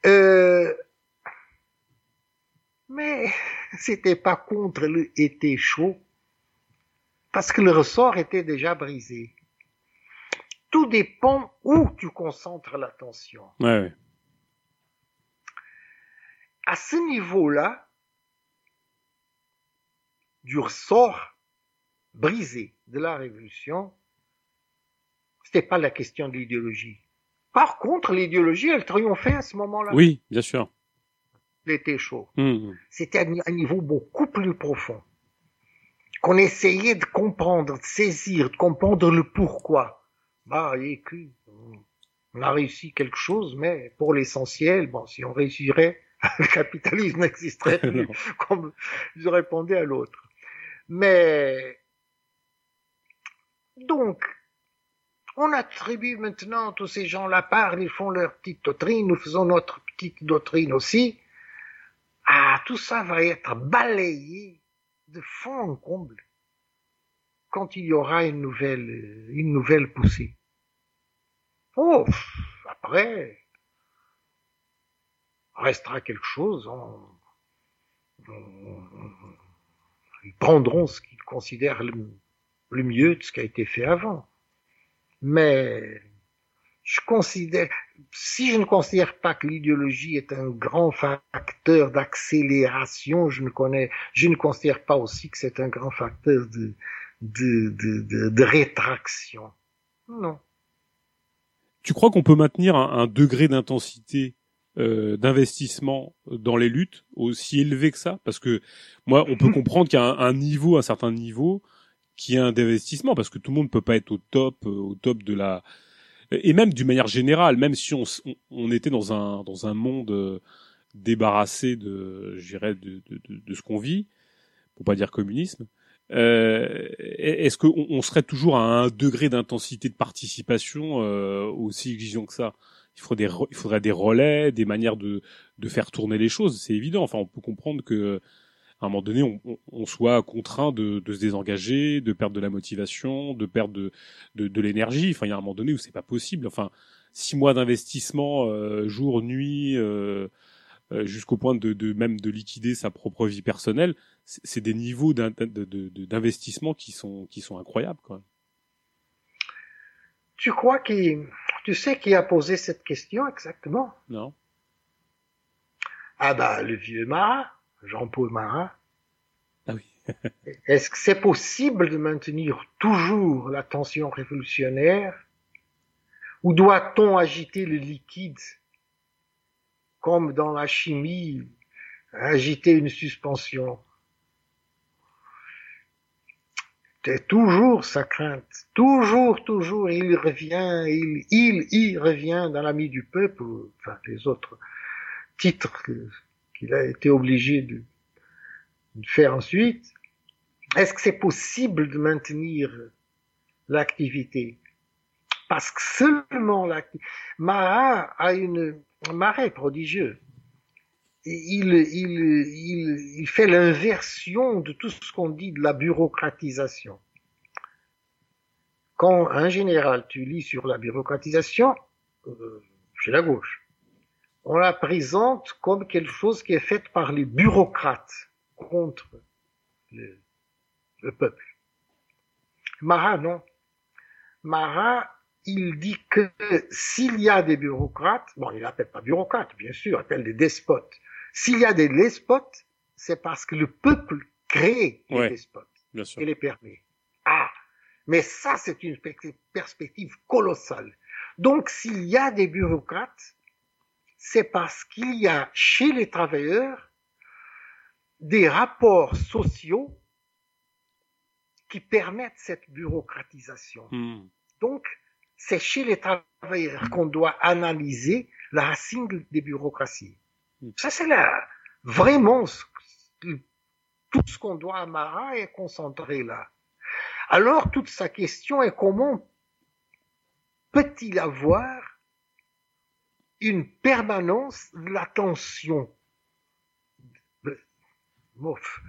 euh, mais c'était pas contre le été chaud parce que le ressort était déjà brisé. Tout dépend où tu concentres l'attention. Ouais, À ce niveau-là, du ressort brisé de la révolution, c'était pas la question de l'idéologie. Par contre, l'idéologie, elle triomphait à ce moment-là. Oui, bien sûr. L'été chaud. Mmh. C'était à un niveau beaucoup plus profond qu'on essayait de comprendre, de saisir, de comprendre le pourquoi. Bah, écoute, on a réussi quelque chose, mais pour l'essentiel, bon, si on réussirait, *laughs* le capitalisme n'existerait *laughs* plus, comme je répondais à l'autre. Mais, donc, on attribue maintenant, tous ces gens-là parlent, ils font leur petite doctrine, nous faisons notre petite doctrine aussi. Ah, tout ça va être balayé de fond en comble quand il y aura une nouvelle, une nouvelle poussée. Oh, après, restera quelque chose. ils prendront ce qu'ils considèrent le mieux de ce qui a été fait avant. Mais je considère, si je ne considère pas que l'idéologie est un grand facteur d'accélération, je ne connais, je ne considère pas aussi que c'est un grand facteur de, de, de, de, rétraction. Non. Tu crois qu'on peut maintenir un, degré d'intensité euh, d'investissement dans les luttes aussi élevé que ça? Parce que moi, on peut *laughs* comprendre qu'il y a un, un, niveau, un certain niveau, qui est un d'investissement, parce que tout le monde peut pas être au top, euh, au top de la et même d'une manière générale, même si on, on, était dans un dans un monde euh, débarrassé de, je dirais, de, de, de, ce qu'on vit, pour pas dire communisme, euh, est-ce qu'on on serait toujours à un degré d'intensité de participation euh, aussi exigeant que ça? Il faudrait, des, il faudrait des relais, des manières de, de faire tourner les choses, c'est évident. Enfin, on peut comprendre que à un moment donné, on, on soit contraint de, de, se désengager, de perdre de la motivation, de perdre de, de, de l'énergie. Enfin, il y a un moment donné où c'est pas possible. Enfin, six mois d'investissement, euh, jour, nuit, euh, euh jusqu'au point de, de, même de liquider sa propre vie personnelle, c'est des niveaux d'investissement qui sont qui sont incroyables quand même. Tu crois qu'il, tu sais qui a posé cette question exactement? Non. Ah bah le vieux Marat. Jean-Paul Marat. Ah oui. *laughs* Est-ce que c'est possible de maintenir toujours la tension révolutionnaire? Ou doit-on agiter le liquide comme dans la chimie, agiter une suspension? C'est toujours sa crainte. Toujours, toujours, il revient, il, il y revient dans l'ami du peuple, enfin, les autres titres qu'il a été obligé de, faire ensuite. Est-ce que c'est possible de maintenir l'activité? Parce que seulement l'activité. Marat a une marée prodigieux. Il, il, il, il fait l'inversion de tout ce qu'on dit de la bureaucratisation. Quand un général, tu lis sur la bureaucratisation, euh, chez la gauche, on la présente comme quelque chose qui est fait par les bureaucrates contre le, le peuple. Marat, non. Marat, il dit que s'il y a des bureaucrates, bon, il n'appelle pas bureaucrates, bien sûr, il appelle des despotes. S'il y a des despotes, c'est parce que le peuple crée les Ouais, despotes Bien sûr. et les permet. Ah, mais ça, c'est une pe- perspective colossale. Donc, s'il y a des bureaucrates, c'est parce qu'il y a chez les travailleurs des rapports sociaux qui permettent cette bureaucratisation. Hmm. Donc, c'est chez les travailleurs qu'on doit analyser la racine des bureaucraties. Mm. Ça, c'est là, vraiment, tout ce qu'on doit à Marat est concentré là. Alors, toute sa question est comment peut-il avoir une permanence de l'attention Le- Mof.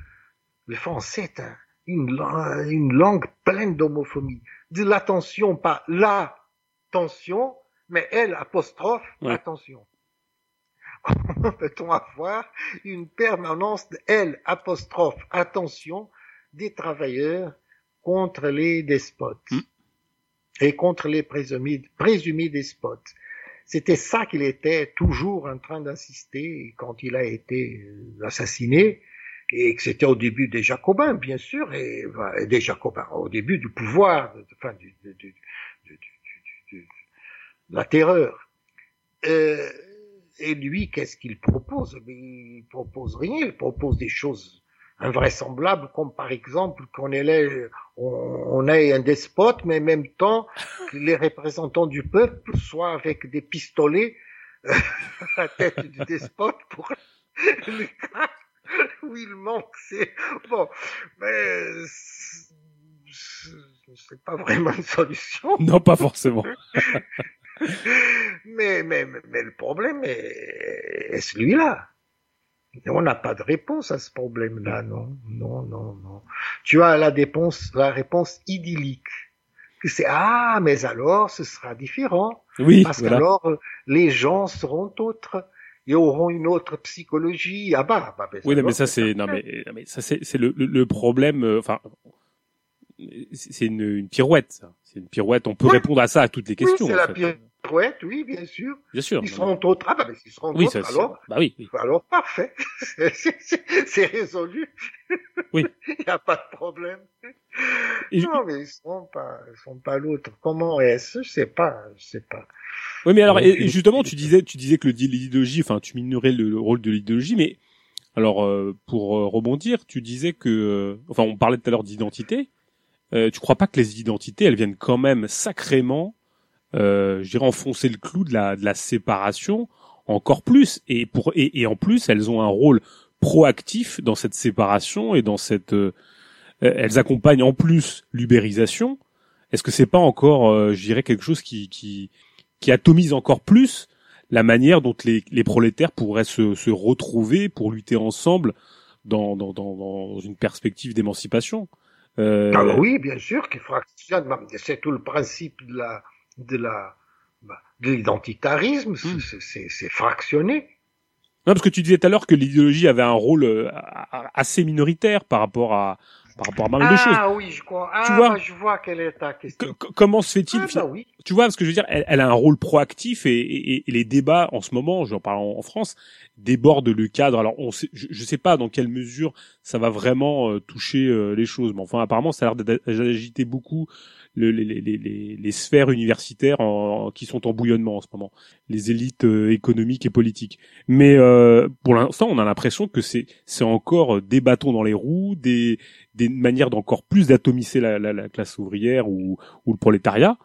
Le français est un- une, la- une langue pleine d'homophobie. De l'attention, pas la tension, mais elle, apostrophe, Ouais. attention. Comment *laughs* peut-on avoir une permanence de elle, apostrophe, attention, des travailleurs contre les despotes Mm. et contre les présumés, présumés despotes? C'était ça qu'il était toujours en train d'insister quand il a été euh, assassiné et que c'était au début des Jacobins, bien sûr, et, des Jacobins, au début du pouvoir, de, enfin, de la terreur. Euh, et lui, qu'est-ce qu'il propose? Mais Il propose rien, il propose des choses invraisemblables, comme par exemple qu'on ait, les- on, ait un despote, mais en même temps *laughs* que les représentants du peuple soient avec des pistolets euh, *laughs* à la tête du despote pour le cas *laughs* où il manque. C'est bon, mais c'est- c'est pas vraiment une solution. Non, pas forcément. Mais, mais, mais, mais le problème est, est celui-là. On n'a pas de réponse à ce problème-là, non, non, non, non. Tu as la réponse, la réponse idyllique. Que c'est, ah, mais alors, ce sera différent. Oui, Parce voilà. qu'alors, les gens seront autres. Et auront une autre psychologie. Ah bah, bah, ben, Oui, non, mais ça c'est non mais, non, mais ça c'est c'est le, le, le problème. euh, Enfin, c'est c'est une, une pirouette. C'est une pirouette. On peut Ouais. répondre à ça à toutes les Oui, questions. c'est la fait. pirouette, oui, bien sûr. Bien sûr. Ils seront autres. Ah bah, mais s'ils seront Oui, autres, alors, bah oui, oui. Alors parfait, *laughs* C'est- résolu. Oui. *laughs* Il n'y a pas de problème. Et je- Non, mais ils sont pas, ils sont pas l'autre. Comment est-ce? Je sais pas, je sais pas. Oui, mais alors, Donc, et, justement, tu disais, tu disais que l'idéologie, enfin, tu minorais le, le rôle de l'idéologie, mais alors, euh, pour euh, rebondir, tu disais que, euh, enfin, on parlait tout à l'heure d'identité. Euh, tu crois pas que les identités, elles viennent quand même sacrément, euh, je enfoncer le clou de la, de la séparation encore plus, et pour, et, et en plus, elles ont un rôle proactif dans cette séparation et dans cette, euh, elles accompagnent en plus l'ubérisation. Est-ce que c'est pas encore, euh, je dirais, quelque chose qui, qui, qui atomise encore plus la manière dont les, les prolétaires pourraient se, se retrouver pour lutter ensemble dans, dans, dans, dans une perspective d'émancipation? Euh, Ah bah oui, bien sûr qu'il fractionne. Bah, C'est tout le principe de la, de la, bah, de l'identitarisme. Hmm. C'est- fractionné. Non, parce que tu disais tout à l'heure que l'idéologie avait un rôle euh, assez minoritaire par rapport à par rapport à mal de choses. Ah oui, je crois. Ah, Tu vois bah, je vois quelle est ta question. Que- que- comment se fait-il Ah, bah oui. tu vois ce que je veux dire? Elle, elle a un rôle proactif et, et- et les débats en ce moment j'en parle en, en France déborde le cadre. Alors, on sait, je ne sais pas dans quelle mesure ça va vraiment euh, toucher euh, les choses, mais enfin, apparemment, ça a l'air d'agiter beaucoup le, les, les, les, les, sphères universitaires en, qui sont en bouillonnement en ce moment, les élites euh, économiques et politiques. Mais pour l'instant, on a l'impression que c'est c'est encore des bâtons dans les roues, des des manières d'encore plus d'atomiser la, la, la, classe ouvrière ou, ou le prolétariat.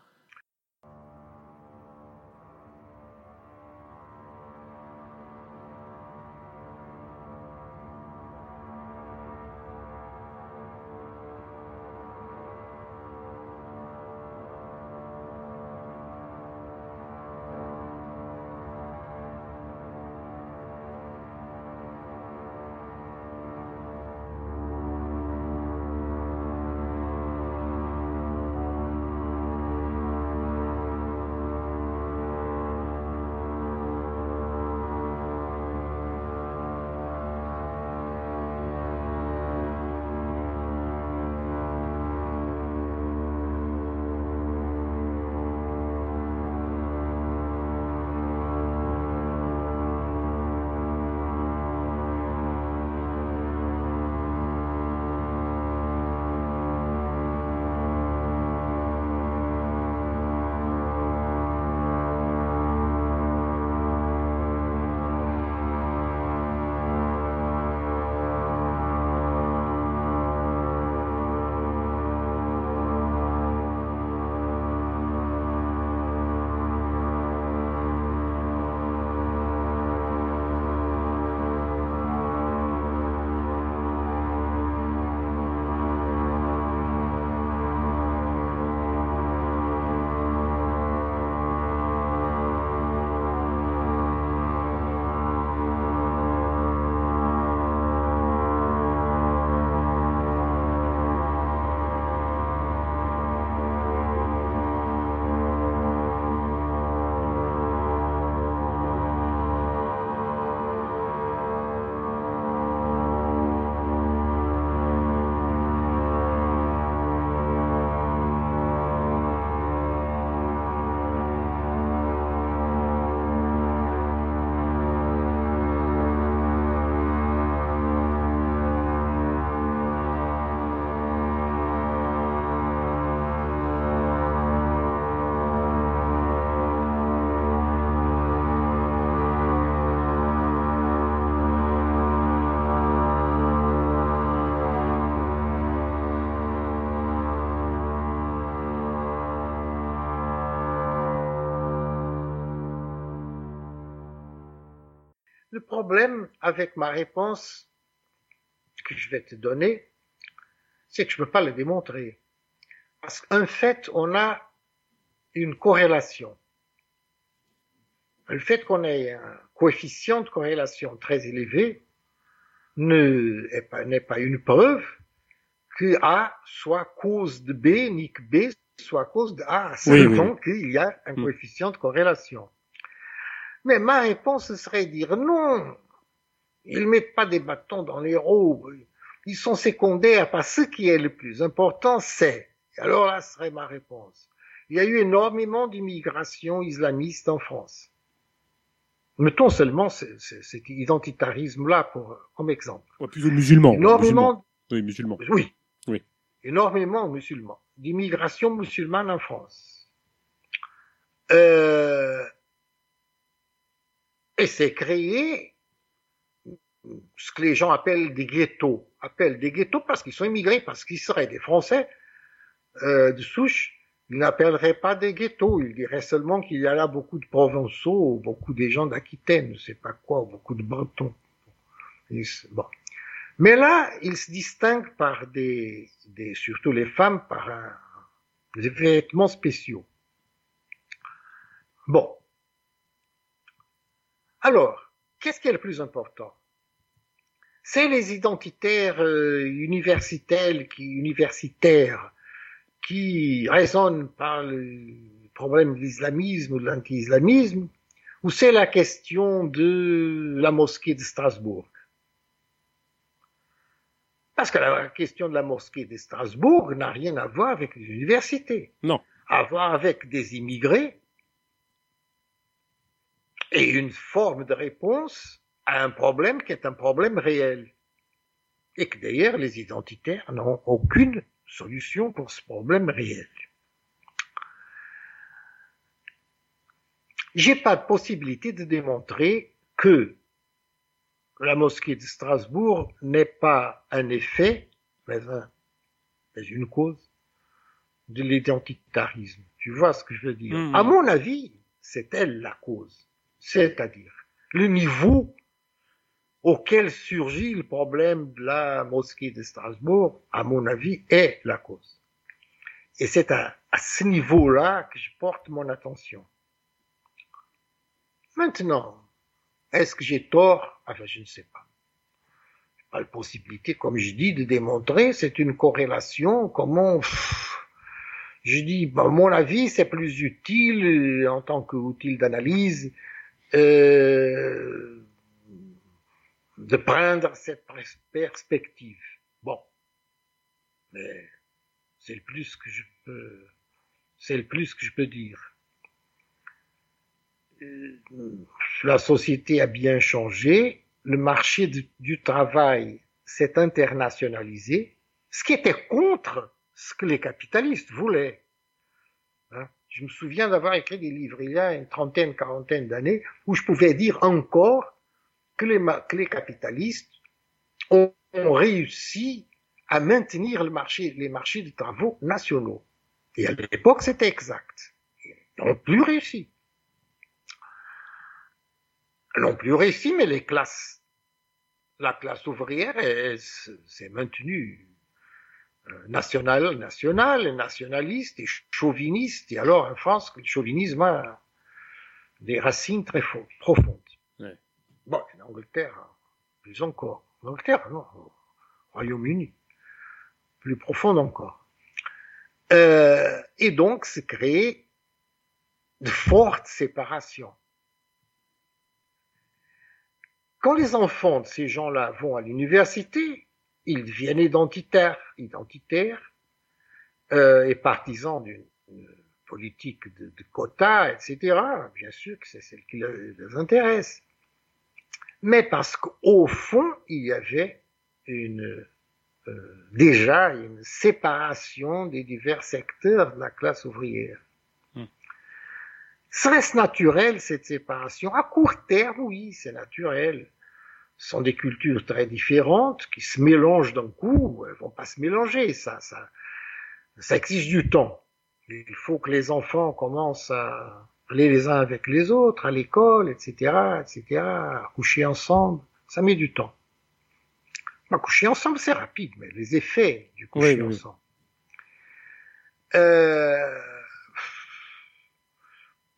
Problème avec ma réponse que je vais te donner, c'est que je ne peux pas le démontrer. Parce qu'en fait, on a une corrélation. Le fait qu'on ait un coefficient de corrélation très élevé n'est pas, pas, une preuve que A soit cause de B, ni que B soit cause de A, seulement qu'il y a un hmm. coefficient de corrélation. Mais ma réponse serait dire non. Ils mettent pas des bâtons dans les roues. Ils sont secondaires parce que ce qui est le plus important, c'est. Alors là serait ma réponse. Il y a eu énormément d'immigration islamiste en France. Mettons seulement cet identitarisme-là comme exemple. Ouais, plutôt musulmans. Énormément. Oui, musulmans. Oui. Oui. Énormément musulmans. D'immigration musulmane en France. Euh, et c'est créé ce que les gens appellent des ghettos. Appellent des ghettos parce qu'ils sont immigrés, parce qu'ils seraient des Français euh, de souche. Ils n'appelleraient pas des ghettos. Ils diraient seulement qu'il y a là beaucoup de Provençaux, beaucoup des gens d'Aquitaine, je sais pas quoi, beaucoup de Bretons. Bon. Mais là, ils se distinguent par des, des surtout les femmes, par un, des vêtements spéciaux. Bon. Alors, qu'est-ce qui est le plus important? C'est les identitaires euh, universitaires, qui, universitaires qui raisonnent par le problème de l'islamisme ou de l'anti-islamisme, ou c'est la question de la mosquée de Strasbourg? Parce que la question de la mosquée de Strasbourg n'a rien à voir avec les universités. Non. À voir avec des immigrés et une forme de réponse à un problème qui est un problème réel. Et que d'ailleurs, les identitaires n'ont aucune solution pour ce problème réel. J'ai pas de possibilité de démontrer que la mosquée de Strasbourg n'est pas un effet, mais, un, mais une cause de l'identitarisme. Tu vois ce que je veux dire? Mmh. À mon avis, c'est elle la cause. C'est-à-dire le niveau auquel surgit le problème de la mosquée de Strasbourg, à mon avis, est la cause. Et c'est à, ce niveau-là que je porte mon attention. Maintenant, est-ce que j'ai tort? Enfin, je ne sais pas. Pas la possibilité, comme je dis, de démontrer. C'est une corrélation. Comment pff, Je dis, à mon avis, c'est plus utile euh, en tant qu'outil d'analyse euh, de prendre cette pers- perspective. Bon, mais c'est le plus que je peux, c'est le plus que je peux dire. Euh, La société a bien changé, le marché du travail s'est internationalisé, ce qui était contre ce que les capitalistes voulaient. Je me souviens d'avoir écrit des livres il y a une trentaine, quarantaine d'années où je pouvais dire encore que les, que les capitalistes ont, réussi à maintenir le marché, les marchés de travaux nationaux. Et à l'époque, c'était exact. Ils n'ont plus réussi. Ils n'ont plus réussi, mais les classes, la classe ouvrière s'est maintenue euh, nationale, nationale, nationaliste et chauviniste. Et alors, en France, le chauvinisme a des racines très fo- profondes. Ouais. Bon, en Angleterre, plus encore. En Angleterre, non, au Royaume-Uni, plus profonde encore. Euh, et donc, se créent de fortes séparations. Quand les enfants de ces gens-là vont à l'université, ils deviennent identitaires, identitaires euh, et partisans d'une d'une politique de, de quotas, etc. Bien sûr que c'est celle qui le- les intéresse. Mais parce qu'au fond, il y avait une, euh, déjà une séparation des divers secteurs de la classe ouvrière. Hmm. Serait-ce naturel cette séparation À court terme, oui, c'est naturel. Sont des cultures très différentes qui se mélangent d'un coup. Elles vont pas se mélanger. Ça, ça, ça exige du temps. Il faut que les enfants commencent à aller les uns avec les autres à l'école, etc., etc., à coucher ensemble. Ça met du temps. Bah, coucher ensemble, c'est rapide, mais les effets du coucher Oui, oui. ensemble. Euh,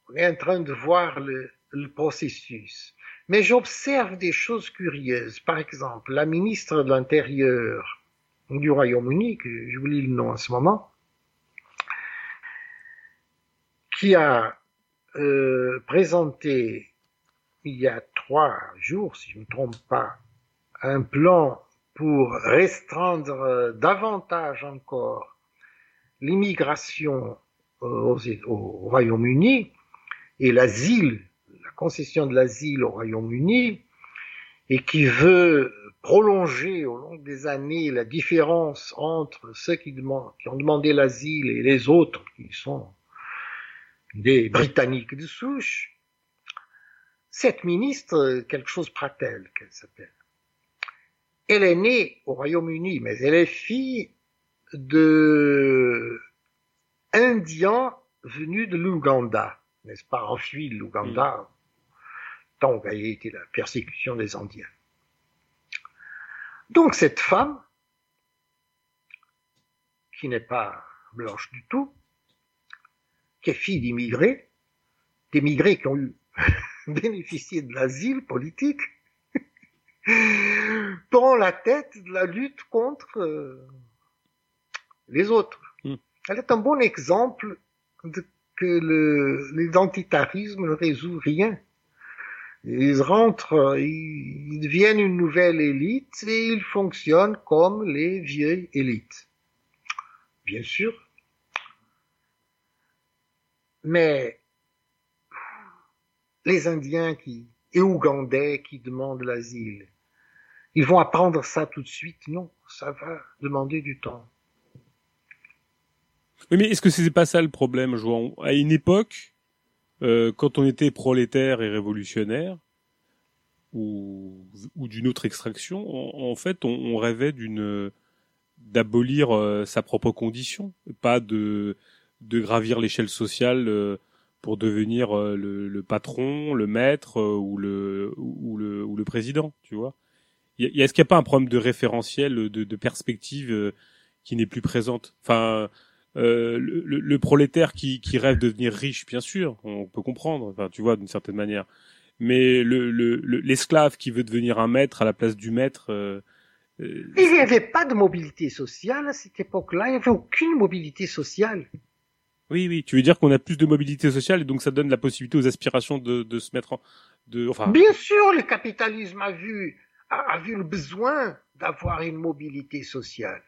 on est en train de voir le, le processus. Mais j'observe des choses curieuses. Par exemple, la ministre de l'Intérieur du Royaume-Uni, que je lis le nom en ce moment, qui a euh, présenté il y a trois jours, si je ne me trompe pas, un plan pour restreindre euh, davantage encore l'immigration euh, au Royaume-Uni et l'asile, la concession de l'asile au Royaume-Uni, et qui veut prolonger au long des années la différence entre ceux qui, ont demandé l'asile et les autres qui sont des Britanniques de souche. Cette ministre, quelque chose Pratel, qu'elle s'appelle, elle est née au Royaume-Uni, mais elle est fille de Indiens venus de l'Ouganda, n'est-ce pas, enfui de l'Ouganda, tant qu'a été la persécution des Indiens. Donc cette femme, qui n'est pas blanche du tout, qui est fille d'immigrés, d'immigrés qui ont eu *laughs* bénéficié de l'asile politique, *laughs* prend la tête de la lutte contre euh, les autres. Mm. Elle est un bon exemple de que l'identitarisme ne résout rien. Ils rentrent, ils, deviennent une nouvelle élite et ils fonctionnent comme les vieilles élites. Bien sûr. Mais les Indiens qui et Ougandais qui demandent l'asile. Ils vont apprendre ça tout de suite Non, ça va demander du temps. mais est-ce que c'est pas ça le problème, João? À une époque, euh, quand on était prolétaire et révolutionnaire, ou, ou d'une autre extraction, en, fait, on, rêvait d'une d'abolir euh, sa propre condition, pas de de gravir l'échelle sociale euh, pour devenir euh, le, le, patron, le maître ou le ou le ou le président, tu vois. Est-ce qu'il n'y a pas un problème de référentiel, de, de perspective qui n'est plus présente? Enfin, le, le, prolétaire qui, qui rêve de devenir riche, bien sûr, on peut comprendre. Enfin, tu vois, d'une certaine manière mais l'esclave le, qui veut devenir un maître à la place du maître. Euh, euh, il n'y avait pas de mobilité sociale à cette époque-là. Il n'y avait aucune mobilité sociale. Oui, oui. Tu veux dire qu'on a plus de mobilité sociale et donc ça donne la possibilité aux aspirations de, de se mettre en, de, enfin. Bien sûr, le capitalisme a vu a, vu le besoin d'avoir une mobilité sociale.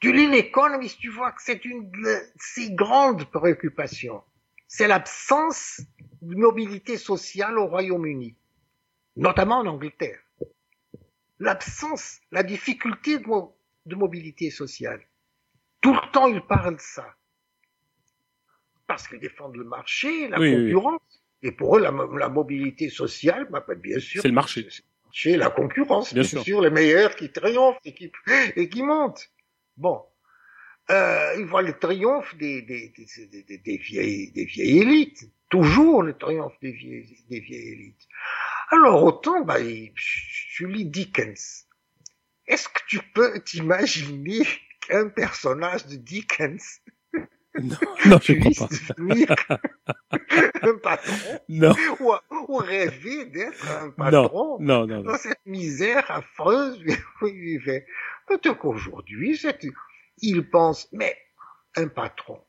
Tu lis l'économiste, tu vois que c'est une de ses grandes préoccupations. C'est l'absence de mobilité sociale au Royaume-Uni, notamment en Angleterre. L'absence, la difficulté de, mobilité sociale. Tout le temps, ils parlent de ça. Parce qu'ils défendent le marché, la concurrence. Et pour eux, la, mobilité sociale, bah, bah, bien sûr. C'est le marché. C'est la concurrence, bien, sûr. les meilleurs qui triomphent et qui, et qui montent. Bon. Euh, ils voient le triomphe des, des, des, des, vieilles, des vieilles élites toujours le triomphe des vieilles, des vieilles élites. Alors autant, bah, je lis Dickens. Est-ce que tu peux t'imaginer qu'un personnage de Dickens non, *laughs* non, je crois pas. *laughs* un patron Non. Ou, ou rêver d'être un patron non, non, non, dans cette misère affreuse où il vivait. Peut-être qu'aujourd'hui, il pense, mais un patron.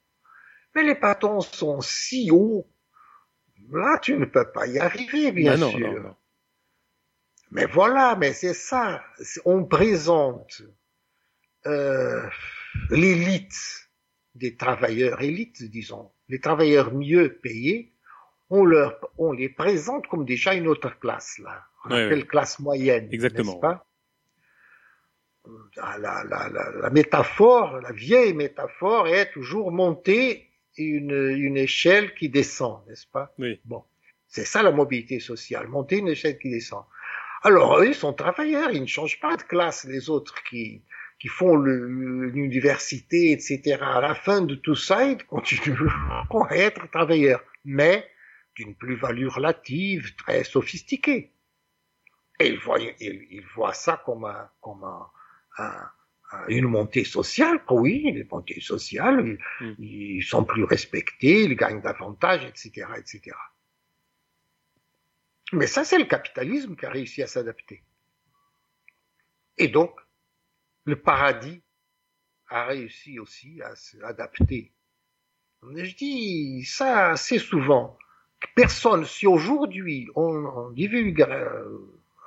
Mais les patrons sont si hauts Là, tu ne peux pas y arriver, bien sûr. Non, non. Mais voilà, mais c'est ça. On présente euh, l'élite des travailleurs élites, disons, les travailleurs mieux payés, on leur, on les présente comme déjà une autre classe là. On appelle classe moyenne. Exactement. Pas? La, la, la, la, métaphore, la vieille métaphore est toujours montée une, une échelle qui descend, n'est-ce pas? Oui. Bon, c'est ça la mobilité sociale, monter une échelle qui descend. Alors, eux, ils sont travailleurs, ils ne changent pas de classe, les autres qui, qui font l'université, etc. À la fin de tout ça, ils continuent à être travailleurs, mais d'une plus-value relative, très sophistiquée. Et ils voient, ils, ils voient ça comme un, comme un, un, une montée sociale, oui, une montée sociale, hmm. ils, sont plus respectés, ils gagnent davantage, etc., etc. Mais ça, c'est le capitalisme qui a réussi à s'adapter. Et donc, le paradis a réussi aussi à s'adapter. Je dis ça assez souvent. Personne, si aujourd'hui on, on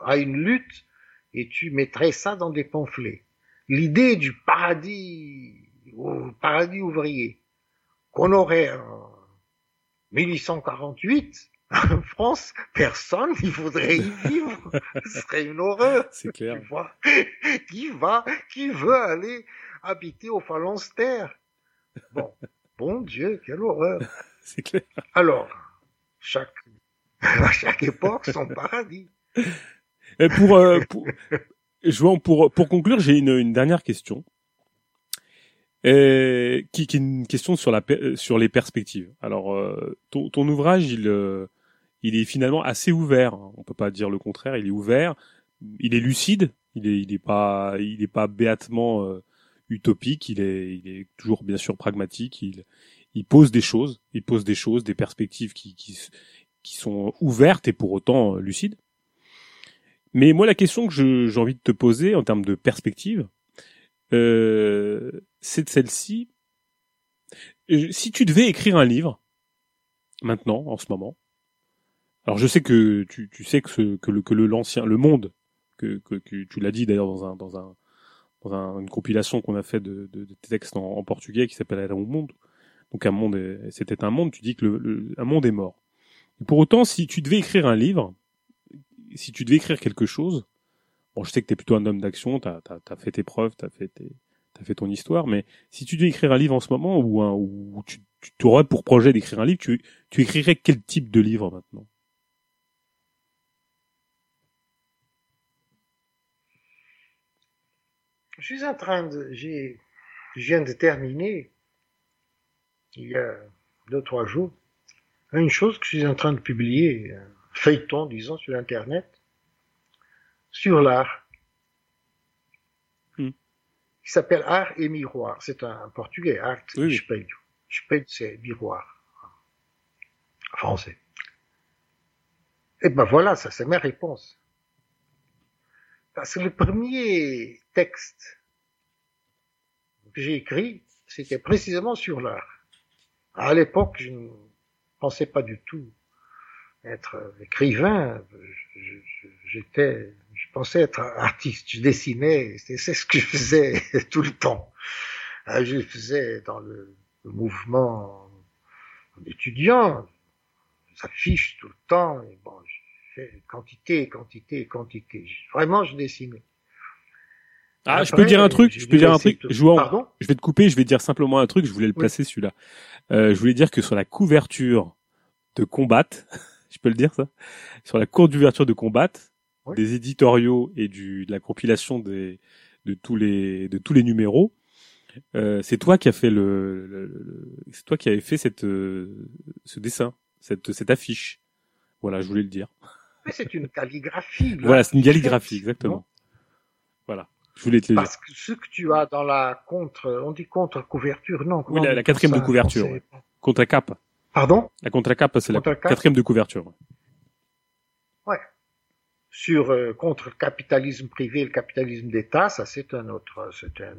à une lutte et tu mettrais ça dans des pamphlets, l'idée du paradis, paradis ouvrier, qu'on aurait en 1848, *laughs* en France, personne n'y voudrait y vivre. Ce serait une horreur. *laughs* C'est clair. Qui va, qui veut aller habiter au phalanstère Bon, bon Dieu, quelle horreur. *laughs* C'est clair. Alors, chaque, à chaque époque, son paradis. Et pour, euh, *laughs* pour, pour, pour conclure, j'ai une, une dernière question. Et, qui, qui est une question sur la sur les perspectives. Alors euh, ton, ton ouvrage il euh, il est finalement assez ouvert. On peut pas dire le contraire. Il est ouvert. Il est lucide. Il est il est pas il est pas béatement euh, utopique. Il est il est toujours bien sûr pragmatique. Il il pose des choses. Il pose des choses, des perspectives qui qui qui sont ouvertes et pour autant lucides. Mais moi, la question que j'ai envie de te poser en termes de perspective, euh, c'est celle-ci. Euh, si tu devais écrire un livre, maintenant, en ce moment, alors je sais que tu, sais que, le l'ancien, le monde, que, tu l'as dit d'ailleurs dans un dans un dans un, une compilation qu'on a fait de, de, textes en, en, portugais qui s'appelle Un monde. Donc un monde, c'était un monde. Tu dis que le, un monde est mort. pour autant, si tu devais écrire un livre, si tu devais écrire quelque chose, bon, je sais que tu es plutôt un homme d'action, tu as, fait tes preuves, tu as fait fait ton histoire, mais si tu devais écrire un livre en ce moment ou, un, ou tu, aurais pour projet d'écrire un livre, tu, écrirais quel type de livre maintenant? Je suis en train de, je viens de terminer il y a deux trois jours une chose que je suis en train de publier, un feuilleton, disons, sur Internet, sur l'art, hmm. qui s'appelle Art et Miroir. C'est un portugais, Art oui. Je paye, c'est miroir. Français. Et ben voilà, ça c'est ma réponse. Parce que le premier texte que j'ai écrit, c'était précisément sur l'art. À l'époque, je ne pensais pas du tout être écrivain. J'étais, je pensais être artiste. Je dessinais. C'est ce que je faisais *laughs* tout le temps. Euh, je faisais dans le, mouvement d'étudiants, affiches tout le temps. Et bon, je fais quantité, quantité, quantité. Vraiment, je dessinais. Ah, je peux dire un truc, je peux dire un truc. Je, je vais te couper, je vais dire simplement un truc, je voulais le placer celui-là. Euh, je voulais dire que sur la couverture de Combat, *laughs* je peux le dire ça, sur la courte d'ouverture de Combat, des éditoriaux et du, de la compilation des, de tous les, de tous les numéros, euh, c'est toi qui a fait le, le, c'est toi qui avais fait cette, euh, ce dessin, cette, cette affiche. Voilà, je voulais le dire. Mais c'est une calligraphie. voilà, c'est une calligraphie, exactement. Voilà. Je voulais te le Parce que ce que tu as dans la contre, on dit contre couverture, non. Oui, la, quatrième de couverture. Contre cap. Pardon? La contre cap, c'est la quatrième de couverture. Ouais. Sur euh, contre le capitalisme privé et le capitalisme d'État, ça c'est un autre, c'est un,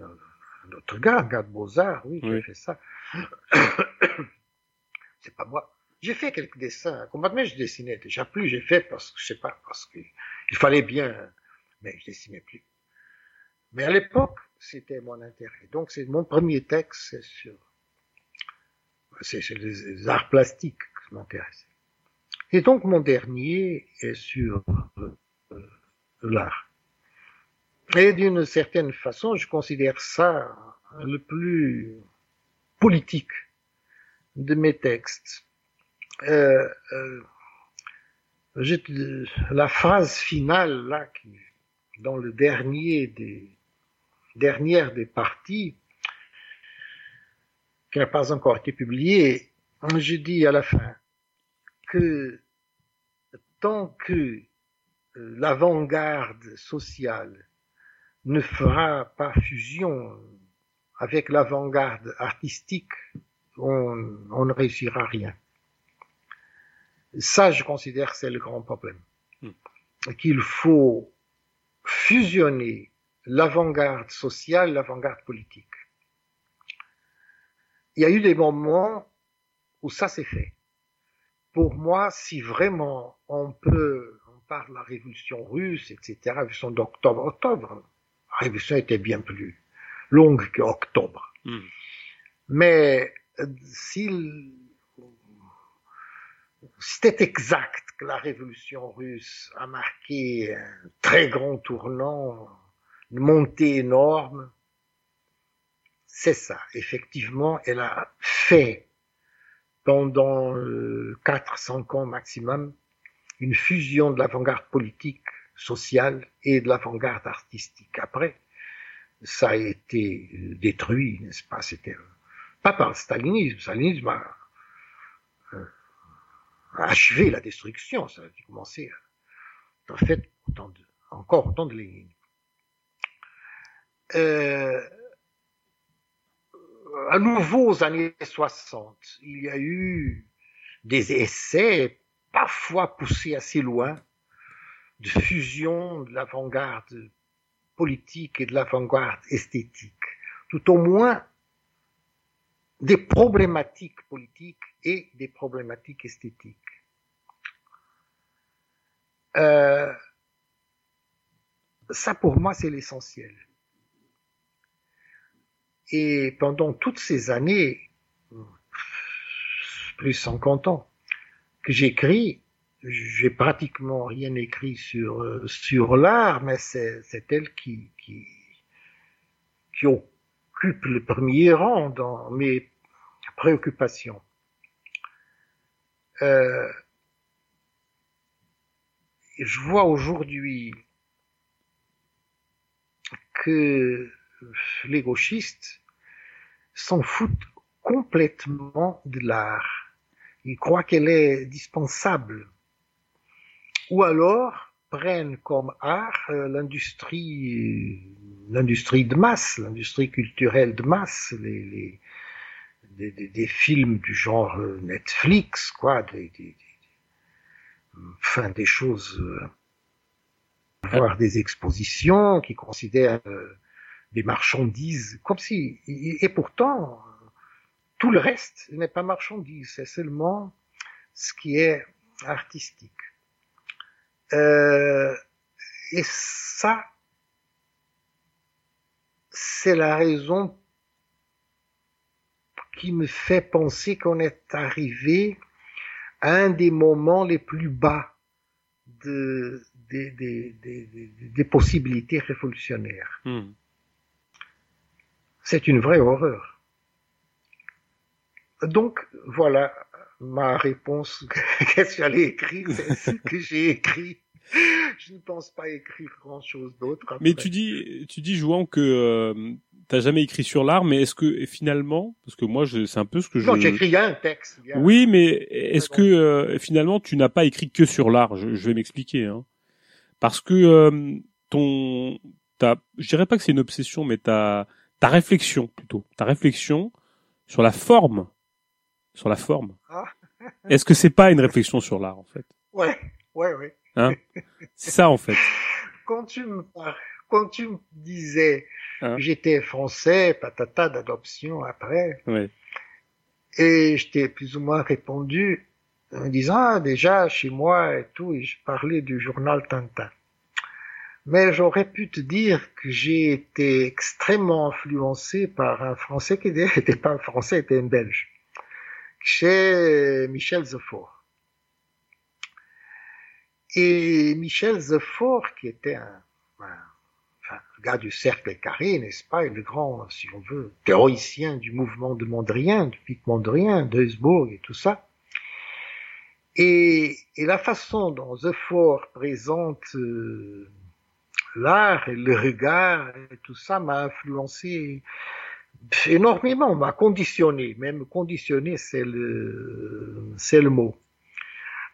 autre gars, un gars de Beaux-Arts, oui, qui a fait ça. *coughs* c'est pas moi. J'ai fait quelques dessins. Complètement, je dessinais déjà plus. J'ai fait parce que, je sais pas, parce qu'il fallait bien, mais je dessinais plus. Mais à l'époque, c'était mon intérêt. Donc, c'est mon premier texte, c'est sur, c'est les arts plastiques qui m'intéressent. Et donc, mon dernier est sur euh, l'art. Et d'une certaine façon, je considère ça le plus politique de mes textes. Euh, euh, la phrase finale là, qui, dans le dernier des dernière des parties, qui n'a pas encore été publiée, je dis à la fin que tant que euh, l'avant-garde sociale ne fera pas fusion avec l'avant-garde artistique, on, on, ne réussira rien. Ça, je considère que c'est le grand problème. Hmm. Qu'il faut fusionner l'avant-garde sociale, l'avant-garde politique. Il y a eu des moments où ça s'est fait. Pour moi, si vraiment on peut, on parle de la révolution russe, etc., la révolution d'octobre, octobre, la révolution était bien plus longue qu'octobre. Hmm. Mais s'il c'était exact que la révolution russe a marqué un très grand tournant une montée énorme. C'est ça, effectivement, elle a fait pendant euh, 4-5 ans maximum une fusion de l'avant-garde politique, sociale et de l'avant-garde artistique. Après, ça a été euh, détruit, n'est-ce pas? C'était euh, pas par le stalinisme. Le stalinisme a, euh, achevé la destruction. Ça a commencé, en fait, encore autant de Lénine euh, à nouveau aux années 60, il y a eu des essais, parfois poussés assez loin, de fusion de l'avant-garde politique et de l'avant-garde esthétique. Tout au moins des problématiques politiques et des problématiques esthétiques. Euh, ça pour moi c'est l'essentiel. Et pendant toutes ces années, plus 50 ans, que j'écris, j'ai pratiquement rien écrit sur sur l'art, mais c'est c'est elle qui qui qui occupe le premier rang dans mes préoccupations. Euh, je vois aujourd'hui que les gauchistes s'en foutent complètement de l'art. Ils croient qu'elle est dispensable. Ou alors prennent comme art euh, l'industrie, l'industrie de masse, l'industrie culturelle de masse, les, les des, des, films du genre euh, Netflix, quoi, des, des, des choses, euh, voir des expositions qui considèrent des marchandises comme si, et, pourtant, tout le reste n'est pas marchandise, c'est seulement ce qui est artistique. Euh, et ça, c'est la raison qui me fait penser qu'on est arrivé à un des moments les plus bas de, des, des, des, des possibilités révolutionnaires. Hmm. C'est une vraie horreur. Donc, voilà ma réponse. *laughs* Qu'est-ce que j'allais écrire? C'est ce que j'ai écrit. Je ne pense pas écrire grand-chose d'autre. Mais tu dis, tu dis, Jouan, que euh, t'as jamais écrit sur l'art, mais est-ce que finalement, parce que moi, c'est un peu ce que je. Non, j'ai écrit un texte. Oui, mais est-ce que euh, finalement, tu n'as pas écrit que sur l'art? Je, vais m'expliquer, hein. Parce que euh, ton, je dirais pas que c'est une obsession, mais ta, ta réflexion plutôt, ta réflexion sur la forme, sur la forme. Ah. est-ce que c'est pas une réflexion sur l'art en fait? Ouais, ouais, ouais. Hein? C'est ça en fait. Quand tu me parles quand tu me disais hein? j'étais français, patata d'adoption après, et je t'ai plus ou moins répondu en disant ah, déjà chez moi et tout, et je parlais du journal Tintin. Mais j'aurais pu te dire que j'ai été extrêmement influencé par un Français qui n'était *laughs* pas un Français, était un Belge, chez Michel Zefort. Et Michel Zefort, qui était un gars du cercle carré, n'est-ce pas, et le grand, si on veut, théoricien du mouvement de Mondrien, du pic Mondrien, d'Eusbourg et tout ça. Et, et, la façon dont Zefort présente euh, l'art et le regard tout ça m'a influencé énormément, m'a conditionné, même conditionné, c'est le, c'est le mot.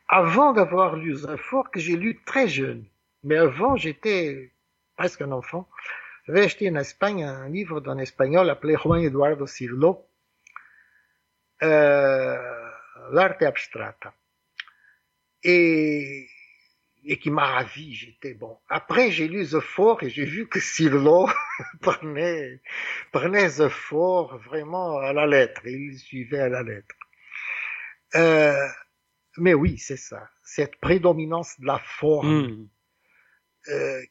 Avant d'avoir lu Zefort, que j'ai lu très jeune, mais avant j'étais presque un enfant, j'avais acheté en Espagne un livre d'un espagnol appelé Juan Eduardo Cirlo, euh, L'arte abstrata. Et, et qui m'a ravi, j'étais bon. Après, j'ai lu The Four et j'ai vu que Cirlo *laughs* prenait, prenait The Four vraiment à la lettre, il suivait à la lettre. Euh, mais oui, c'est ça, cette prédominance de la forme hmm. euh,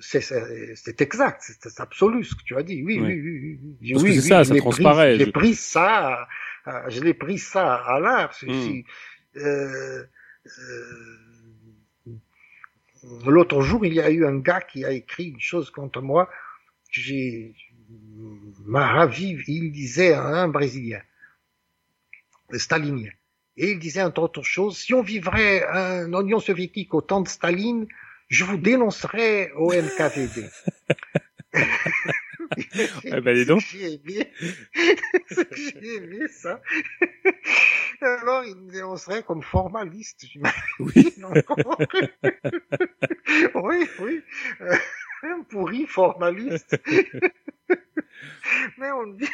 c'est exact, c'est absolu ce que tu as dit. Oui, oui, oui, oui. Parce oui, que ça, ça transparaît. J'ai pris ça, euh, je l'ai pris ça à l'art. Euh, euh, L'autre jour, il y a eu un gars qui a écrit une chose contre moi. J'ai m'a ravi. Il disait à un Brésilien, stalinien, et il disait entre autres choses, si on vivrait un Union soviétique au temps de Staline, je vous dénoncerai au NKVD. *laughs* *laughs* eh ben, dis donc. J'ai aimé, *laughs* j'ai aimé ça. *laughs* Alors, il me dénoncerait comme formaliste, Oui. oui, oui. Euh, un pourri formaliste. Mais on dit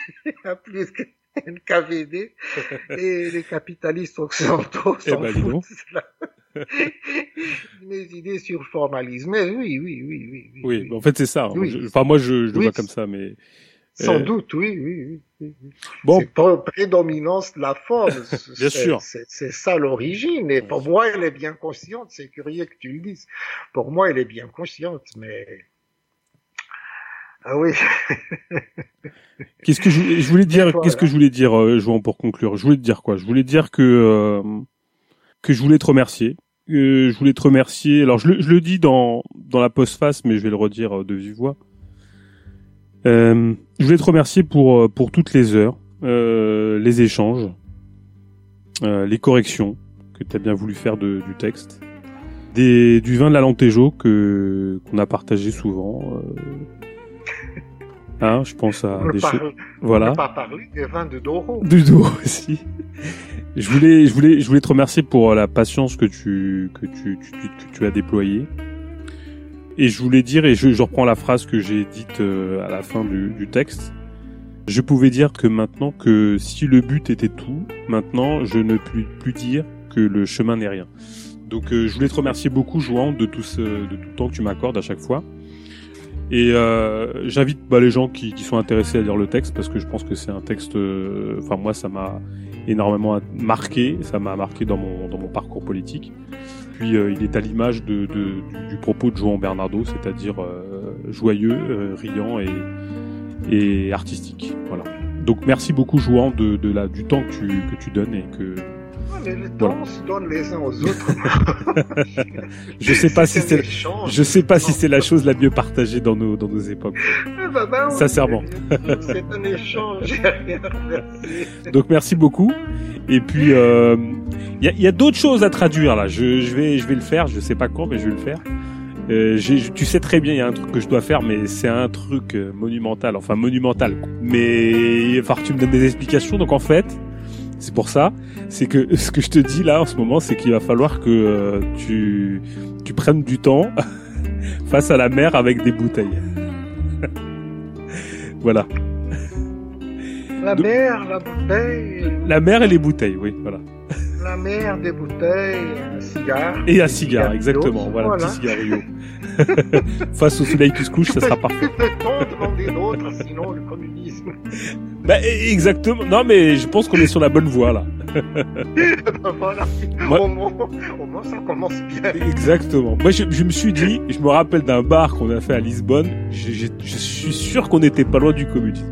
à plus que NKVD et les capitalistes occidentaux eh s'en ben, foutent. *laughs* mes idées sur formalisme. Mais oui, oui, oui, oui. Oui, oui, en fait c'est ça. Hein. enfin moi je, je le vois comme ça, mais. Sans euh, doute, oui, oui, oui. Bon. C'est prédominance de la forme. *laughs* bien sûr. C'est ça l'origine. Et pour moi, elle est bien consciente. C'est curieux que tu le dises. Pour moi, elle est bien consciente, mais Ah oui. *laughs* qu'est-ce que je, je voulais dire Qu'est-ce que je voulais dire, euh, pour conclure? Je voulais te dire quoi? Je voulais te dire que euh, que je voulais te remercier. Euh, je voulais te remercier. Alors je le, je le dis dans dans la postface, mais je vais le redire de vive voix. Euh, je voulais te remercier pour pour toutes les heures, euh, les échanges, euh, les corrections que tu as bien voulu faire de, du texte, des, du vin de la Lantejo que qu'on a partagé souvent. Euh, hein, je pense à On des choses. On Voilà. n'a pas parlé des vins de Doro. Du dos aussi. Je voulais, je voulais, je voulais te remercier pour la patience que tu, que tu, que tu as déployée. Et je voulais dire, et je, je reprends la phrase que j'ai dite euh, à la fin du, du texte. Je pouvais dire que maintenant que si le but était tout, maintenant je ne puis plus dire que le chemin n'est rien. Donc euh, je voulais te remercier beaucoup, Jouan, de tout ce, de tout le temps que tu m'accordes à chaque fois. Et euh, j'invite bah, les gens qui, qui sont intéressés à lire le texte parce que je pense que c'est un texte. euh, Enfin moi, ça m'a énormément marqué. Ça m'a marqué dans mon dans mon parcours politique. Puis euh, il est à l'image de, de- du, propos de Joan Bernardo, c'est-à-dire euh, joyeux, euh, riant et et artistique. Voilà. Donc merci beaucoup, Jouan, de, de la du temps que tu que tu donnes et que Mais le Voilà. temps se donne les uns aux autres. *laughs* je sais pas si c'est je sais pas si c'est la chose la mieux partagée dans nos dans nos époques. Eh ben, ben, oui. Sincèrement. *laughs* C'est un échange. *laughs* Donc merci beaucoup. Et puis euh, il y a, il y a d'autres choses à traduire là. Je, je vais je vais le faire. Je sais pas quand, mais je vais le faire. Euh, tu sais très bien, il y a un truc que je dois faire, mais c'est un truc euh, monumental, enfin monumental. Mais que tu me donnes des explications. Donc en fait, c'est pour ça, c'est que *laughs* ce que je te dis là en ce moment, c'est qu'il va falloir que euh, tu tu prennes du temps *laughs* face à la mer avec des bouteilles. *laughs* voilà, La Donc- mer, la bouteille, la mer et les bouteilles, oui, voilà. La mer, des bouteilles, un cigare. Et un cigare, exactement. Voilà, un petit cigarillo. *laughs* Face au soleil qui se couche, ça sera parfait. D'autre sinon le communisme Bah, e- exactement. Non, mais je pense qu'on est sur la bonne voie, là. *laughs* Ben voilà. Moi- Au, moins, au moins, ça commence bien. Exactement. Moi, je, je me suis dit, je me rappelle d'un bar qu'on a fait à Lisbonne. Je, je- je suis sûr qu'on n'était pas loin du communisme.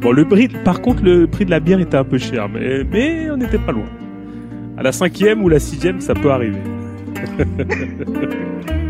Bon, le prix, par contre, le prix de la bière était un peu cher, mais, mais on n'était pas loin. À la cinquième ou la sixième, ça peut arriver. *laughs*